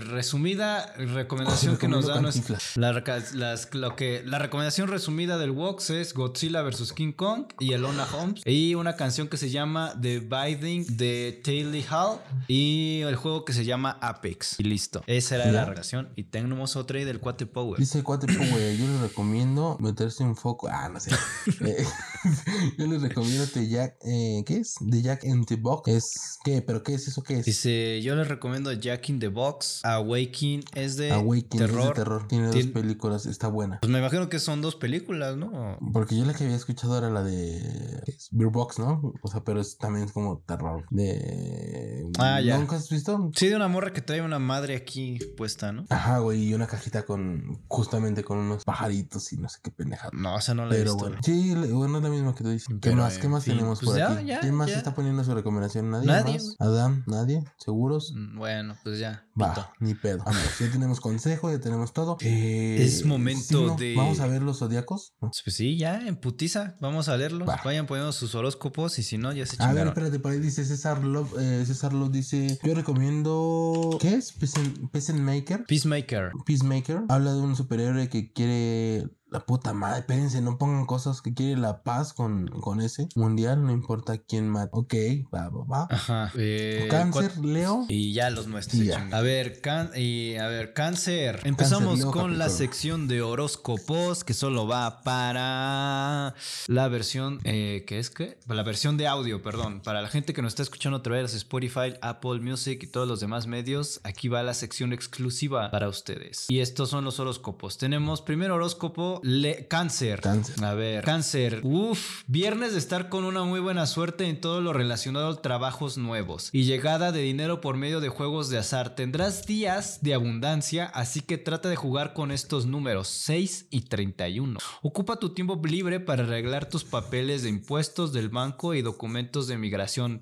resumida [LAUGHS] recomendación que nos da Recomiendo nuestra- Cantinflas. la, las- lo que, la recomendación resumida del Vox es Godzilla vs. King Kong y Elona Holmes y una canción que se llama The Binding de Taylor Hall y el juego que se llama Apex y listo esa era ¿Ya? la relación y tenemos otra ahí del Cuate Power Dice Cuate Pu, güey, yo les recomiendo meterse un foco. Ah, no sé. [LAUGHS] Eh, [LAUGHS] yo les recomiendo The Jack. Eh, ¿Qué es? The Jack in the Box. Es. ¿Qué? ¿Pero qué es eso? ¿Qué es? dice yo les recomiendo Jack in the Box Awakening es de es de terror. Tiene dos películas. Está buena. pues me imagino que son dos películas ¿no? Porque yo la que había escuchado era la de. Beer Box, ¿no? O sea, pero es también es como terror. De. Ah, ya. ¿Nunca has visto? Sí, de una morra que trae una madre aquí puesta, ¿no? Ajá, güey, y una cajita con. Justamente con unos pajaritos y no sé qué pendejada. No, esa no la he Pero visto. bueno, sí, bueno, es la misma que tú dices. ¿Qué Pero, más? ¿Qué más tenemos pues por ya, aquí? ya, ¿Quién más ya. está poniendo su recomendación? ¿Nadie? Nadie, más? ¿Adam? ¿Nadie? ¿Seguros? Mm, Bueno, pues ya. Va, ni pedo. Vamos, ya tenemos consejo, ya tenemos todo. Eh, Es momento de- Vamos a ver los zodiacos. ¿no? Pues sí, ya, en putiza. Vamos a leerlos. Va. Vayan poniendo sus horóscopos y si no, ya se A ver, chingaron. espérate, por ahí dice César Love. eh, César Love dice: Yo recomiendo. ¿Qué es? Peasant, Peasant Maker. Peacemaker. Peacemaker. Habla de un superhéroe que quiere. La puta madre, espérense, no pongan cosas que quiere la paz con, con ese mundial, no importa quién mate. Ok, va, va, va. Ajá. Eh, Cáncer, Leo. Y ya los ya. chingan. A ver, can- y, a ver, cáncer. Empezamos Leo, con la sección de horóscopos que solo va para la versión, eh, ¿qué es qué? La versión de audio, perdón. Para la gente que nos está escuchando a través de Spotify, Apple Music y todos los demás medios, aquí va la sección exclusiva para ustedes. Y estos son los horóscopos. Tenemos primer horóscopo, le- cáncer. Cáncer. A ver, cáncer. Uf, viernes de estar con una muy buena suerte en todo lo relacionado a trabajos nuevos y llegada de dinero por medio de juegos de azar. Tendrás días de abundancia, así que trata de jugar con estos números 6 y 31. Ocupa tu tiempo libre para arreglar tus papeles de impuestos del banco y documentos de migración.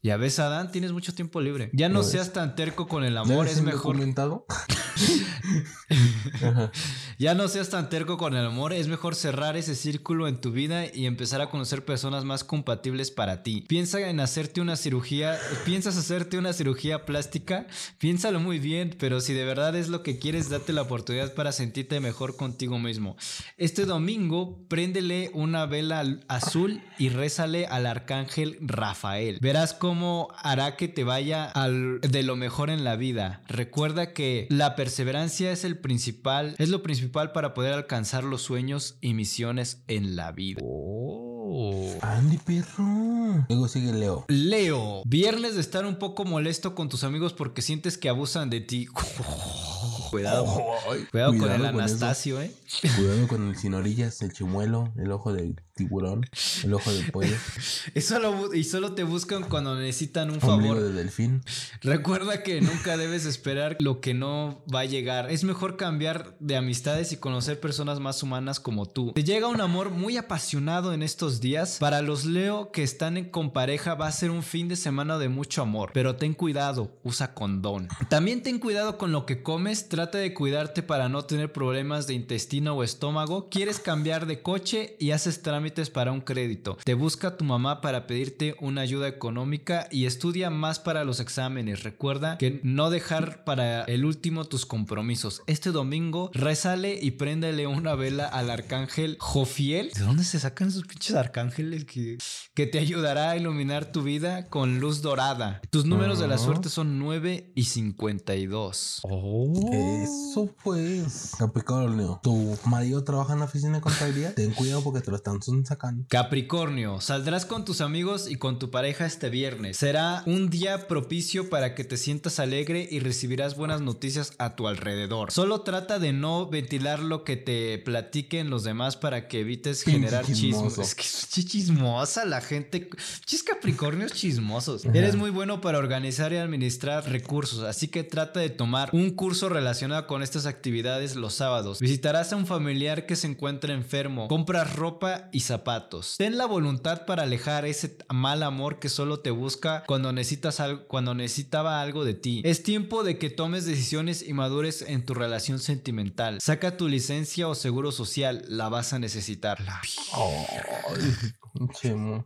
Ya ves, Adán, tienes mucho tiempo libre. Ya no seas tan terco con el ¿Ya amor, es mejor. [LAUGHS] [LAUGHS] Ya no seas tan terco con el amor, es mejor cerrar ese círculo en tu vida y empezar a conocer personas más compatibles para ti. Piensa en hacerte una cirugía, piensas hacerte una cirugía plástica, piénsalo muy bien, pero si de verdad es lo que quieres, date la oportunidad para sentirte mejor contigo mismo. Este domingo, préndele una vela azul y rézale al arcángel Rafael. Verás cómo hará que te vaya de lo mejor en la vida. Recuerda que la perseverancia es el principal, es lo principal para poder alcanzar los sueños y misiones en la vida. Oh. Andy, perro. Luego sigue Leo. Leo, viernes de estar un poco molesto con tus amigos porque sientes que abusan de ti. [LAUGHS] Cuidado. [LAUGHS] Ay, Cuidado, con el. Anastasio, eh. Cuidado con el sin orillas, el chimuelo, el ojo de tiburón, el ojo de pollo, [LAUGHS] Y solo, y solo te buscan cuando necesitan un ombligo favor. de delfín. Recuerda que nunca debes esperar lo que no va a llegar. Es mejor cambiar de amistades y conocer personas más humanas como tú. Te llega un amor muy apasionado en estos días. Para los Leo que están en- con pareja va a ser un fin de semana de mucho amor. Pero ten cuidado, usa condón. También ten cuidado con lo que comes. Trata de cuidarte para no tener problemas de intestino o estómago. Quieres cambiar de coche y haces trámites para un crédito. Te busca tu mamá para pedirte una ayuda económica y estudia más para los exámenes. Recuerda que no dejar para el último tus compromisos. Este domingo, rezale y préndele una vela al arcángel Jofiel. ¿De dónde se sacan esos pinches arcángeles que, que te ayudará a iluminar tu vida con luz dorada? Tus números de la Ajá. suerte son 9 y 52. Oh. Eso pues. Capricornio, tu marido trabaja en la oficina de contabilidad. Ten cuidado porque te lo están sacando. Capricornio, saldrás con tus amigos y con tu pareja este viernes. Será un día propicio para que te sientas alegre y recibirás buenas noticias a tu alrededor. Solo trata de no ventilar lo que te platiquen los demás para que evites generar chismos. Es que es chismosa la gente. Chis Capricornios chismosos. Eres muy bueno para organizar y administrar recursos, así que trata de tomar un curso relacionado con estas actividades los sábados. Visitarás a un familiar que se encuentra enfermo. Compras ropa y zapatos. Ten la voluntad para alejar ese mal amor que solo te busca cuando necesitas algo, cuando necesitaba algo de ti. Es tiempo de que tomes decisiones y madures en tu relación sentimental. Saca tu licencia o seguro social, la vas a necesitar. La Ay,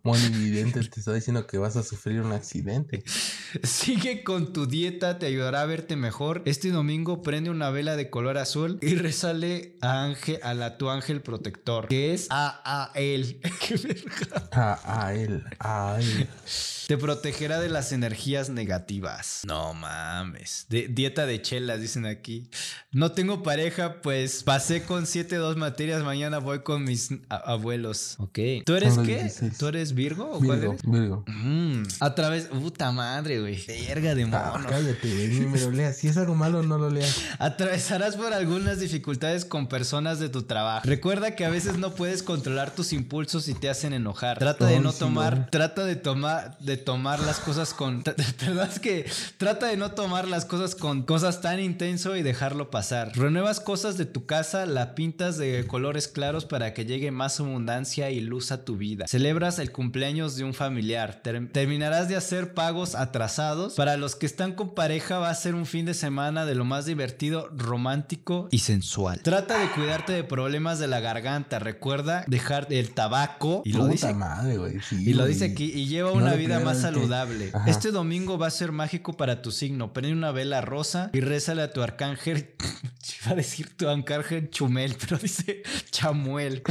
monividente te está diciendo que vas a sufrir un accidente. [LAUGHS] Sigue con tu dieta, te ayudará a verte mejor. Este domingo prende una vela de color azul y resale a, ángel, a la, tu ángel protector, que es a, a él. [LAUGHS] Qué verga. A, a él, a él. [LAUGHS] Te protegerá de las energías negativas. No mames. De- dieta de chelas, dicen aquí. No tengo pareja, pues pasé con 7 dos materias. Mañana voy con mis abuelos. Ok. ¿Tú eres qué? 16. ¿Tú eres Virgo o cuál Virgo, eres? Virgo. Mm, a través. Puta madre, güey. Verga de Ah, mono. cállate, güey, ni me lo leas. Si es algo malo, no lo leas. Atravesarás por algunas dificultades con personas de tu trabajo. Recuerda que a veces no puedes controlar tus impulsos y te hacen enojar. Trata de no tomar, trata de tomar, de tomar las cosas con, [LAUGHS] perdón, es que trata de no tomar las cosas con cosas tan intenso y dejarlo pasar. Renuevas cosas de tu casa, la pintas de colores claros para que llegue más abundancia y luz a tu vida. Celebras el cumpleaños de un familiar. Ter- terminarás de hacer pagos atrasados. Para los que están con pareja va a ser un fin de semana de lo más divertido, romántico y sensual. Trata de cuidarte de problemas de la garganta. Recuerda dejar el tabaco y lo Puta dice madre, sí, y lo dice aquí, y lleva No una vida más saludable. Ajá. Este domingo va a ser mágico para tu signo. Prende una vela rosa y rézale a tu arcángel. [LAUGHS] Iba a decir tu arcángel Chumel, pero dice Chamuel.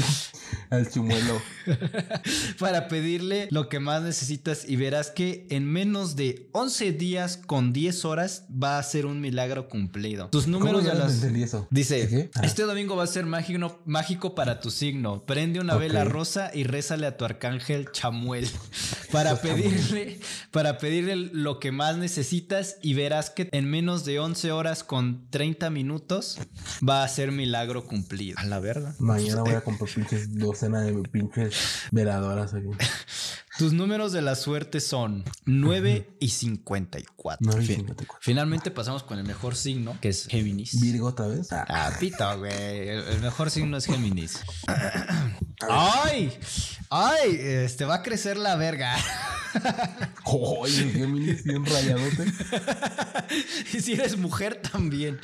Al chumuelo. [LAUGHS] para pedirle lo que más necesitas y verás que en menos de 11 días con 10 horas va a ser un milagro cumplido. Tus números ¿Cómo ya de las... eso? Dice. Ah. este domingo va a ser mágico, mágico para tu signo. Prende una vela rosa y rézale a tu arcángel Chamuel [LAUGHS] para pedirle, para pedirle lo que más necesitas y verás que en menos de 11 horas con 30 minutos va a ser milagro cumplido. A la verga. Mañana voy a comprar pinches docena de pinches veladoras aquí. [LAUGHS] Tus números de la suerte son 9 y 54. 9 y Fin- 54. Finalmente pasamos con el mejor signo, que es Géminis. Virgo otra vez. Ah, Ah, pito, güey. El, el mejor signo es Géminis. ¡Ay! ¡Ay! Este va a crecer la verga. Oye, Géminis bien rayadote. [LAUGHS] y si eres mujer también.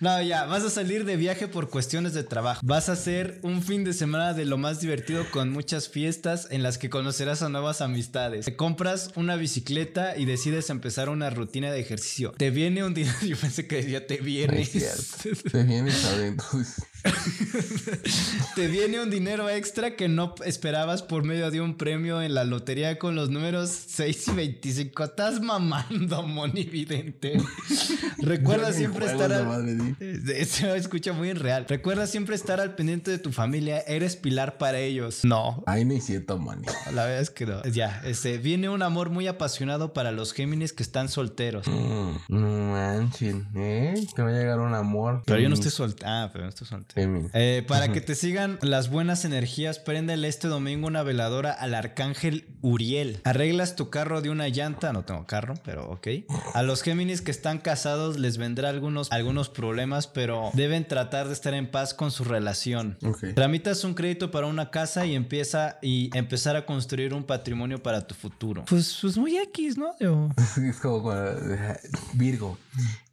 No, ya, vas a salir de viaje por cuestiones de trabajo. Vas a hacer un fin de semana de lo más divertido con muchas fiestas en las que conocerás a nuevas amistades. Te compras una bicicleta y decides empezar una rutina de ejercicio. Te viene un dinero. [LAUGHS] Yo pensé que decía te No viene. es cierto. Te vienes adentro. [LAUGHS] Te viene un dinero extra que no esperabas por medio de un premio en la lotería con los números 6 y 25. Estás mamando, monividente. Recuerda siempre estar al... di. Eh, Se escucha muy real. Recuerda siempre estar al pendiente de tu familia. Eres pilar para ellos. No. Ay, no es cierto, man. [LAUGHS] La verdad es que no. Ya, este, viene un amor muy apasionado para los Géminis que están solteros. Mm, no manchen, ¿eh? Que va a llegar un amor. Pero yo no estoy soltero. Ah, pero no estoy soltero. Géminis. Eh, para que [LAUGHS] te sigan las buenas energías, préndele este domingo una veladora al arcángel Uriel. Arreglas tu carro de una llanta, no tengo carro, pero ok. A los Géminis que están casados les vendrá algunos, algunos problemas, pero deben tratar de estar en paz con su relación. Ok. Tramitas un crédito para una casa y empieza y [LAUGHS] empezar a construir un patrimonio para tu futuro. Pues, pues muy X, ¿no? Yo- [LAUGHS] Es como cuando- Virgo,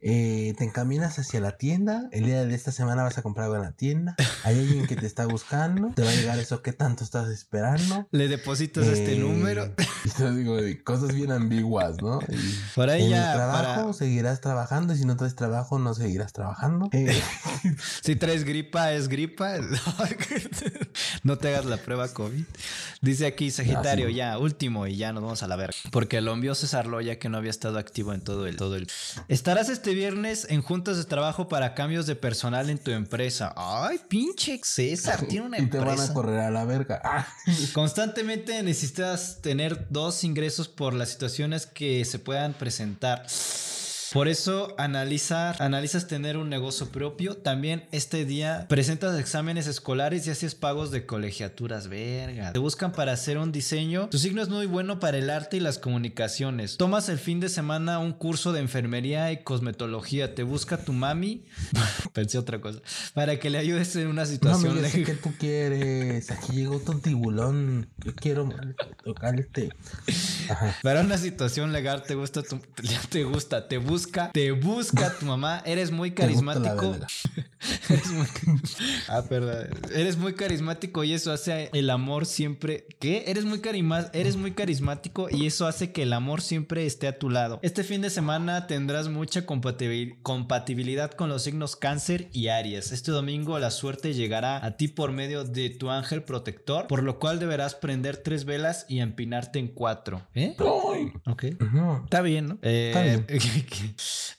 eh, te encaminas hacia la tienda. El día de esta semana vas a comprar algo en la tienda. Hay alguien que te está buscando. Te va a llegar eso que tanto estás esperando. Le depositas este Eh, número. Y digo, cosas bien ambiguas, ¿no? Y Por ahí en ya, el trabajo para- seguirás trabajando y si no traes trabajo no seguirás trabajando. Eh, [LAUGHS] Si traes gripa, es gripa. [LAUGHS] no te hagas la prueba COVID. Dice aquí Sagitario, ya, último, y ya nos vamos a la verga. Porque lo envió César Loya, que no había estado activo en todo el, todo el. Estarás este viernes en juntas de trabajo para cambios de personal en tu empresa. Ay, pinche César, [LAUGHS] tiene una y te empresa. van a correr a la verga. [LAUGHS] Ah. Constantemente necesitas tener dos ingresos por las situaciones que se puedan presentar. Por eso analizar, analizas tener un negocio propio. También este día presentas exámenes escolares y haces pagos de colegiaturas, verga. Te buscan para hacer un diseño. Tu signo es muy bueno para el arte y las comunicaciones. Tomas el fin de semana un curso de enfermería y cosmetología. Te busca tu mami. [LAUGHS] Pensé otra cosa. Para que le ayudes en una situación sé legal. que tú quieres. Aquí llegó tu tiburón. Yo quiero tocarte. Ajá. Para una situación legal te gusta tu, [LAUGHS] te gusta, te busca, te busca tu mamá, eres muy carismático. [LAUGHS] Eres muy, ah, perdón. Eres muy carismático y eso hace el amor siempre. ¿Qué? Eres muy carima, eres muy carismático y eso hace que el amor siempre esté a tu lado. Este fin de semana tendrás mucha compatibil- compatibilidad con los signos Cáncer y Aries. Este domingo la suerte llegará a ti por medio de tu ángel protector, por lo cual deberás prender tres velas y empinarte en cuatro. ¿Eh? Ok. Está bien, ¿no? Está Eh, [LAUGHS]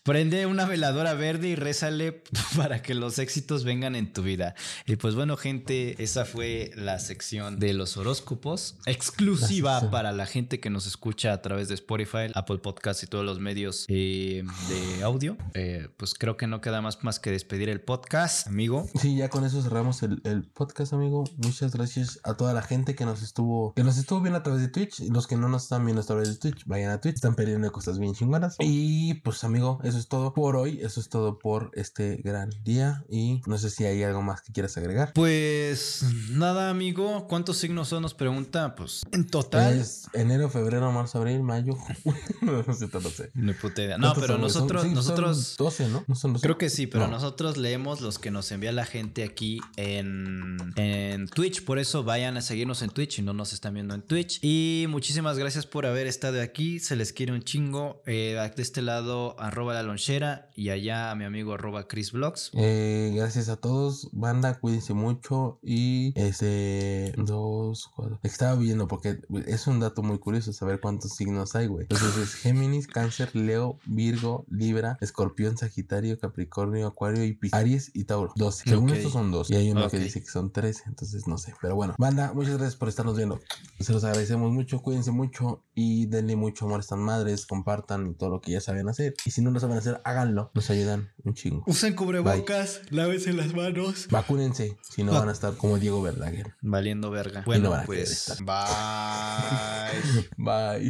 Prende una veladora verde y rézale [LAUGHS] para que los éxitos vengan en tu vida. Y pues bueno, gente, esa fue la sección de los horóscopos, exclusiva para la gente que nos escucha a través de Spotify, Apple Podcast y todos los medios eh, de audio. Eh, pues creo que no queda más, más que despedir el podcast, amigo. Sí, ya con eso cerramos el, el podcast, amigo. Muchas gracias a toda la gente que nos estuvo, que nos estuvo viendo a través de Twitch. Los que no nos están viendo a través de Twitch, vayan a Twitch, están perdiendo cosas bien chingonas. Y pues, amigo, eso es todo por hoy. Eso es todo por este gran día. Y no sé si hay algo más que quieras agregar. Pues nada, amigo. ¿Cuántos signos son? Nos pregunta. Pues en total. Es enero, febrero, marzo, abril, mayo. [LAUGHS] no sé, no sé. No puta idea. No, ¿Cuántos pero son, nosotros, sí, nosotros 12, ¿no? No son 12. Creo que sí, pero No. nosotros leemos los que nos envía la gente aquí en, en Twitch. Por eso vayan a seguirnos en Twitch si no nos están viendo en Twitch. Y muchísimas gracias por haber estado aquí. Se les quiere un chingo. Eh, de este lado, arroba la lonchera. Y allá a mi amigo arroba Chris Vlogs. Eh, gracias a todos, banda, cuídense mucho y este dos, cuatro. Estaba viendo porque es un dato muy curioso saber cuántos signos hay, güey. Entonces es Géminis, Cáncer, Leo, Virgo, Libra, Escorpión, Sagitario, Capricornio, Acuario y Piscis. Aries y Tauro. 12. Según Ok. estos son dos. Y hay uno que dice que son 13, entonces no sé. Pero bueno, banda, muchas gracias por estarnos viendo. Se los agradecemos mucho, cuídense mucho y denle mucho amor a estas madres, compartan y todo lo que ya saben hacer. Y si no lo saben hacer, háganlo. Nos ayudan un chingo. Usen cubrebocas, lávense las manos. Vacúnense, si no van a estar como Diego Verdaguer. Valiendo verga. no Bueno, van a querer pues. estar. Bye. [LAUGHS] Bye.